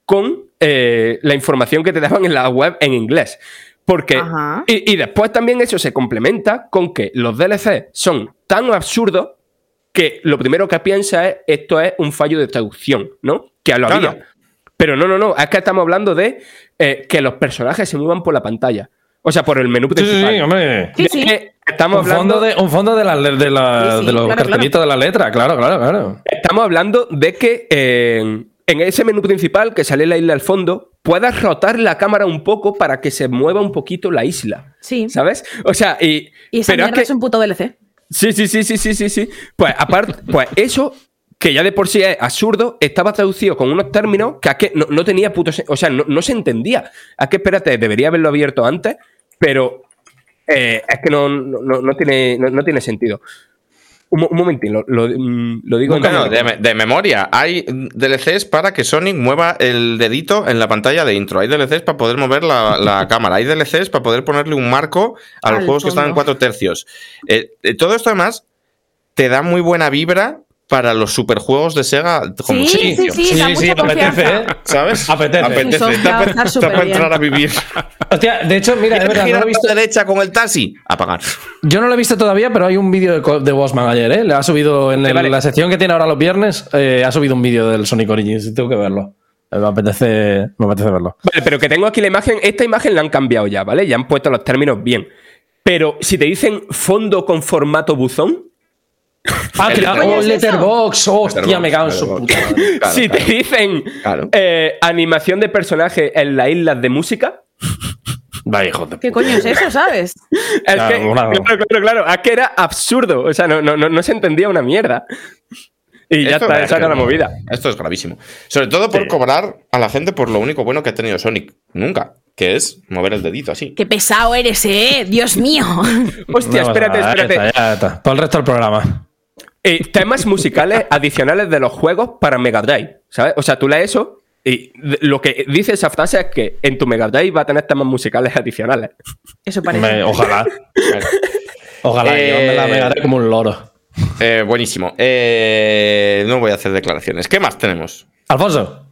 con eh, la información que te daban en la web en inglés. Porque, y, y después también eso se complementa con que los DLC son tan absurdos que lo primero que piensa es esto es un fallo de traducción, ¿no? Que lo Claro. había. Pero no, no, no, es que estamos hablando de eh, que los personajes se muevan por la pantalla. O sea, por el menú Sí, sí, principal. sí, hombre. Sí, sí. Eh, Estamos Un hablando, fondo de, un fondo de, la, de, la- Sí, sí, de los claro, cartelitos de la letra, claro, claro, claro. estamos hablando de que eh, en ese menú principal que sale la isla al fondo, puedas rotar la cámara un poco para que se mueva un poquito la isla. Sí. ¿Sabes? O sea, y. Y esa pero es que- es un puto DLC. Sí, sí, sí, sí, sí, sí, sí. Pues aparte, pues eso, que ya de por sí es absurdo, estaba traducido con unos términos que, a que no, no tenía puto O sea, no, no se entendía. A que espérate, debería haberlo abierto antes, pero eh, es que no, no, tiene, no, no tiene sentido. Un, mo- un momentín, lo, lo- mm, lo digo Bueno, de, me- de memoria, hay DLCs para que Sonic mueva el dedito en la pantalla de intro. Hay DLCs para poder mover la, la cámara. Hay DLCs para poder ponerle un marco a los Al juegos que están en cuatro tercios. Eh, eh, todo esto, además, te da muy buena vibra para los superjuegos de Sega. Como Sí, sí, sí, da mucha apetece. ¿eh? ¿Sabes? Apetece. Apetece. Está, para entrar a vivir. Hostia, de hecho, mira, de verdad, no lo he visto. derecha con el taxi. Apagar. Yo no lo he visto todavía, pero hay un vídeo de, de Bossman ayer, ¿eh? Le ha subido en Sí, el- vale. la sección que tiene ahora los viernes, eh, ha subido un vídeo del Sonic Origins. Tengo que verlo. Eh, Me apetece, me apetece verlo. Vale, pero que tengo aquí la imagen. Esta imagen la han cambiado ya, ¿vale? Ya han puesto los términos bien. Pero si te dicen fondo con formato buzón, Ah, claro, coño oh, Letterbox. Hostia, me cago en su puta. Claro, si claro. te dicen Claro. eh, animación de personaje en las islas de música, Vaya, hijo de ¿Qué coño es eso, sabes? es Claro, que, claro, claro, claro, es que era absurdo. O sea, no, no, no, no se entendía una mierda. Y ya Esto está, es esa era la que- movida. Esto es gravísimo. Sobre todo por cobrar a la gente por lo único bueno que ha tenido Sonic. Nunca. Que es mover el dedito así. Qué pesado eres, eh. Dios mío. Hostia, espérate, nada, espérate. Ya está, ya está. Para el resto del programa. Eh, temas musicales adicionales de los juegos para Mega Drive, ¿sabes? O sea, tú lees eso y lo que dice esa frase es que en tu Mega Drive va a tener temas musicales adicionales. Eso parece. Me- ojalá. Ojalá. Eh, Yo me la megaré como un loro. Eh, buenísimo. Eh, no voy a hacer declaraciones. ¿Qué más tenemos? Alfonso.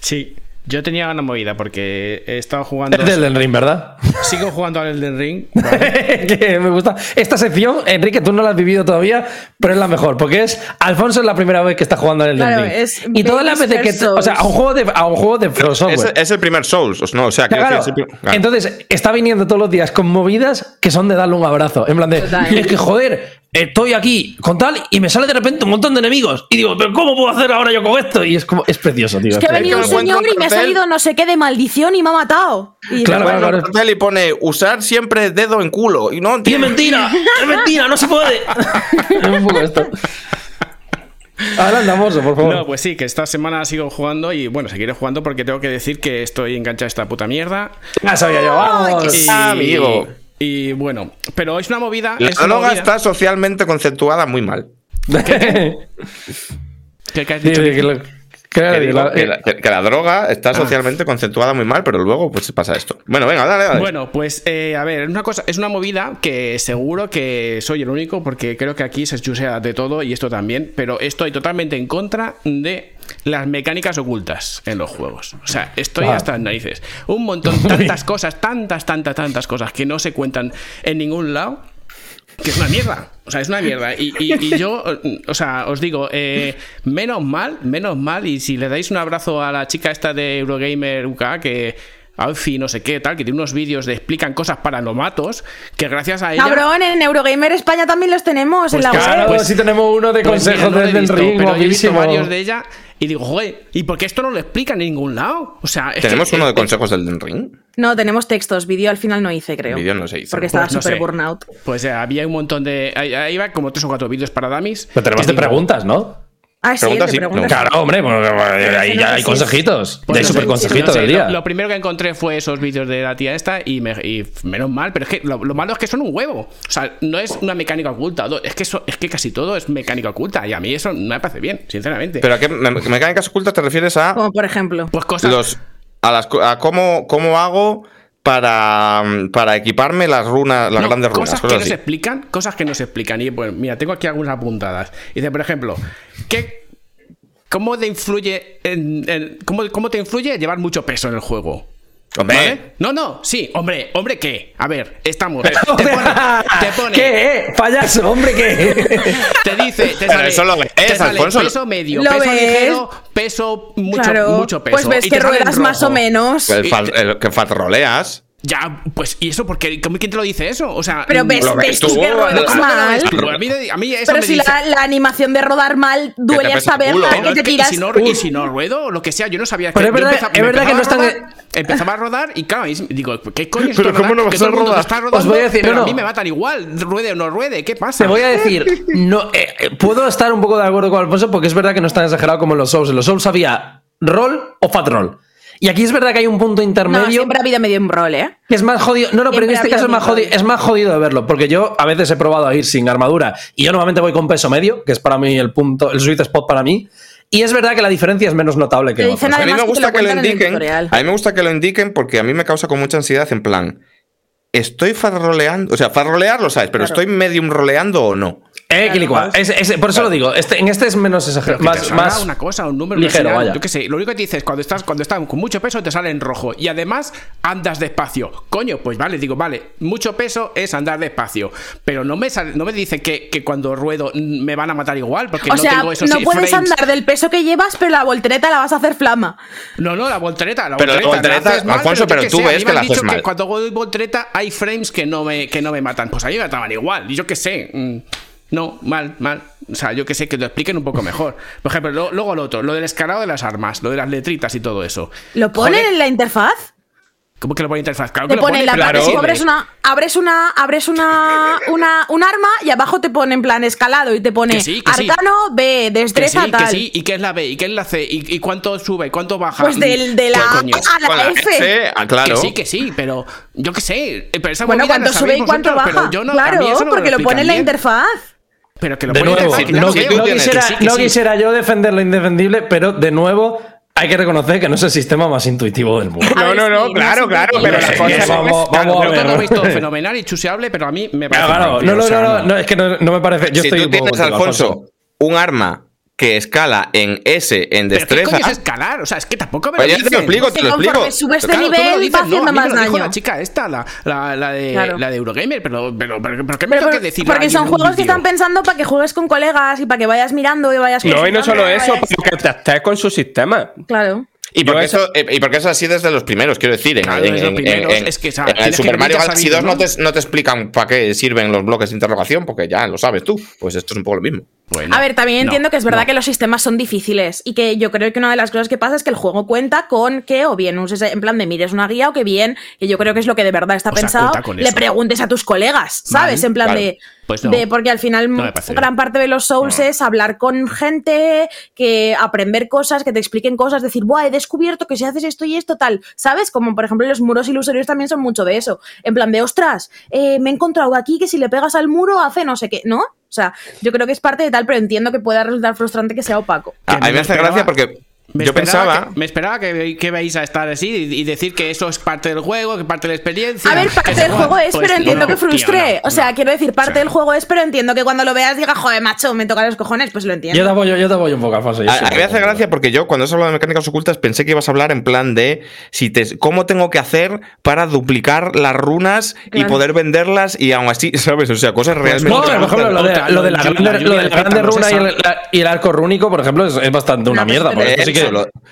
Sí, yo tenía una movida porque he estado jugando. Es del Elden Ring, ¿verdad? Sigo jugando al Elden Ring. que me gusta. Esta sección, Enrique, tú no la has vivido todavía, pero es la mejor, porque es Alfonso es la primera vez que está jugando en el Claro, Ring. es y todas las veces que, o sea, a un juego de a un juego de From Es, Software. es el primer Souls. No, o sea, quiero Claro. es el claro. Entonces, está viniendo todos los días con movidas que son de darle un abrazo. En plan de, Total. es que joder, estoy aquí con tal y me sale de repente un montón de enemigos. Y digo, pero ¿cómo puedo hacer ahora yo con esto? Y es como, es precioso, tío. Es que ha venido un señor y me ha salido no sé qué de maldición y me ha matado. Y Claro, claro, cartel y pone usar siempre dedo en culo. Y no Y es mentira, es mentira, no se puede. es un poco esto. Adelante, por favor. No, pues sí, que esta semana sigo jugando y bueno, seguiré jugando porque tengo que decir que estoy enganchado a esta puta mierda. Ya sabía yo, vamos. Y, amigo. Y bueno, pero es una movida. La es una droga movida- está socialmente conceptuada muy mal. ¿Qué, qué has dicho? que lo- que- Que, digo la- que la, que- que la droga Ah. está socialmente conceptuada muy mal, pero luego pues pasa esto. Bueno, venga, dale, dale. Bueno, pues eh, a ver, es una cosa, es una movida que seguro que soy el único, porque creo que aquí se chusea de todo y esto también, pero estoy totalmente en contra de las mecánicas ocultas en los juegos. O sea, estoy hasta las narices. Un montón, tantas cosas, tantas, tantas, tantas cosas que no se cuentan en ningún lado. Que es una mierda. O sea, es una mierda. Y, y- y yo, o sea, os digo, eh, menos mal, menos mal. Y si le dais un abrazo a la chica esta de Eurogamer UK, que. Alfie, no sé qué, tal, que tiene unos vídeos de explican cosas para nomatos, que gracias a ella. Cabrón, en Eurogamer España también los tenemos Pues en la Claro, web. Pues- si tenemos uno de Pues mira, consejos desde el ring, pero yo he visto varios de ella y digo, joder, ¿y por qué esto no lo explica en ningún lado? O sea, ¿Tenemos que- uno de consejos del Ring? No, tenemos textos. Vídeo al final no hice, creo. Vídeo no se hizo. Porque estaba Pues no súper sé. burnout. Pues eh, había un montón de. Ahí, ahí va como tres o cuatro vídeos para dummies. Pero tenemos de digo, preguntas, ¿no? Ah, sí, sí, preguntas. Claro, hombre, pues, ahí ese no ya hay consejitos. Pues hay no super consejitos no sé, del día. Lo, lo primero que encontré fue esos vídeos de la tía esta y, me, y menos mal, pero es que lo, lo malo es que son un huevo. O sea, no es una mecánica oculta. Es que, eso, es que casi todo es mecánica oculta y a mí eso no me parece bien, sinceramente. ¿Pero a qué me- mecánicas ocultas te refieres a Como por ejemplo. pues cosas. los a las a cómo, cómo hago para, para equiparme las runas, las No, grandes runas, cosas que cosas así. se explican, cosas que no se explican. Y pues, mira, tengo aquí algunas apuntadas. Dice, por ejemplo, ¿qué, ¿cómo te influye en, en- cómo, cómo te influye llevar mucho peso en el juego? Hombre, ¿Vale? No, no, sí, hombre, hombre, ¿qué? A ver, estamos. Te pone, te pone- ¿Qué? eh? Payaso, hombre, ¿qué? te dice, te sale, eso lo ves, te sale Alfonso. peso medio, ¿Lo peso ves? ligero, peso mucho, claro. mucho peso. Pues ves y que ruedas más o menos. el y fal- el que fatroleas. Ya, pues, ¿y eso porque ¿Quién te lo dice eso? O sea, Pero ves, Lo ves tú, que mal. a mí, a mí eso Pero me si dice. la, la animación de rodar mal duele Pero que es te que, y, tiras. si no, y si no ruedo o lo que sea, yo no sabía Pero es verdad- empezaba- es verdad que empezaba no a están- rodar, Empezaba a rodar y claro, y digo, ¿qué coño es Pero ¿cómo no Que vas a rodar? está rodando, Os voy a decir, pero no, a mí me matan igual, ruede o no ruede, ¿qué pasa? Te voy a decir, no, eh, eh, puedo estar un poco de acuerdo con Alfonso porque es verdad que no es tan exagerado como en los Souls. En los Souls había rol o fat roll. Y aquí es verdad que hay un punto No, intermedio siempre ha habido medio un rol, ¿eh? que es más jodido. No, no, pero en Siempre este caso es más, jodido, es más jodido de verlo. Porque yo a veces he probado a ir sin armadura y yo normalmente voy con peso medio, que es para mí el punto, el sweet spot para mí. Y es verdad que la diferencia es menos notable que dicen. A mí me gusta lo que lo indiquen. A mí me gusta que lo indiquen porque a mí me causa con mucha ansiedad en plan. Estoy farroleando. O sea, farrolear lo sabes, pero Claro. estoy medium roleando o no. Eh, Quilicua. Es- es- por eso lo digo. Este, en este es menos exagerado. Más, más una cosa, un número ligero, vaya. Yo qué sé, lo único que te dices cuando estás, cuando estás con mucho peso te sale en rojo. Y además andas despacio. Coño, pues vale, digo, vale, mucho peso es andar despacio. Pero no me sale- no me dice que, que cuando ruedo me van a matar igual. Porque O no sea, tengo esos no puedes frames. andar del peso que llevas, pero la voltereta la vas a hacer flama. No, no, la voltereta. La Pero la voltereta, voltereta, haces mal, Alfonso, pero tú sé, ves que la han dicho haces mal. que cuando doy voltereta hay frames que no me, que no me matan. Pues a mí me mataban igual. Y yo qué sé. mm, No, mal, mal. O sea, yo que sé, que lo expliquen un poco mejor. Por ejemplo, lo- luego lo otro, lo del escalado de las armas, lo de las letritas y todo eso. ¿Lo ponen Joder, en la interfaz? ¿Cómo que lo pone interfaz? Claro Te que lo pone pone, la parte, abres una, abres una, abres una, una, un arma y abajo te pone en plan escalado y te pone Que sí, que sí. arcano B, Que destreza sí, que tal. sí, y qué es la B, y qué es la C, y, y cuánto sube, y cuánto baja. Pues del, de ¿Qué la coño? A a la la F. F, ah, claro. Que sí, que sí, pero yo qué sé. Pero esa Bueno, cuánto sube y cuánto vosotros, baja. pero yo no- a mí claro, eso no me porque lo pone en la bien. interfaz. Pero que lo De nuevo, que no, tú no quisiera, Que sí, que no sí. quisiera yo defender lo indefendible, pero de nuevo hay que reconocer que no es el sistema más intuitivo del mundo. No, no, sí, no, claro, claro, pero quiere la decir. cosa es Vamos, que- vamos a Creo que ver. lo he visto fenomenal y chuseable, pero a mí me parece. claro, no, no, no, no, no, es que no, no me parece. Yo si estoy tú tienes, Alfonso, un arma que escala en S en Pero ¿qué destreza. coño es escalar? O sea, es que tampoco me Pues lo ya te lo explico, te lo explico. conforme subes de Claro, lo nivel dices, va haciendo más daño. la chica esta, la, la, la de, Claro. la de Eurogamer, pero, pero, pero, pero ¿qué me Pero tengo que decir? porque son juegos que están pensando para que juegues con colegas y para que vayas mirando y vayas No, y no solo eso, vayas- porque te estés con su sistema. Claro. Y porque, eso, eh, y porque eso así desde los primeros, quiero decir. En, Claro, en- desde los en- primeros, en- es que, o sea, en el tienes que Super Mario Galaxy sabido, 2 no ¿no? te, no te explican para qué sirven los bloques de interrogación, porque ya lo sabes tú. Pues esto es un poco lo mismo. Bueno, A ver, también no, entiendo que es verdad no. que los sistemas son difíciles y que yo creo que una de las cosas que pasa es que el juego cuenta con que o bien uses en plan de mires una guía o que bien, que yo creo que es lo que de verdad está O pensado, le eso. preguntes a tus colegas, ¿sabes? En plan claro. de, Pues no. de- porque al final gran parte de los Souls es hablar con gente, que aprender cosas, que te expliquen cosas, decir, Buah, he descubierto que si haces esto y esto tal, ¿sabes? Como por ejemplo los muros ilusorios también son mucho de eso, en plan de, ostras, eh, me he encontrado aquí que si le pegas al muro hace no sé qué, ¿no? O sea, yo creo que es parte de tal, pero entiendo que pueda resultar frustrante que sea opaco. A, a mí me hace esperaba- gracia porque Me yo esperaba pensaba. Que, me esperaba que, que vais a estar así y, y decir que eso es parte del juego, que parte de la experiencia. A ver, parte del juego es, Pues, pero entiendo no, que no, o sea, no. quiero decir, parte O sea, del juego es, pero entiendo que cuando lo veas digas, joder, macho, me toca los cojones, pues lo Yo entiendo. te apoyo, yo te apoyo un poco, Alfonso. yo A, sí a mí me hace gracia porque yo, cuando has hablado de mecánicas ocultas, pensé que ibas a hablar en plan de si te, cómo tengo que hacer para duplicar las runas y poder venderlas y aún así, ¿sabes? O sea, cosas realmente. No, por ejemplo, lo de, lo de la grande, lluvia lo de la de grande pétalos runa y el, arco rúnico, por ejemplo, es, bastante una mierda. Porque sí que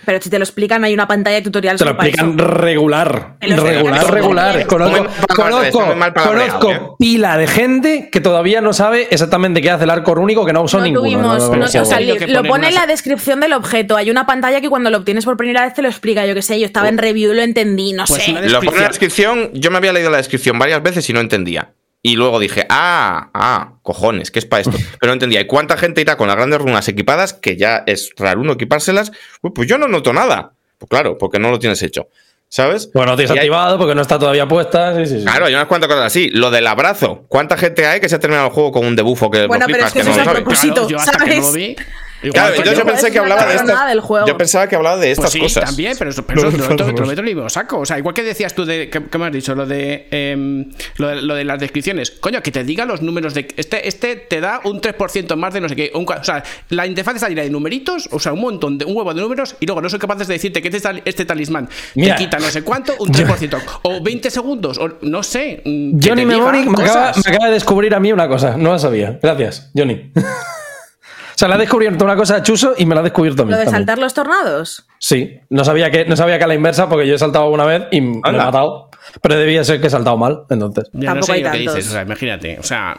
Pero si te lo explican, hay una pantalla de tutorial te lo explican eso. regular. Regular, regular. Conozco, conozco, conozco ¿eh? pila de gente que todavía no sabe exactamente qué hace el arco rúnico, que no usó No ninguno. tuvimos, no, no, no, no, o sea, no. tenido li- que lo pone en la descripción del objeto. Hay una pantalla que cuando lo obtienes por primera vez te lo explica. Yo qué sé, yo estaba en review y lo entendí, no Pues sé. Lo pone en la descripción. Yo me había leído la descripción varias veces y no entendía. Y luego dije, ah, ah, cojones, ¿qué es para esto? Pero no entendía. ¿Y cuánta gente irá con las grandes runas equipadas? Que ya es raro uno equipárselas. Uy, pues yo no noto nada. Pues claro, porque no lo tienes hecho. ¿Sabes? Bueno, no tienes hay- activado porque no está todavía puesta. Sí, sí, sí. Claro, hay unas cuantas cosas así. Lo del abrazo. ¿Cuánta gente hay que se ha terminado el juego con un debufo que Bueno, lo pero es flipas, que eso no es lo a sabe? propósito. Claro, yo hasta que no lo ¿sabes? vi. Igual Claro, entonces yo yo. pensé que hablaba de estas. del juego. Yo pensaba que hablaba de estas Pues sí, cosas. también, pero eso, pero eso lo, meto, lo el mismo saco. O sea, igual que decías tú de. ¿Qué, qué me has dicho? Lo de, em, lo de. lo de las descripciones. Coño, que te diga los números de. Este, este te da un 3% más de no sé qué. un o sea, la interfaz está llena de numeritos, o sea, un montón de. un huevo de números, y luego no soy capaces de decirte que este, este talismán Mira. te quita no sé cuánto, un 3%. o 20 segundos, o no sé. mm, Johnny te Mnemonic me acaba, me acaba de descubrir a mí una cosa. No la sabía. Gracias, Johnny. sea, le ha descubierto una cosa a Chuso y me la ha descubierto a mí. Lo de también. saltar los tornados. Sí, no sabía, que, no sabía que a la inversa porque yo he saltado una vez y me he matado. Pero debía ser que he saltado mal, entonces. Ya no Tampoco sé hay dices, o sea, imagínate. O sea.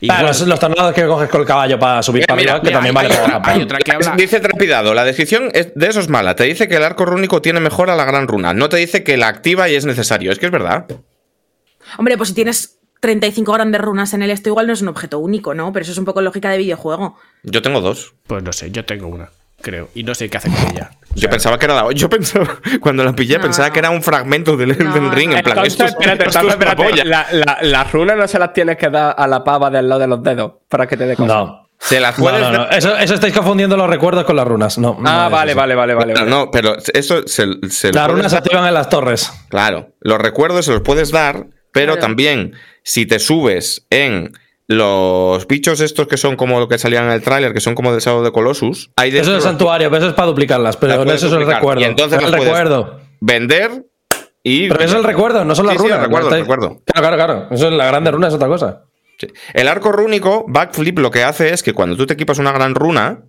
Y Claro, bueno, los, los tornados que coges con el caballo para subir Mira, para mira, arriba, que mira, también hay vale otra- para hay otra que habla. Dice Trepidado, la descripción es- de eso es mala. Te dice que el arco rúnico tiene mejor a la gran runa. No te dice que la activa y es necesario. Es que es verdad. Hombre, pues si tienes 35 grandes runas en el esto, igual no es un objeto único, ¿no? Pero eso es un poco lógica de videojuego. Yo tengo dos. Pues no sé, yo tengo una, creo. Y no sé qué hace con ella. Yo pensaba que era la. Yo pensaba. Cuando la pillé, No. pensaba que era un fragmento del Elden No, Ring. En plan, Entonces, esto es, espérate, esto espérate, es una espérate. polla. La- la- Las runas no se las tienes que dar a la pava del lado de los dedos para que te dé cosas. No. Se las No, puedes no, no. dar- Eso, eso estáis confundiendo los recuerdos con las runas. No. Ah, vale, vale, vale, vale. No, pero eso se, se lo Las puedes runas se activan en las torres. Claro, los recuerdos se los puedes dar, pero Claro. también si te subes en los bichos estos que son como lo que salían en el tráiler, que son como del sábado de Colossus, hay Eso es santuario, pero eso es para duplicarlas. las Pero eso es el recuerdo. Y entonces es el recuerdo. vender y. Pero eso es el recuerdo, no son las Sí, sí, runas. el recuerdo, el recuerdo. Claro, claro, claro. Eso es la grande runa, es otra cosa. Sí. El arco rúnico, Backflip, lo que hace es que cuando tú te equipas una gran runa,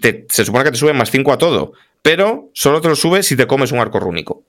te- se supone que te sube más 5 a todo, pero solo te lo sube si te comes un arco rúnico.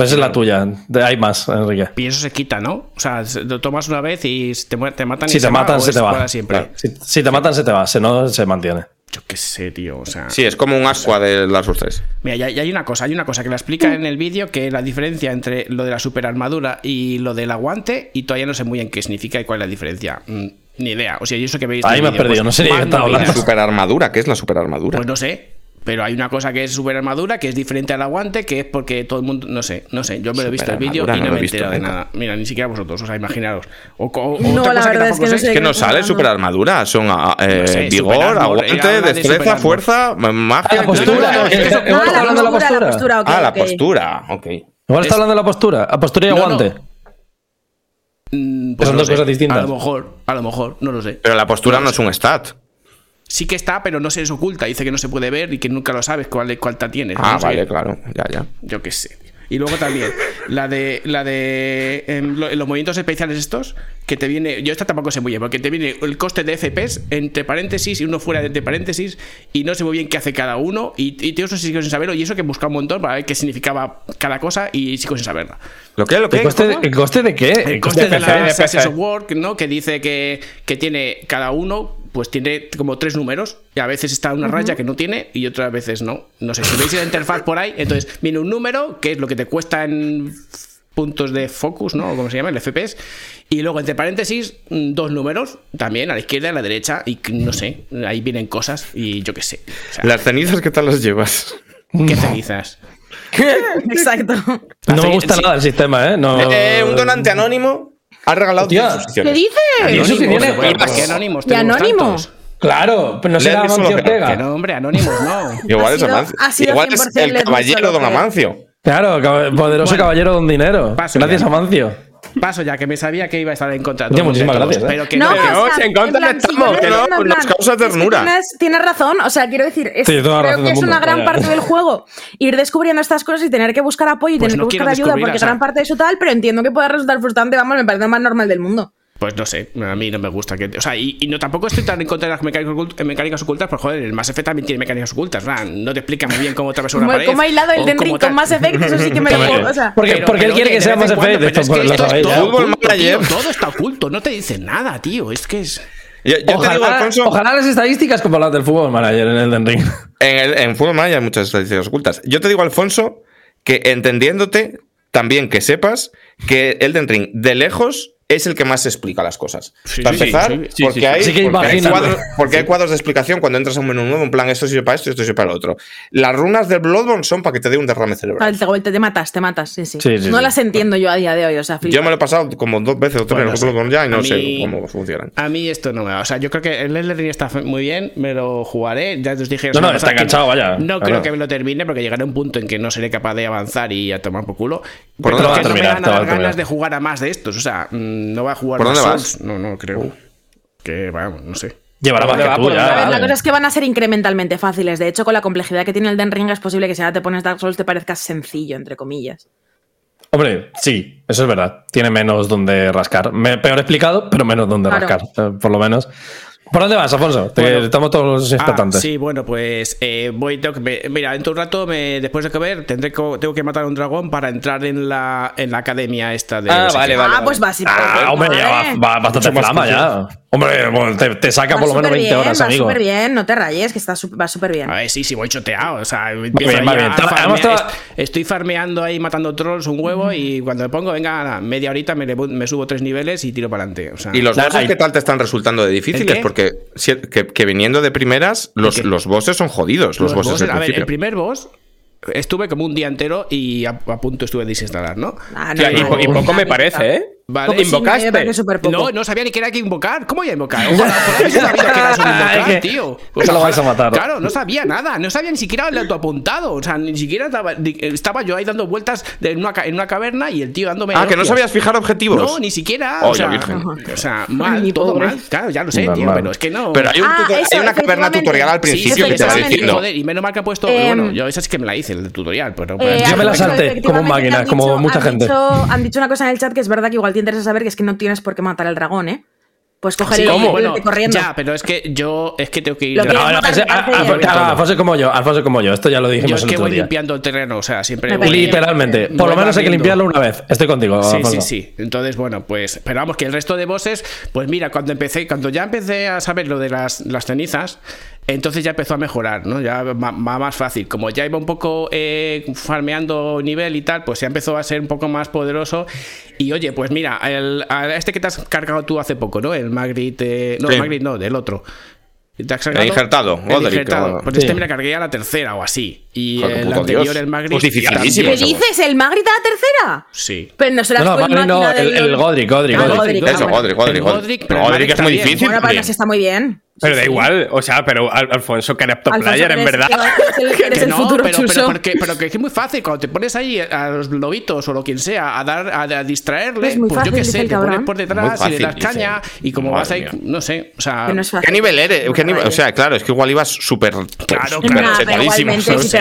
Pero esa es la tuya. Hay más, Enrique. Y eso se quita, ¿no? O sea, se- lo tomas una vez y te, te matan y Si te se matan, va, se te va. siempre. Claro. Si, si te matan, se te va. Si no, se mantiene. Yo qué sé, tío. O sea. Sí, es como un ascua de Dark Souls 3. Mira, ya, ya hay una cosa, hay una cosa que la explica en el vídeo, que la diferencia entre lo de la super armadura y lo del aguante, y todavía no sé muy bien qué significa y cuál es la diferencia. Mm, ni idea. O sea, yo eso que veis. Ahí me has vídeo, perdido, no sé ni de qué movidas. hablando. La superarmadura, ¿qué es la superarmadura? Pues no sé. Pero hay una cosa que es super armadura, que es diferente al aguante, que es porque todo el mundo. No sé, no sé. Yo me lo he visto el vídeo y no, me he enterado de nunca. nada. Mira, ni siquiera vosotros, o sea, imaginaros. O, o- o No, otra la cosa que verdad es que no sé. sé. Es que no ¿Qué sale estás hablando? superarmadura, son eh, No sé, vigor, super armor, aguante, de destreza, super fuerza, magia. la postura, es que- Ah, hablando de la armadura, postura. postura, ok, Ah, la ok. postura, ok. Igual está hablando de la postura. A postura y No, no. aguante. Mm, son no dos sé. cosas distintas. A lo mejor, a lo mejor, no lo sé. Pero la postura no es un stat. Sí que está, pero no se les oculta. Dice que no se puede ver y que nunca lo sabes cuál, cuál ta tienes. Ah, No sé. vale, claro. Ya, ya. Yo qué sé. Y luego también, la de la de em, lo- los movimientos especiales estos, que te viene, yo esta tampoco sé muy bien, porque te viene el coste de FPS entre paréntesis y uno fuera de entre paréntesis, y no sé muy bien qué hace cada uno, y, y tío, eso sí sigo sin saberlo, y eso que he buscado un montón para ver qué significaba cada cosa, y sigo sin saberla. ¿Lo qué? ¿Lo ¿El qué? coste, de, ¿Cómo? ¿El coste de qué? El coste de, la de of Work, ¿no? Que dice que, que tiene cada uno, pues tiene como tres números. Y a veces está una raya que no tiene y otras veces no. No sé, si veis la interfaz por ahí, entonces viene un número, que es lo que te cuesta en puntos de focus, ¿no? O como se llama, el FPS. Y luego, entre paréntesis, mm, dos números, también a la izquierda y a la derecha. Y no sé, ahí vienen cosas y yo qué sé. O sea, Las cenizas, ¿qué tal las llevas? ¿Qué cenizas? Exacto. No me gusta Sí. nada el sistema, ¿eh? No, Eh, un donante anónimo ha regalado Hostia. 10 ¿Qué dices? ¿Y eso que Anónimos, ¿qué anónimos? ¿Y Tenemos anónimo? tantos. Claro, pero no será Amancio Ortega. Que no, hombre, anónimos no. Igual es Amancio. Igual es 100% el caballero don. Amancio. Claro, poderoso Bueno. caballero don dinero. Gracias. Amancio. Paso ya, que me sabía que iba a estar en contra de todos, muchísimas gracias, ¿eh? Pero que No, no, o sea, en contra plan, estamos, que no, en nos plan, causa es que ternura. tienes, tienes razón, o sea, quiero decir, es, Sí, creo que es una gran parte del juego ir descubriendo estas cosas y tener que buscar apoyo y Pues tener no que buscar ayuda, porque o sea- gran parte de eso tal, pero entiendo que pueda resultar frustrante, vamos, me parece lo más normal del mundo. Pues no sé, a mí no me gusta que. O sea, y, y no tampoco estoy tan en contra de las mecánicas, ocult- eh, mecánicas ocultas, pero joder, el Mass Effect también tiene mecánicas ocultas. ¿verdad? No te explica muy bien cómo atravesar una Como, pared. como ha hilado el o Den cómo Ring tal. con Mass Effect, eso sí que me lo o sea, Porque, Pero- porque él quiere oye, que sea pero es que esto es sabéis ya. todo Fútbol oculto, Manager. tío, Todo está oculto, no te dice nada, tío. Es que es. Yo, yo te digo, Ojalá, Alfonso, ojalá las estadísticas como las del fútbol manager en el Den Ring. en, el, en Fútbol Manager hay muchas estadísticas ocultas. Yo te digo, Alfonso, que entendiéndote, también que sepas que Elden Ring, de lejos, es el que más explica las cosas. Sí, Para sí, empezar, sí, porque, hay, que porque, cuadros, porque hay cuadros de explicación cuando entras a un menú nuevo, en plan, esto sirve para esto y esto sirve para lo otro. Las runas del Bloodborne son para que te dé un derrame cerebral. Te, te matas, te matas, sí, sí. Sí, sí, no sí. las entiendo yo a día de hoy, o sea, flipa. Yo me lo he pasado como dos veces o tres Bueno, en el. Bloodborne ya y no sé cómo funcionan. A mí esto no me va. O sea, yo creo que el Elden está muy bien, me lo jugaré. Ya os dije. No, no, está enganchado, vaya. No creo que me lo termine porque llegaré a un punto en que no seré capaz de avanzar y a tomar por culo. ¿Por Pero no me terminar? van Te a dar ganas de jugar a más de estos. O sea, mm, no va a jugar ¿Por dónde Souls. vas? No, no creo. Que vamos, no sé. Llevará más ¿Dónde que la cosa es que van a ser incrementalmente fáciles. De hecho, con la complejidad que tiene el Den Ring, es posible que si ahora te pones Dark Souls te parezca sencillo, entre comillas. Hombre, sí, eso es verdad. Tiene menos donde rascar. Me- peor explicado, pero menos donde Claro. rascar, eh, por lo menos. ¿Por dónde vas, Alfonso? Te- Bueno. estamos todos los Ah, expectantes. sí, bueno, pues eh, voy, tengo que, me- mira, dentro de un rato, me, después de comer, tendré que, tengo que matar a un dragón para entrar en la, en la academia esta de... Ah, vale, vale. ah, pues vas Ah, hombre, ya va, va bastante Mucho flama ya. Hombre, bueno, te, te saca por lo menos 20 horas, va amigo. súper bien, no te rayes, que está su- va súper bien. A ver, sí, sí, voy choteado. O sea, bien, empiezo ahí va a bien. Ta- farmear- además estaba- est- Estoy farmeando ahí, matando trolls un huevo y cuando me pongo, venga, nada, media horita me, subo tres niveles y tiro para adelante. O sea, ¿Y los bosses hay- qué tal te están resultando de difíciles? Porque si- que, que viniendo de primeras, los, los bosses son jodidos, los, bosses a ver, el primer boss estuve como un día entero y a, a punto estuve de desinstalar, ¿no? Ah, Tía, y, no, y no, poco no, me no, parece, ¿eh? Vale. ¿Invocaste? No, no sabía ni que era que invocar. ¿Cómo voy a invocar? Ojalá, ojalá sabido que invocar, tío. que lo vais a matar. Claro, no sabía nada. No sabía ni siquiera el autoapuntado. O sea, ni siquiera estaba, estaba yo ahí dando vueltas en, una, en una caverna y el tío dándome. Ah, que no sabías fijar objetivos. No, ni siquiera. Oh, o, sea, Virgen. o sea, mal, Mi todo pobre. mal. Claro, ya lo sé, tío, pero es que no. Pero hay, un Ah, eso, hay una caverna tutorial al Sí, principio sí, que te va diciendo. Joder, y menos mal que ha puesto. Bueno, yo esa sí que me la hice, el tutorial. Pero, pero- Eh, Yo me la salté como máquina, como mucha gente. han dicho una cosa en el chat que es verdad que igual te interesa saber que es que no tienes por qué matar al dragón, ¿eh? Pues coger Sí, el corriendo. ya, pero es que yo es que tengo que ir. No, no, ah, Alfonso como yo, Alfonso como yo. Esto ya lo Yo dijimos es el que otro voy día. limpiando el terreno, o sea, siempre. Voy- Literalmente. Por lo menos hay que limpiarlo una vez. Estoy contigo, Sí, Alfonso. sí, sí. Entonces, bueno, pues. Pero vamos, que el resto de bosses, pues mira, cuando empecé, cuando ya empecé a saber lo de las, las cenizas, entonces ya empezó a mejorar, ¿no? Ya va, va más fácil. Como ya iba un poco eh, farmeando nivel y tal, pues ya empezó a ser un poco más poderoso. Y oye, pues mira, el, a este que te has cargado tú hace poco, ¿no? El Magritte. eh, no, Sí. el Magritte no, del otro. ¿Te has El injertado, El Godric, injertado. Pues Sí. este me la cargué a la tercera o así. Y Joder, el anterior, Dios. el Magritte. Pues dificilísimo. ¿Qué dices? ¿El Magritte a la tercera? Sí. Pero no serás No, no, no, máquina el, del- el Godric, Godric, Godric. Godric, Eso. Godric, Godric, El Godric. Godric, No, Godric Magritte es muy difícil. Bueno, para también. nos está muy bien. Pero da igual, o sea, pero Al- Alfonso, que top Alfonso, player, en verdad. Que el no, futuro pero, pero, porque, pero que es muy fácil cuando te pones ahí a los lobitos o lo quien sea a dar a, a distraerle Es muy pues yo fácil, qué dice sé te pones por detrás y fácil, le das dice. caña y como vas ahí mía. no sé o sea Que no. ¿Qué nivel eres? ¿Qué nivel? O sea, claro, es que igual ibas súper Claro, súper claro. Nah, pero chetadísimo, igualmente ¿sabes? si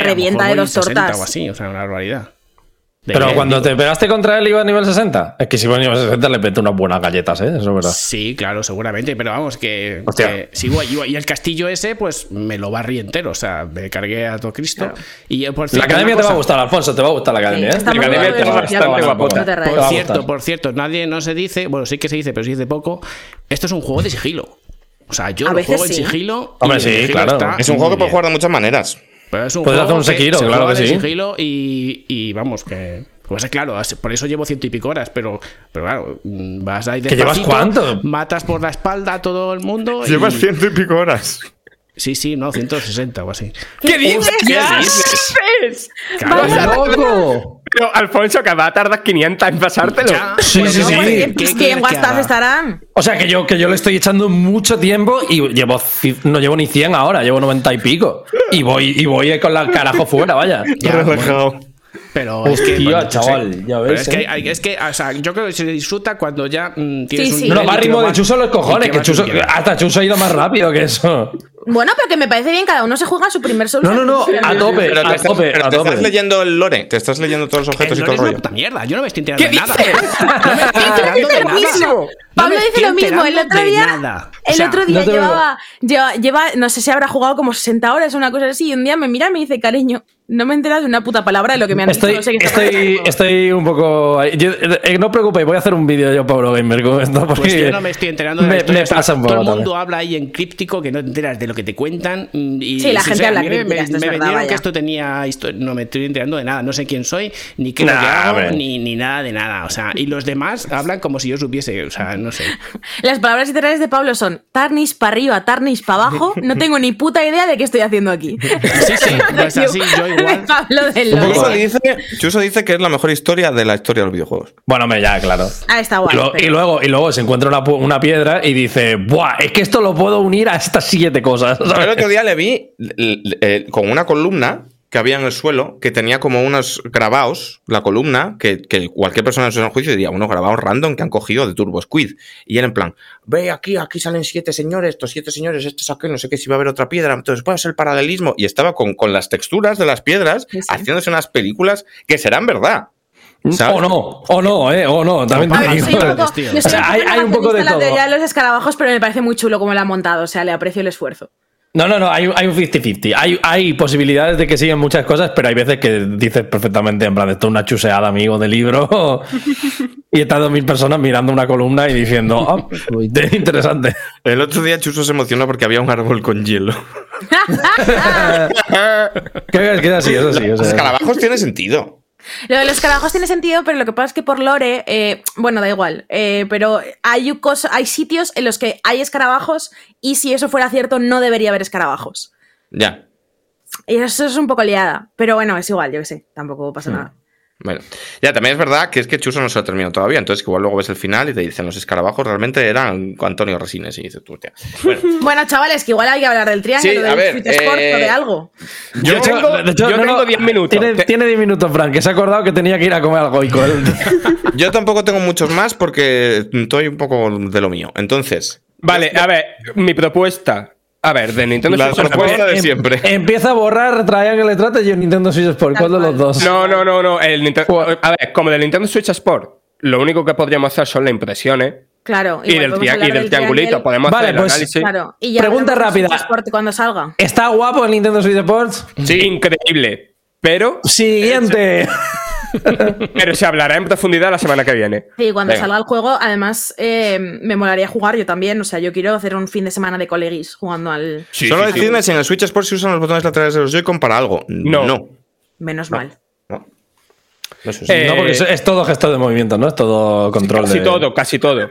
Pero bien, cuando digo. te pegaste contra él iba a nivel 60. Es que si iba a nivel 60 le peté unas buenas galletas, ¿eh? Eso es verdad. Sí, claro, seguramente, pero vamos, que, Hostia. que guay. y el castillo ese, pues me lo barrí entero, o sea, me cargué a todo Cristo. Y eh, por La cierto, academia una te va a gustar, Alfonso, te va a gustar la academia, Sí, ¿eh? La academia te va a gustar, Por a cierto, por cierto, nadie no se dice, bueno, sí que se dice, pero se dice poco. Esto es un juego de sigilo. O sea, yo A lo veces juego en sí. sigilo. y Hombre, sí, sigilo claro. Es un juego que puedes jugar de muchas maneras. Pero es un Puedes hacer un Sekiro, se claro que de sí. sigilo y, y vamos, que. Pues es claro, por eso llevo ciento y pico horas, pero, pero claro, mm, vas ahí ¿Que llevas cuánto? Matas por la espalda a todo el mundo. y- Llevas ciento y pico horas. Sí, sí, no, 160 o así. ¿Qué dices? ¿Qué ¿Qué dices? Vamos ya- a- ¡Loco! Pero, Alfonso, que va a tardar 500 en pasártelo. ya, Sí, sí, no, sí. ¿Qué, ¿qué estarán? O sea que yo, que yo le estoy echando mucho tiempo y llevo no llevo ni 100 ahora, llevo 90 y pico. Y voy, y voy con la carajo fuera, vaya. Ya, bueno, pero es que. Bueno, no chaval, ya Pero ves, es, que, ¿eh? hay- es que, o sea, yo creo que se disfruta cuando ya mm, tienes Sí, un. sí. No, nivel va ritmo de Chuso los cojones, que Chuso, hasta Chuso ha ido más rápido que eso. Bueno, pero que me parece bien, cada uno se juega su primer Souls. No, no, no, a tope, Pero te, a estás, tope, pero a te estás leyendo el lore, te estás leyendo todos los objetos El y todo el es una rollo. puta mierda, yo no me estoy enterando ¿Qué de nada. dice lo mismo. Pablo dice lo mismo. El otro día. O el sea, otro día no te- llevaba, lleva, lleva, no sé si habrá jugado como 60 horas o una cosa así. Y un día me mira y me dice, cariño, no me he enterado de una puta palabra de lo que me han Estoy, dicho. No sé qué estoy, estoy un poco. Yo- eh, no os preocupéis, voy a hacer un vídeo yo, Pablo Gamer, con esto. Porque Pues yo no me estoy enterando de me, me o sea, pasa un poco. Todo el mundo también. habla ahí en críptico que no te enteras de lo que te cuentan. mm, Y, Sí, la gente o sea, habla mí me- Me, esto vendieron que esto tenía historia. No me estoy enterando de nada. No sé quién soy, ni qué lo Nah, que hago, hombre. ni, ni nada de nada. O sea, y los demás hablan como si yo supiese. O sea, no sé. Las palabras literales de Pablo son tarnis para arriba, tarnis para abajo. No tengo ni puta idea de qué estoy haciendo aquí. Sí, sí, pues así, yo igual. Pablo poco, Chuso dice, Chuso dice que es la mejor historia de la historia de los videojuegos. Bueno, me ya, claro. Ah, está Y, guay. lo- pero- y luego, y luego se encuentra una, pu- una piedra y dice: ¡Buah! Es que esto lo puedo unir a estas siete cosas. El otro día le vi eh, con una columna que había en el suelo que tenía como unos grabados, la columna, que, que cualquier persona en su juicio diría, unos grabados random que han cogido de Turbo Squid. Y él en plan, ve aquí, aquí salen siete señores, estos siete señores, este es aquel, no sé qué, si va a haber otra piedra, entonces puede ser el paralelismo. Y estaba con, con las texturas de las piedras Sí, sí. haciéndose unas películas que serán verdad. ¿Sabes? O no, o no, eh, o no, también te digo. poco, O sea, hay- hay un poco de en la todo. teoría de los escarabajos, pero me parece muy chulo como lo ha montado. O sea, le aprecio el esfuerzo. No, no, no, hay, un- hay un 50-50. Hay, hay posibilidades de que sigan muchas cosas, pero hay veces que dices perfectamente, en plan, esto es una chuseada, amigo, de libro. y están dos mil personas mirando una columna y diciendo, ah, interesante. El otro día Chuso se emocionó porque había un árbol con hielo. Que que es así, es así. o Los escarabajos tiene sentido. Lo de los escarabajos tiene sentido, pero lo que pasa es que por lore, eh, bueno, da igual, eh, pero hay, hay sitios en los que hay escarabajos y si eso fuera cierto no debería haber escarabajos. Ya. Y eso es un poco liada, pero bueno, es igual, yo qué sé, tampoco Hmm. pasa nada. Bueno, ya también es verdad que es que Chuso no se lo ha terminado todavía, entonces igual luego ves el final y te dicen los escarabajos realmente eran Antonio Resines y dices tú, hostia. Bueno, Bueno, chavales, que igual hay que hablar del triángulo, Sí, a del ver, eh, o de algo. Yo tengo- de hecho, yo no, no, tengo 10 minutos. Tiene, Te- tiene 10 minutos, Frank, que se ha acordado que tenía que ir a comer algo y con él. yo tampoco tengo muchos más porque estoy un poco de lo mío. Entonces, Vale, a ver, mi propuesta. A ver, de Nintendo La Switch Sport- de Em- siempre. Empieza a borrar Triangle Strategy en Nintendo Switch Sport. ¿Cuál de los dos? No, no, no, no. El Nintendo- a ver, como del Nintendo Switch Sport, lo único que podríamos hacer son las impresiones. Claro, Y del, y del triangulito. Podemos Vale, hacer el pues- análisis. Claro, y ya Pregunta el rápida. Sport cuando salga. ¿Está guapo el Nintendo Switch Sports? Sí, increíble. Pero, Siguiente. pero se hablará en profundidad la semana que viene. Sí, cuando Venga. salga el juego, además eh, me molaría jugar yo también. O sea, yo quiero hacer un fin de semana de coleguis jugando al. Sí, solo sí, decidme si en el Switch Sport se usan los botones laterales de los Joy-Con para algo. No. No. Menos No. mal. No. Eh, no, porque es, es todo gesto de movimiento, ¿no? Es todo control Casi de... todo, casi todo.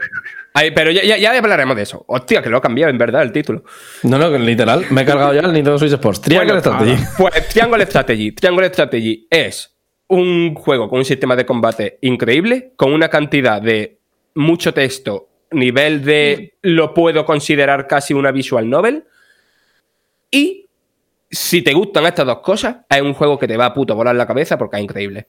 Ay, pero ya, ya, ya hablaremos de eso. Hostia, que lo ha cambiado en verdad el título. No, no, literal. Me he cargado ya el Nintendo Switch Sports. Triangle Bueno, Strategy. nada. Pues Triangle Strategy. Triangle Strategy es un juego con un sistema de combate increíble, con una cantidad de mucho texto, nivel de lo puedo considerar casi una visual novel. Y si te gustan estas dos cosas, es un juego que te va a puto volar la cabeza porque es increíble.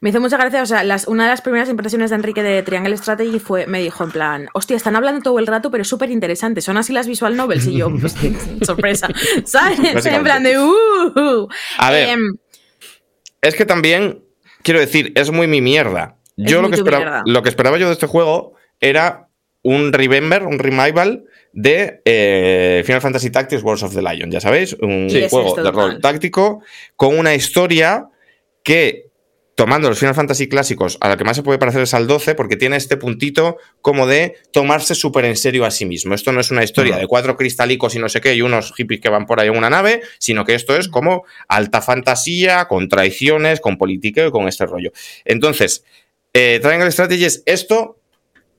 Me hizo mucha gracia, o sea, las, una de las primeras impresiones de Enrique de Triangle Strategy fue, me dijo en plan, hostia, están hablando todo el rato, pero es súper interesante, son así las visual novels y yo, pues, sorpresa, ¿sabes? En plan de, uh, A ver. Em, Es que también, quiero decir, es muy mi mierda. Es Yo lo que, esperaba, mierda. lo que esperaba yo de este juego era un remember, un revival de eh, Final Fantasy Tactics Wars of the Lion, ya sabéis, un Sí, juego de rol táctico con una historia que, tomando los Final Fantasy clásicos, a la que más se puede parecer es al 12, porque tiene este puntito como de tomarse súper en serio a sí mismo. Esto no es una historia de cuatro cristalicos y no sé qué, y unos hippies que van por ahí en una nave, sino que esto es como alta fantasía, con traiciones, con politiqueo y con este rollo. Entonces, eh, Triangle Strategy es esto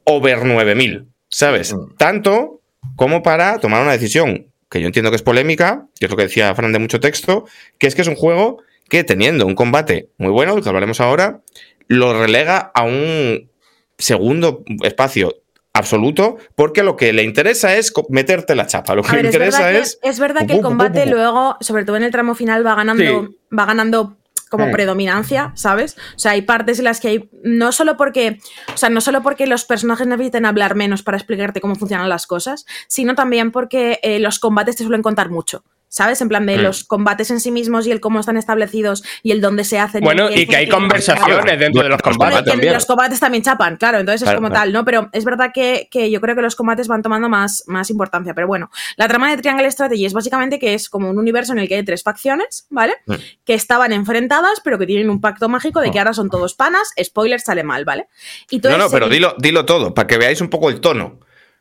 over 9000, ¿sabes? Tanto como para tomar una decisión que yo entiendo que es polémica, que es lo que decía Fran de mucho texto, que es que es un juego que teniendo un combate muy bueno, del que hablaremos ahora, lo relega a un segundo espacio absoluto, porque lo que le interesa es meterte la chapa. Lo que ver, le es interesa verdad, es. que, es verdad que el combate luego, sobre todo en el tramo final, va ganando, Sí. va ganando como Mm. predominancia, ¿sabes? O sea, hay partes en las que hay. No solo porque. O sea, no solo porque los personajes necesiten hablar menos para explicarte cómo funcionan las cosas, sino también porque eh, los combates te suelen contar mucho. ¿Sabes? En plan de Mm. los combates en sí mismos y el cómo están establecidos y el dónde se hacen. Bueno, y que hay conversaciones dentro de los Bueno, combates y que también. los combates también chapan, claro, entonces es como claro. tal, ¿no? Pero es verdad que, que yo creo que los combates van tomando más, más importancia. Pero bueno, la trama de Triangle Strategy es básicamente que es como un universo en el que hay tres facciones, ¿vale? Mm. Que estaban enfrentadas, pero que tienen un pacto mágico de que ahora son todos panas. Spoiler, sale mal, ¿vale? Y todo No, no, pero dilo, dilo todo, para que veáis un poco el tono.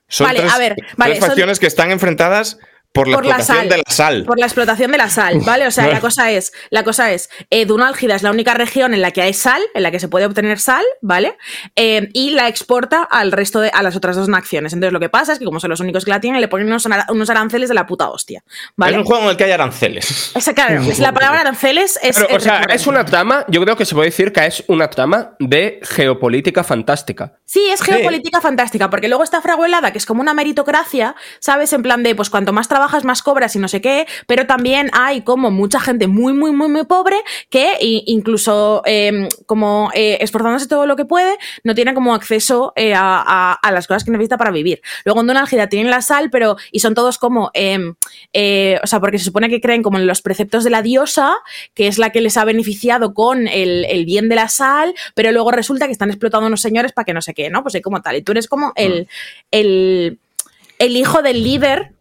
Son Vale, tres, a ver, vale, tres son- facciones que están enfrentadas por la por la explotación sal. de la sal. Por la explotación de la sal, ¿vale? O sea, la cosa es, la cosa es, eh, Dunálgida es la única región en la que hay sal, en la que se puede obtener sal, ¿vale? Eh, y la exporta al resto de, a las otras dos naciones. Entonces lo que pasa es que como son los únicos que la tienen, le ponen unos, unos aranceles de la puta hostia, ¿vale? Es un juego en el que hay aranceles. Esa, claro, es la palabra aranceles es. Pero, o es sea, recurrente. es una trama, yo creo que se puede decir que es una trama de geopolítica fantástica. Sí, es geopolítica fantástica, porque luego está fraguelada, que es como una meritocracia, ¿sabes? En plan de, pues cuanto más trabajo trabajas, más cobras y no sé qué, pero también hay como mucha gente muy, muy, muy, muy pobre que incluso eh, como eh, esforzándose todo lo que puede, no tiene como acceso eh, a, a- a las cosas que necesita para vivir. Luego en Donalgida tienen la sal, pero y son todos como, eh, eh, o sea, porque se supone que creen como en los preceptos de la diosa, que es la que les ha beneficiado con el, el bien de la sal, pero luego resulta que están explotando a unos señores para que no sé qué, ¿no? Pues hay como tal. Y tú eres como el, el, el hijo del líder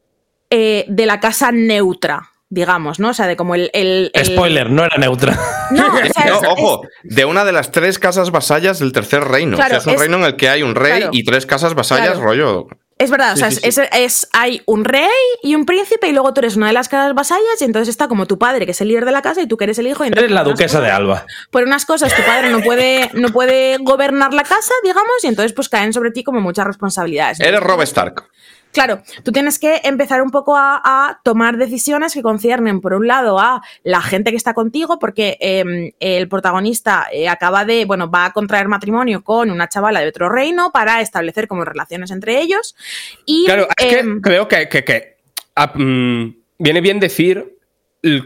eh, de la casa neutra, digamos, ¿no? O sea, de como el... el- el- Spoiler, no era neutra. No, o sea, No, es- ojo, de una de las tres casas vasallas del tercer reino. Claro, O sea, es un es- reino en el que hay un rey claro. y tres casas vasallas, Claro. rollo. Es verdad, o sea, Sí, sí, es, es- es- hay un rey y un príncipe y luego tú eres una de las casas vasallas y entonces está como tu padre, que es el líder de la casa, y tú que eres el hijo. Y entonces Eres la duquesa de Alba. Por unas cosas tu padre no puede, no puede gobernar la casa, digamos, y entonces pues caen sobre ti como muchas responsabilidades. Eres Rob Stark. Claro, tú tienes que empezar un poco a, a tomar decisiones que conciernen, por un lado, a la gente que está contigo, porque eh, el protagonista eh, acaba de, bueno, va a contraer matrimonio con una chavala de otro reino para establecer como relaciones entre ellos. Y, Claro, es em, que creo que, que- que, ah, mm, viene bien decir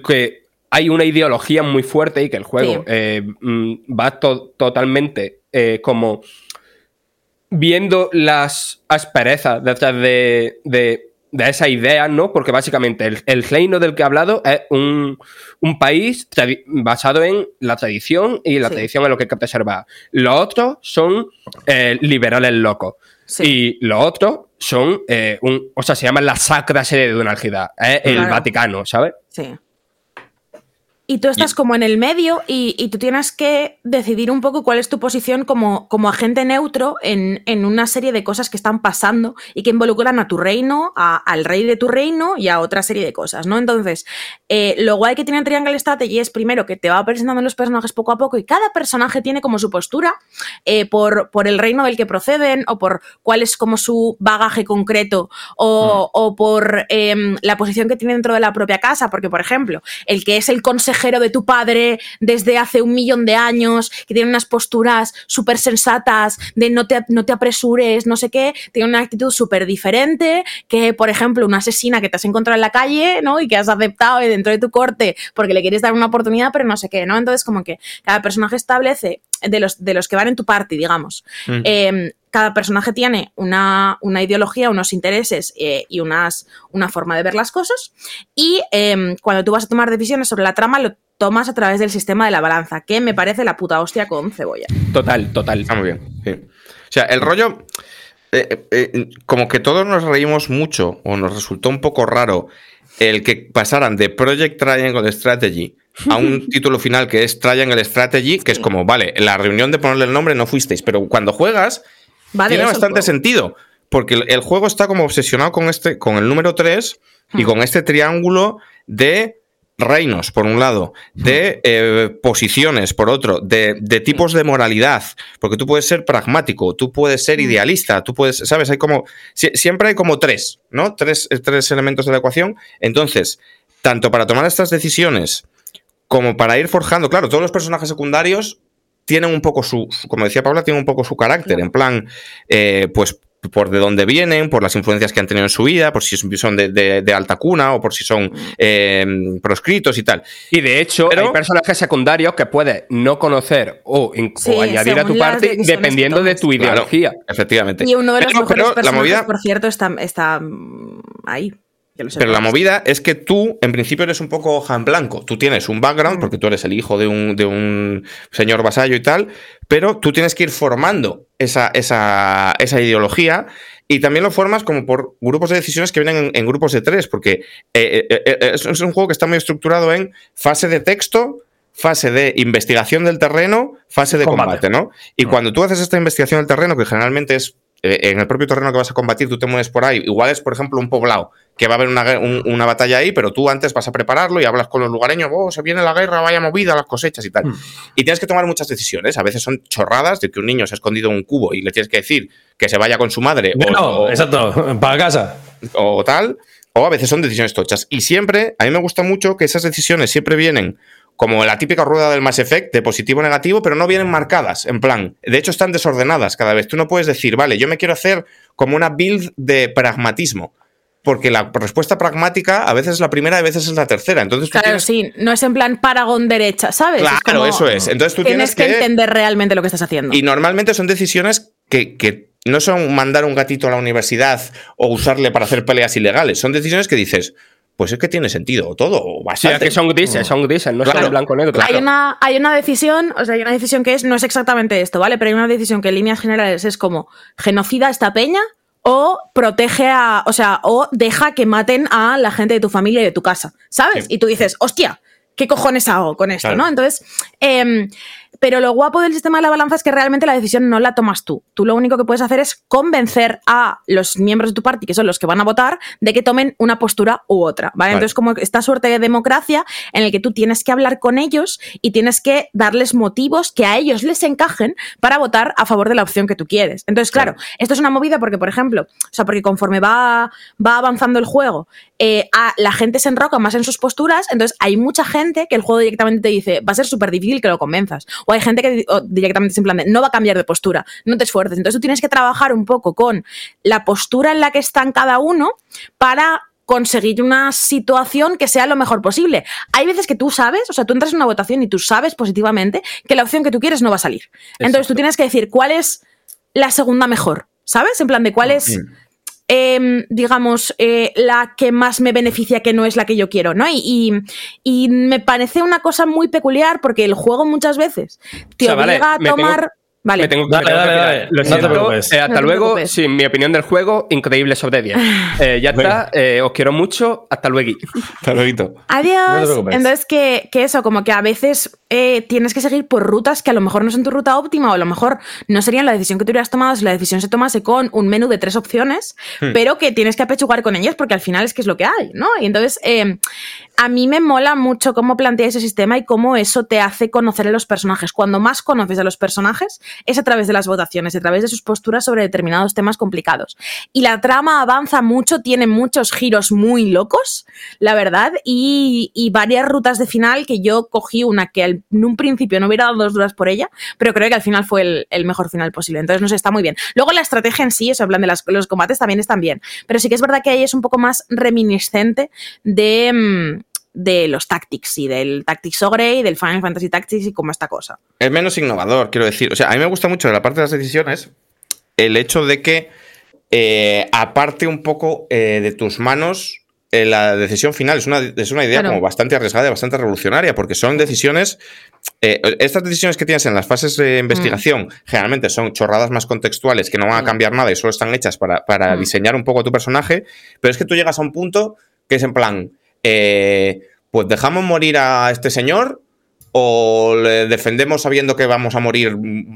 que hay una ideología muy fuerte y que el juego Sí. eh, mm, va to- totalmente eh, como viendo las asperezas detrás de, de, de esa idea, ¿no? Porque básicamente el, el reino del que he hablado es un, un país basado en la tradición y la Sí. tradición es lo que hay que preservar. Los otros son eh, liberales locos. Sí. Y los otros son, eh, un, o sea, se llaman la Sacra Sede de Donalgida, es el Claro. Vaticano, ¿sabes? Sí. Y tú estás como en el medio y, y tú tienes que decidir un poco cuál es tu posición como, como agente neutro en, en una serie de cosas que están pasando y que involucran a tu reino, a- al rey de tu reino y a otra serie de cosas, ¿no? Entonces, eh, lo guay que tiene Triangle Strategy es primero que te va presentando los personajes poco a poco y cada personaje tiene como su postura eh, por, por el reino del que proceden o por cuál es como su bagaje concreto o, o por em, la posición que tiene dentro de la propia casa, porque por ejemplo, el que es el consejero de tu padre desde hace un millón de años, que tiene unas posturas súper sensatas de no te, no te apresures, no sé qué, tiene una actitud súper diferente que, por ejemplo, una asesina que te has encontrado en la calle, ¿no? Y que has aceptado dentro de tu corte porque le quieres dar una oportunidad, pero no sé qué, ¿no? Entonces, como que cada personaje establece de los, de los que van en tu party, digamos. Mm. Eh, cada personaje tiene una, una ideología, unos intereses eh, y unas, una forma de ver las cosas. Y eh, cuando tú vas a tomar decisiones sobre la trama, lo tomas a través del sistema de la balanza, que me parece la puta hostia con cebolla. Total, total. Está muy bien. sí. O sea, el rollo. eh, eh, como que todos nos reímos mucho, o nos resultó un poco raro, el que pasaran de Project Triangle Strategy a un título final que es Triangle Strategy, que es como, vale, en la reunión de ponerle el nombre no fuisteis, pero cuando juegas, Tiene bastante sentido. Porque el, el juego está como obsesionado con este, con el número 3 y Hmm. con este triángulo de reinos, por un lado, de eh, posiciones, por otro, de, de tipos de moralidad, porque tú puedes ser pragmático, tú puedes ser idealista, tú puedes, ¿sabes? Hay como, sie- siempre hay como tres, ¿no? Tres, tres elementos de la ecuación. Entonces, tanto para tomar estas decisiones como para ir forjando, claro, todos los personajes secundarios tienen un poco su, su- como decía Paula, tienen un poco su carácter, en plan, eh, pues por de dónde vienen, por las influencias que han tenido en su vida, por si son de, de- de alta cuna o por si son eh, proscritos y tal. Y de hecho, Pero- hay personajes secundarios que puedes no conocer o, Sí, añadir a tu que dependiendo de tu Claro, ideología. efectivamente. Y uno de los Pero- mejores pero personajes, movida- por cierto, está, está ahí. Que lo Pero la movida es que tú, en principio, eres un poco hoja en blanco. Tú tienes un background, porque tú eres el hijo de un, de un señor vasallo y tal, pero tú tienes que ir formando esa, esa, esa ideología y también lo formas como por grupos de decisiones que vienen en, en grupos de tres, porque eh, eh, eh, es, un juego que está muy estructurado en fase de texto, fase de investigación del terreno, fase de Combate. combate, ¿no? Y cuando tú haces esta investigación del terreno, que generalmente es en el propio terreno que vas a combatir, tú te mueves por ahí, igual es, por ejemplo, un poblado, que va a haber una, un- una batalla ahí, pero tú antes vas a prepararlo y hablas con los lugareños, oh, se viene la guerra, vaya movida, las cosechas y tal. Mm. Y tienes que tomar muchas decisiones. A veces son chorradas de que un niño se ha escondido en un cubo y le tienes que decir que se vaya con su madre o- No, o, exacto, para casa. o tal, o a veces son decisiones tochas. Y siempre, a mí me gusta mucho que esas decisiones siempre vienen como la típica rueda del Mass Effect, de positivo negativo, pero no vienen marcadas, en plan. De hecho, están desordenadas cada vez. Tú no puedes decir, vale, yo me quiero hacer como una build de pragmatismo. porque la respuesta pragmática a veces es la primera y a veces es la tercera. Entonces tú Claro, tienes- sí, no es en plan Paragón derecha, ¿sabes? Es Claro, como- eso es. Entonces tú tienes, tienes que, que- entender realmente lo que estás haciendo. Y normalmente son decisiones que, que no son mandar un gatito a la universidad o usarle para hacer peleas ilegales. Son decisiones que dices, pues es que tiene sentido todo, o Sí, es bastante. que son grises, son grises, no Claro. son blanco negro. Hay una, hay una decisión, o sea, hay una decisión que es, no es exactamente esto, ¿vale? Pero hay una decisión que en líneas generales es como genocida a esta peña o protege a, o sea, o deja que maten a la gente de tu familia y de tu casa, ¿sabes? Sí. Y tú dices, hostia, ¿qué cojones hago con esto, Claro. no? Entonces, em, pero lo guapo del sistema de la balanza es que realmente la decisión no la tomas tú. Tú lo único que puedes hacer es convencer a los miembros de tu party, que son los que van a votar, de que tomen una postura u otra, ¿vale? Vale. Entonces, como esta suerte de democracia en el que tú tienes que hablar con ellos y tienes que darles motivos que a ellos les encajen para votar a favor de la opción que tú quieres. Entonces, claro, esto es una movida porque, por ejemplo, o sea, porque conforme va, va avanzando el juego, eh, a- la gente se enroca más en sus posturas, entonces hay mucha gente que el juego directamente te dice, va a ser súper difícil que lo convenzas. O hay gente que directamente es en plan de, no va a cambiar de postura, no te esfuerces. Entonces tú tienes que trabajar un poco con la postura en la que están cada uno para conseguir una situación que sea lo mejor posible. Hay veces que tú sabes, o sea, tú entras en una votación y tú sabes positivamente que la opción que tú quieres no va a salir. Entonces tú tienes que decir cuál es la segunda mejor, ¿sabes? En plan de cuál es, em, digamos, eh, la que más me beneficia que no es la que yo quiero, ¿no? Y, y- y me parece una cosa muy peculiar porque el juego muchas veces te O sea, vale, obliga a tengo- tomar... Vale. Me tengo, Dale, me tengo que dale, dale. Lo No te preocupes. eh, hasta No te luego. preocupes. Sí, mi opinión del juego, increíble sobre 10. Eh, ya está. eh, os quiero mucho. Hasta luego. Hasta luego. Adiós. No te preocupes. Entonces, que, que eso, como que a veces eh, tienes que seguir por rutas que a lo mejor no son tu ruta óptima o a lo mejor no serían la decisión que tú hubieras tomado si la decisión se tomase con un menú de tres opciones, pero que tienes que apechugar con ellas porque al final es que es lo que hay, ¿no? Y entonces, eh, a mí me mola mucho cómo plantea ese sistema y cómo eso te hace conocer a los personajes. Cuando más conoces a los personajes es a través de las votaciones, a través de sus posturas sobre determinados temas complicados. Y la trama avanza mucho, tiene muchos giros muy locos, la verdad, y, y varias rutas de final que yo cogí una que al- en un principio no hubiera dado dos dudas por ella, pero creo que al final fue el, mejor final posible. Entonces, no sé, está muy bien. Luego la estrategia en sí, eso, en de las- los combates también están bien, pero sí que es verdad que ahí es un poco más reminiscente de... mm, de los Tactics y del Tactics Ogre y del Final Fantasy Tactics y como esta cosa. Es menos innovador, quiero decir. O sea, a mí me gusta mucho de la parte de las decisiones el hecho de que eh, aparte un poco eh, de tus manos eh, la decisión final. Es una, es una idea Claro. como bastante arriesgada y bastante revolucionaria, porque son decisiones. eh, estas decisiones que tienes en las fases de investigación generalmente son chorradas más contextuales que no van a Mm. cambiar nada y solo están hechas para, para Mm. diseñar un poco a tu personaje, pero es que tú llegas a un punto que es en plan, eh, pues dejamos morir a este señor o le defendemos sabiendo que vamos a morir,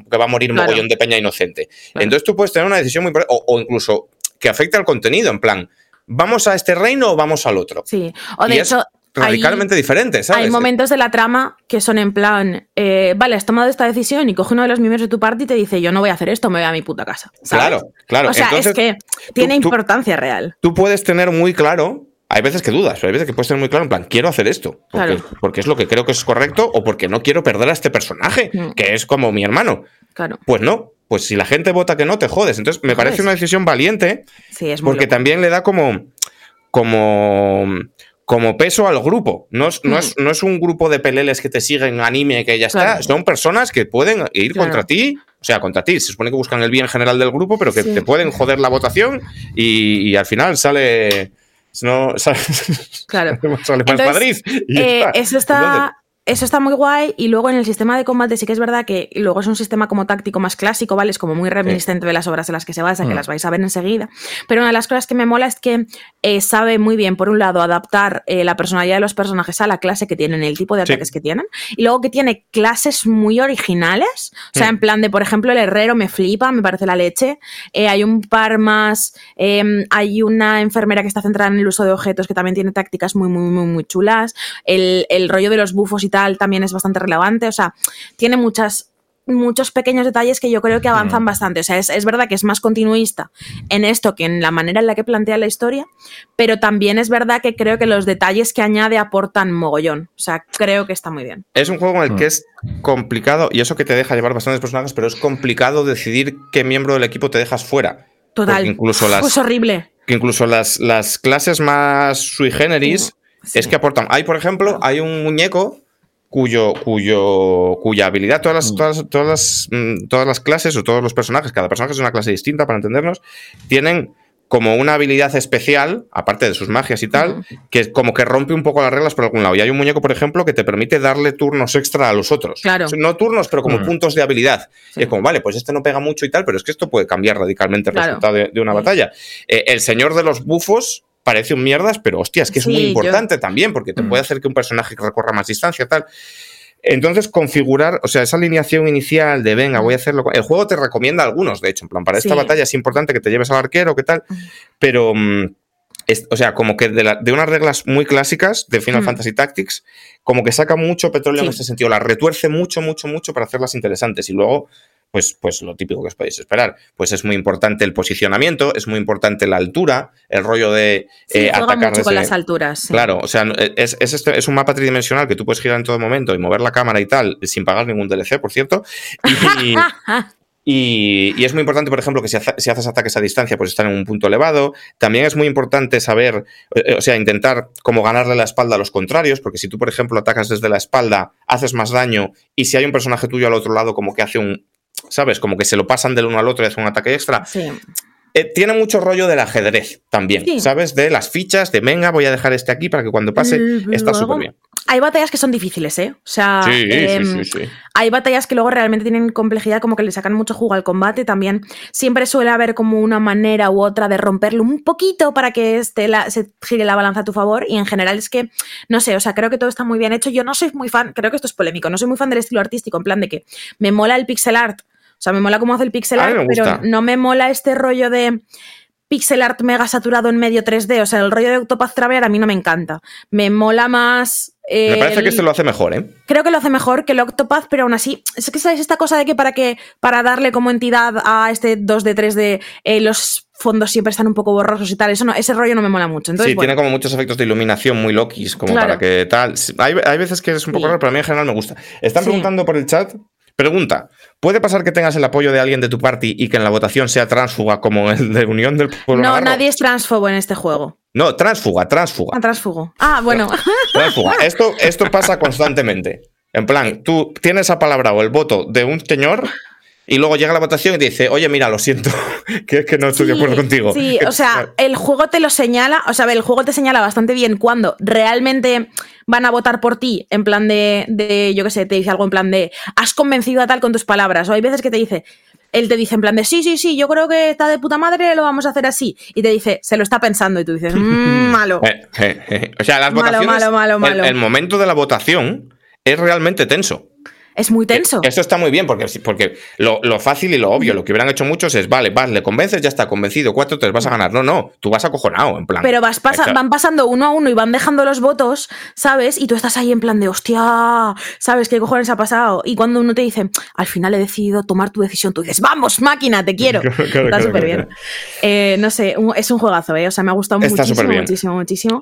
que va a morir Claro. mogollón de peña inocente. Claro. Entonces tú puedes tener una decisión muy importante, o, o incluso que afecte al contenido, en plan, ¿vamos a este reino o vamos al otro? Sí. O de Y es hecho, hay- Radicalmente diferente, ¿sabes? Hay momentos de la trama que son en plan, eh, vale, has tomado esta decisión y coge uno de los miembros de tu party y te dice, yo no voy a hacer esto, me voy a mi puta casa. ¿sabes? Claro, claro. O sea, Entonces, es que tiene tú- importancia real. tú puedes tener muy claro. Hay veces que dudas, pero hay veces que puedes tener muy claro, en plan, quiero hacer esto, porque, Claro. porque es lo que creo que es correcto o porque no quiero perder a este personaje, Mm. que es como mi hermano. Claro. Pues no, pues si la gente vota que no, te jodes. Entonces, me parece una decisión valiente Sí, es muy porque loco. también le da como, como, como peso al grupo. No es, no, Mm. es, no es un grupo de peleles que te siguen anime que ya está. Claro. Son personas que pueden ir Claro. contra ti. O sea, contra ti. Se supone que buscan el bien general del grupo, pero que Sí. te pueden joder la votación y, y al final sale. No, sale, Claro. sale Entonces, Madrid. y Eh, está. eso está. Eso está muy guay y luego en el sistema de combate sí que es verdad que luego es un sistema como táctico más clásico, ¿vale? Es como muy reminiscente de las obras en las que se basa, que Mm. las vais a ver enseguida. Pero una de las cosas que me mola es que eh, sabe muy bien, por un lado, adaptar eh, la personalidad de los personajes a la clase que tienen, el tipo de Sí. ataques que tienen, y luego que tiene clases muy originales, o sea, Mm. en plan de, por ejemplo, el herrero me flipa, me parece la leche, Eh, hay un par más, eh, hay una enfermera que está centrada en el uso de objetos que también tiene tácticas muy, muy, muy, muy chulas, el, el rollo de los bufos y tal también es bastante relevante, o sea, tiene muchas muchos pequeños detalles que yo creo que avanzan bastante. O sea, es, es verdad que es más continuista en esto que en la manera en la que plantea la historia, pero también es verdad que creo que los detalles que añade aportan mogollón. O sea, creo que está muy bien. Es un juego en el Mm. que es complicado, y eso que te deja llevar bastantes personajes, pero es complicado decidir qué miembro del equipo te dejas fuera. Total. Incluso las, Es horrible. que incluso las, las clases más sui generis es que aportan. Hay, por ejemplo, hay un muñeco cuyo, cuyo, cuya habilidad, todas las, todas, todas, las, mm, todas las clases o todos los personajes, cada personaje es una clase distinta para entendernos, tienen como una habilidad especial, aparte de sus magias y tal, que como que rompe un poco las reglas por algún lado. Y hay un muñeco, por ejemplo, que te permite darle turnos extra a los otros. Claro. O sea, No turnos, pero como Mm. puntos de habilidad. Y es como, vale, pues este no pega mucho y tal, pero es que esto puede cambiar radicalmente el Claro. resultado de, de una Sí. batalla. Eh, el señor de los bufos parece un mierdas, pero hostia, es que es Sí, muy yo- importante también, porque te Mm. puede hacer que un personaje recorra más distancia tal. Entonces, configurar, o sea, esa alineación inicial de venga, voy a hacerlo. con- El juego te recomienda algunos, de hecho, en plan, para esta Sí. batalla es importante que te lleves al arquero, qué tal, pero. mm, es- o sea, como que de, la- de unas reglas muy clásicas de Final Mm. Fantasy Tactics, como que saca mucho petróleo en ese sentido, las retuerce mucho, mucho, mucho para hacerlas interesantes. Y luego, pues, pues lo típico que os podéis esperar. Pues es muy importante el posicionamiento, es muy importante la altura, el rollo de Sí, eh, atacar mucho con desde- las alturas. sí. Claro, o sea, es, es, este- es un mapa tridimensional que tú puedes girar en todo momento y mover la cámara y tal, sin pagar ningún DLC, por cierto. Y, y- y es muy importante, por ejemplo, que si, hace- si haces ataques a distancia, pues estar en un punto elevado. También es muy importante saber, eh, o sea, intentar como ganarle la espalda a los contrarios, porque si tú, por ejemplo, atacas desde la espalda, haces más daño, y si hay un personaje tuyo al otro lado, como que hace un. ¿Sabes? Como que se lo pasan del uno al otro y hace un ataque extra. Sí. Eh, tiene mucho rollo del ajedrez también, Sí. ¿sabes? De las fichas, de venga, voy a dejar este aquí para que cuando pase está súper bien. Hay batallas que son difíciles, ¿eh? O sea, em, hay batallas que luego realmente tienen complejidad, como que le sacan mucho jugo al combate. También siempre suele haber como una manera u otra de romperlo un poquito para que esté la- se gire la balanza a tu favor. Y en general es que, no sé, o sea, creo que todo está muy bien hecho. Yo no soy muy fan, creo que esto es polémico, no soy muy fan del estilo artístico, en plan de que me mola el pixel art. O sea, me mola cómo hace el pixel art, pero no me mola este rollo de pixel art mega saturado en medio 3D. O sea, el rollo de Octopath Traveler a mí no me encanta. Me mola más. Me parece el- que este lo hace mejor, ¿eh? Creo que lo hace mejor que el Octopath, pero aún así, es que sabes esta cosa de que para que para darle como entidad a este 2D 3D eh, los fondos siempre están un poco borrosos y tal, eso no, ese rollo no me mola mucho. Entonces, sí, bueno, tiene como muchos efectos de iluminación muy lokis, como Claro. para que tal. Hay, hay veces que es un poco Sí. raro, pero a mí en general me gusta. Están Sí. preguntando por el chat. Pregunta: ¿puede pasar que tengas el apoyo de alguien de tu party y que en la votación sea transfuga como el de Unión del Pueblo no, Navarro? nadie es transfobo en este juego. No, transfuga, transfuga. Ah, transfugo. Ah, bueno. Transfuga. Esto, esto pasa constantemente. En plan, tú tienes apalabrado el voto de un señor y luego llega la votación y te dice, oye, mira, lo siento, que es que no estoy de acuerdo contigo. Sí, o sea, el juego te lo señala, o sea, el juego te señala bastante bien cuando realmente van a votar por ti, en plan de, de yo qué sé, te dice algo en plan de, has convencido a tal con tus palabras, o hay veces que te dice, él te dice en plan de, sí, sí, sí, yo creo que está de puta madre, lo vamos a hacer así, y te dice, se lo está pensando, y tú dices, "Mm, malo. Eh, eh, eh. O sea, las Malo, votaciones. malo, malo, el- malo. El, momento de la votación es realmente tenso. Es muy tenso. Esto está muy bien porque, porque lo, lo fácil y lo obvio, lo que hubieran hecho muchos es, vale, vas, le convences, ya está convencido, cuatro, tres, vas a ganar. No, no, tú vas acojonado, en plan. Pero vas pasa- van pasando uno a uno y van dejando los votos, ¿sabes? Y tú estás ahí en plan de, hostia, ¿sabes qué cojones ha pasado? Y cuando uno te dice, al final he decidido tomar tu decisión, tú dices, vamos, máquina, te quiero. Claro, claro, Está claro, súper bien. Eh, no sé, un- es un juegazo, ¿eh? O sea, me ha gustado Está muchísimo, superbién. muchísimo, muchísimo.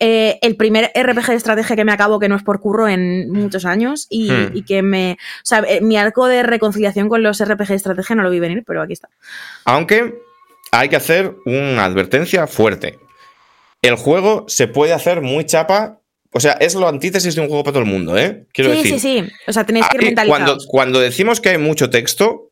Eh. El primer RPG de estrategia que me acabo, que no es por curro en muchos años, y, Hmm. y que me. O sea, eh, mi arco de reconciliación con los RPG de estrategia no lo vi venir, pero aquí está. Aunque hay que hacer una advertencia fuerte. El juego se puede hacer muy chapa. O sea, es lo antítesis de un juego para todo el mundo, ¿eh? Quiero sí, decir. sí, sí. O sea, tenéis que ir mentalizados. cuando, cuando decimos que hay mucho texto,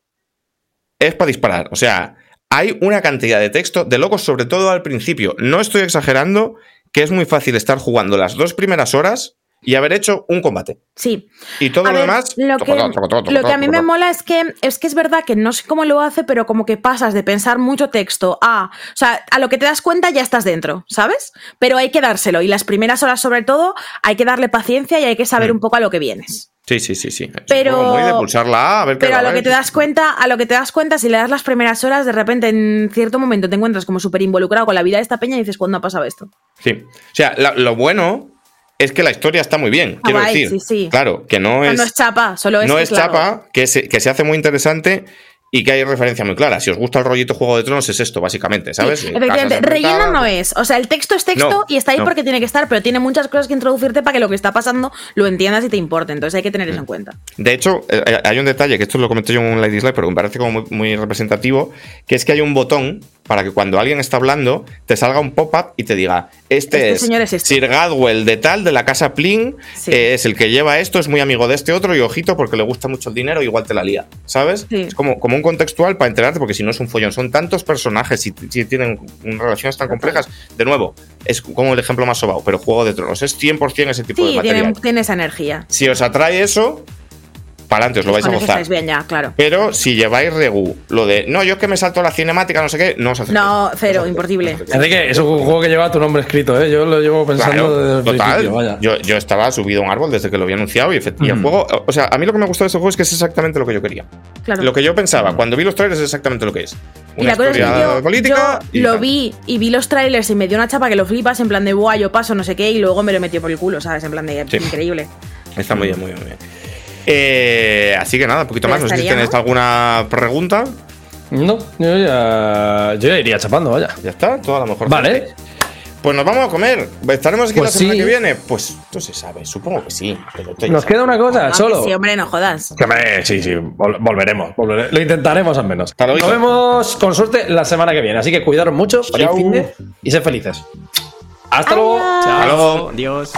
es para disparar. O sea, hay una cantidad de texto de locos, sobre todo al principio. No estoy exagerando que es muy fácil estar jugando las dos primeras horas y haber hecho un combate. Sí. Y todo A lo ver, demás. Lo que, toco, toco, toco, lo que a mí me mola es que es que es verdad que no sé cómo lo hace, pero como que pasas de pensar mucho texto a. O sea, a lo que te das cuenta ya estás dentro, ¿sabes? Pero hay que dárselo. Y las primeras horas, sobre todo, hay que darle paciencia y hay que saber Mm. un poco a lo que vienes. Sí, sí, sí, sí. Pero- muy de pulsar la A, a ver qué Pero a lo que te das cuenta, a lo que te das cuenta, si le das las primeras horas, de repente en cierto momento te encuentras como súper involucrado con la vida de esta peña y dices, ¿cuándo ha pasado esto? Sí. O sea, lo bueno es que la historia está muy bien. Quiero decir. sí, sí. Claro, que no es. no es chapa, solo es no que, es claro, chapa, que se, que se hace muy interesante y que hay referencia muy clara. Si os gusta el rollito Juego de Tronos, es esto, básicamente, ¿sabes? Sí, Eh, efectivamente, relleno no es. O sea, el texto es texto No, y está ahí no. porque tiene que estar, pero tiene muchas cosas que introducirte para que lo que está pasando lo entiendas y te importe. Entonces hay que tener eso en cuenta. De hecho, eh, hay un detalle, que esto lo comenté yo en un Ladies Live, pero me parece como muy, muy representativo, que es que hay un botón para que cuando alguien está hablando te salga un pop-up y te diga, este, Este es este". Sir Gadwell de tal, de la casa Plin, Sí. eh, es el que lleva esto, es muy amigo de este otro y ojito porque le gusta mucho el dinero, igual te la lía, ¿sabes? Sí. Es como, como un contextual para enterarte porque si no es un follón, son tantos personajes y, y tienen relaciones tan complejas. De nuevo, es como el ejemplo más sobao, pero Juego de Tronos es 100% ese tipo de Sí, material. tiene, tiene esa energía. Si os atrae eso, para adelante, os lo vais a Con gozar. estáis bien ya, claro. Pero si lleváis regu, lo de no, yo es que me salto la cinemática, no sé qué, no os acerquéis. No, cero, os imposible. Enrique, es un juego que lleva tu nombre escrito, ¿eh? Yo lo llevo pensando desde el total. principio, vaya. Yo, yo estaba subido a un árbol desde que lo había anunciado y, efect- y el Mm. juego. O sea, a mí lo que me gustó de este juego es que es exactamente lo que yo quería. Claro. Lo que yo pensaba cuando vi los trailers es exactamente lo que es. Y Una la cosa es que yo, política. yo y lo vi y vi los trailers y me dio una chapa que lo flipas en plan de buah, yo paso, no sé qué, y luego me lo metió por el culo, ¿sabes? En plan de Sí. increíble. Está muy bien, muy bien, muy bien. Eh, así que nada, un poquito más. No sé si tenéis alguna pregunta. No, yo ya, yo ya iría chapando, vaya. Ya está, todo a lo mejor. Vale. Pues nos vamos a comer. ¿Estaremos aquí Pues la semana sí. que viene? Pues no se sabe, supongo que sí. Pero Nos queda una cosa, Ah, solo. Sí, hombre, no jodas. Sí, sí, vol- volveremos, volvere- Lo intentaremos al menos. Hasta luego. Nos vemos con suerte la semana que viene. Así que cuidaros mucho, feliz Chao. fin de y sed felices. Hasta luego. Adiós. Hasta luego. Adiós.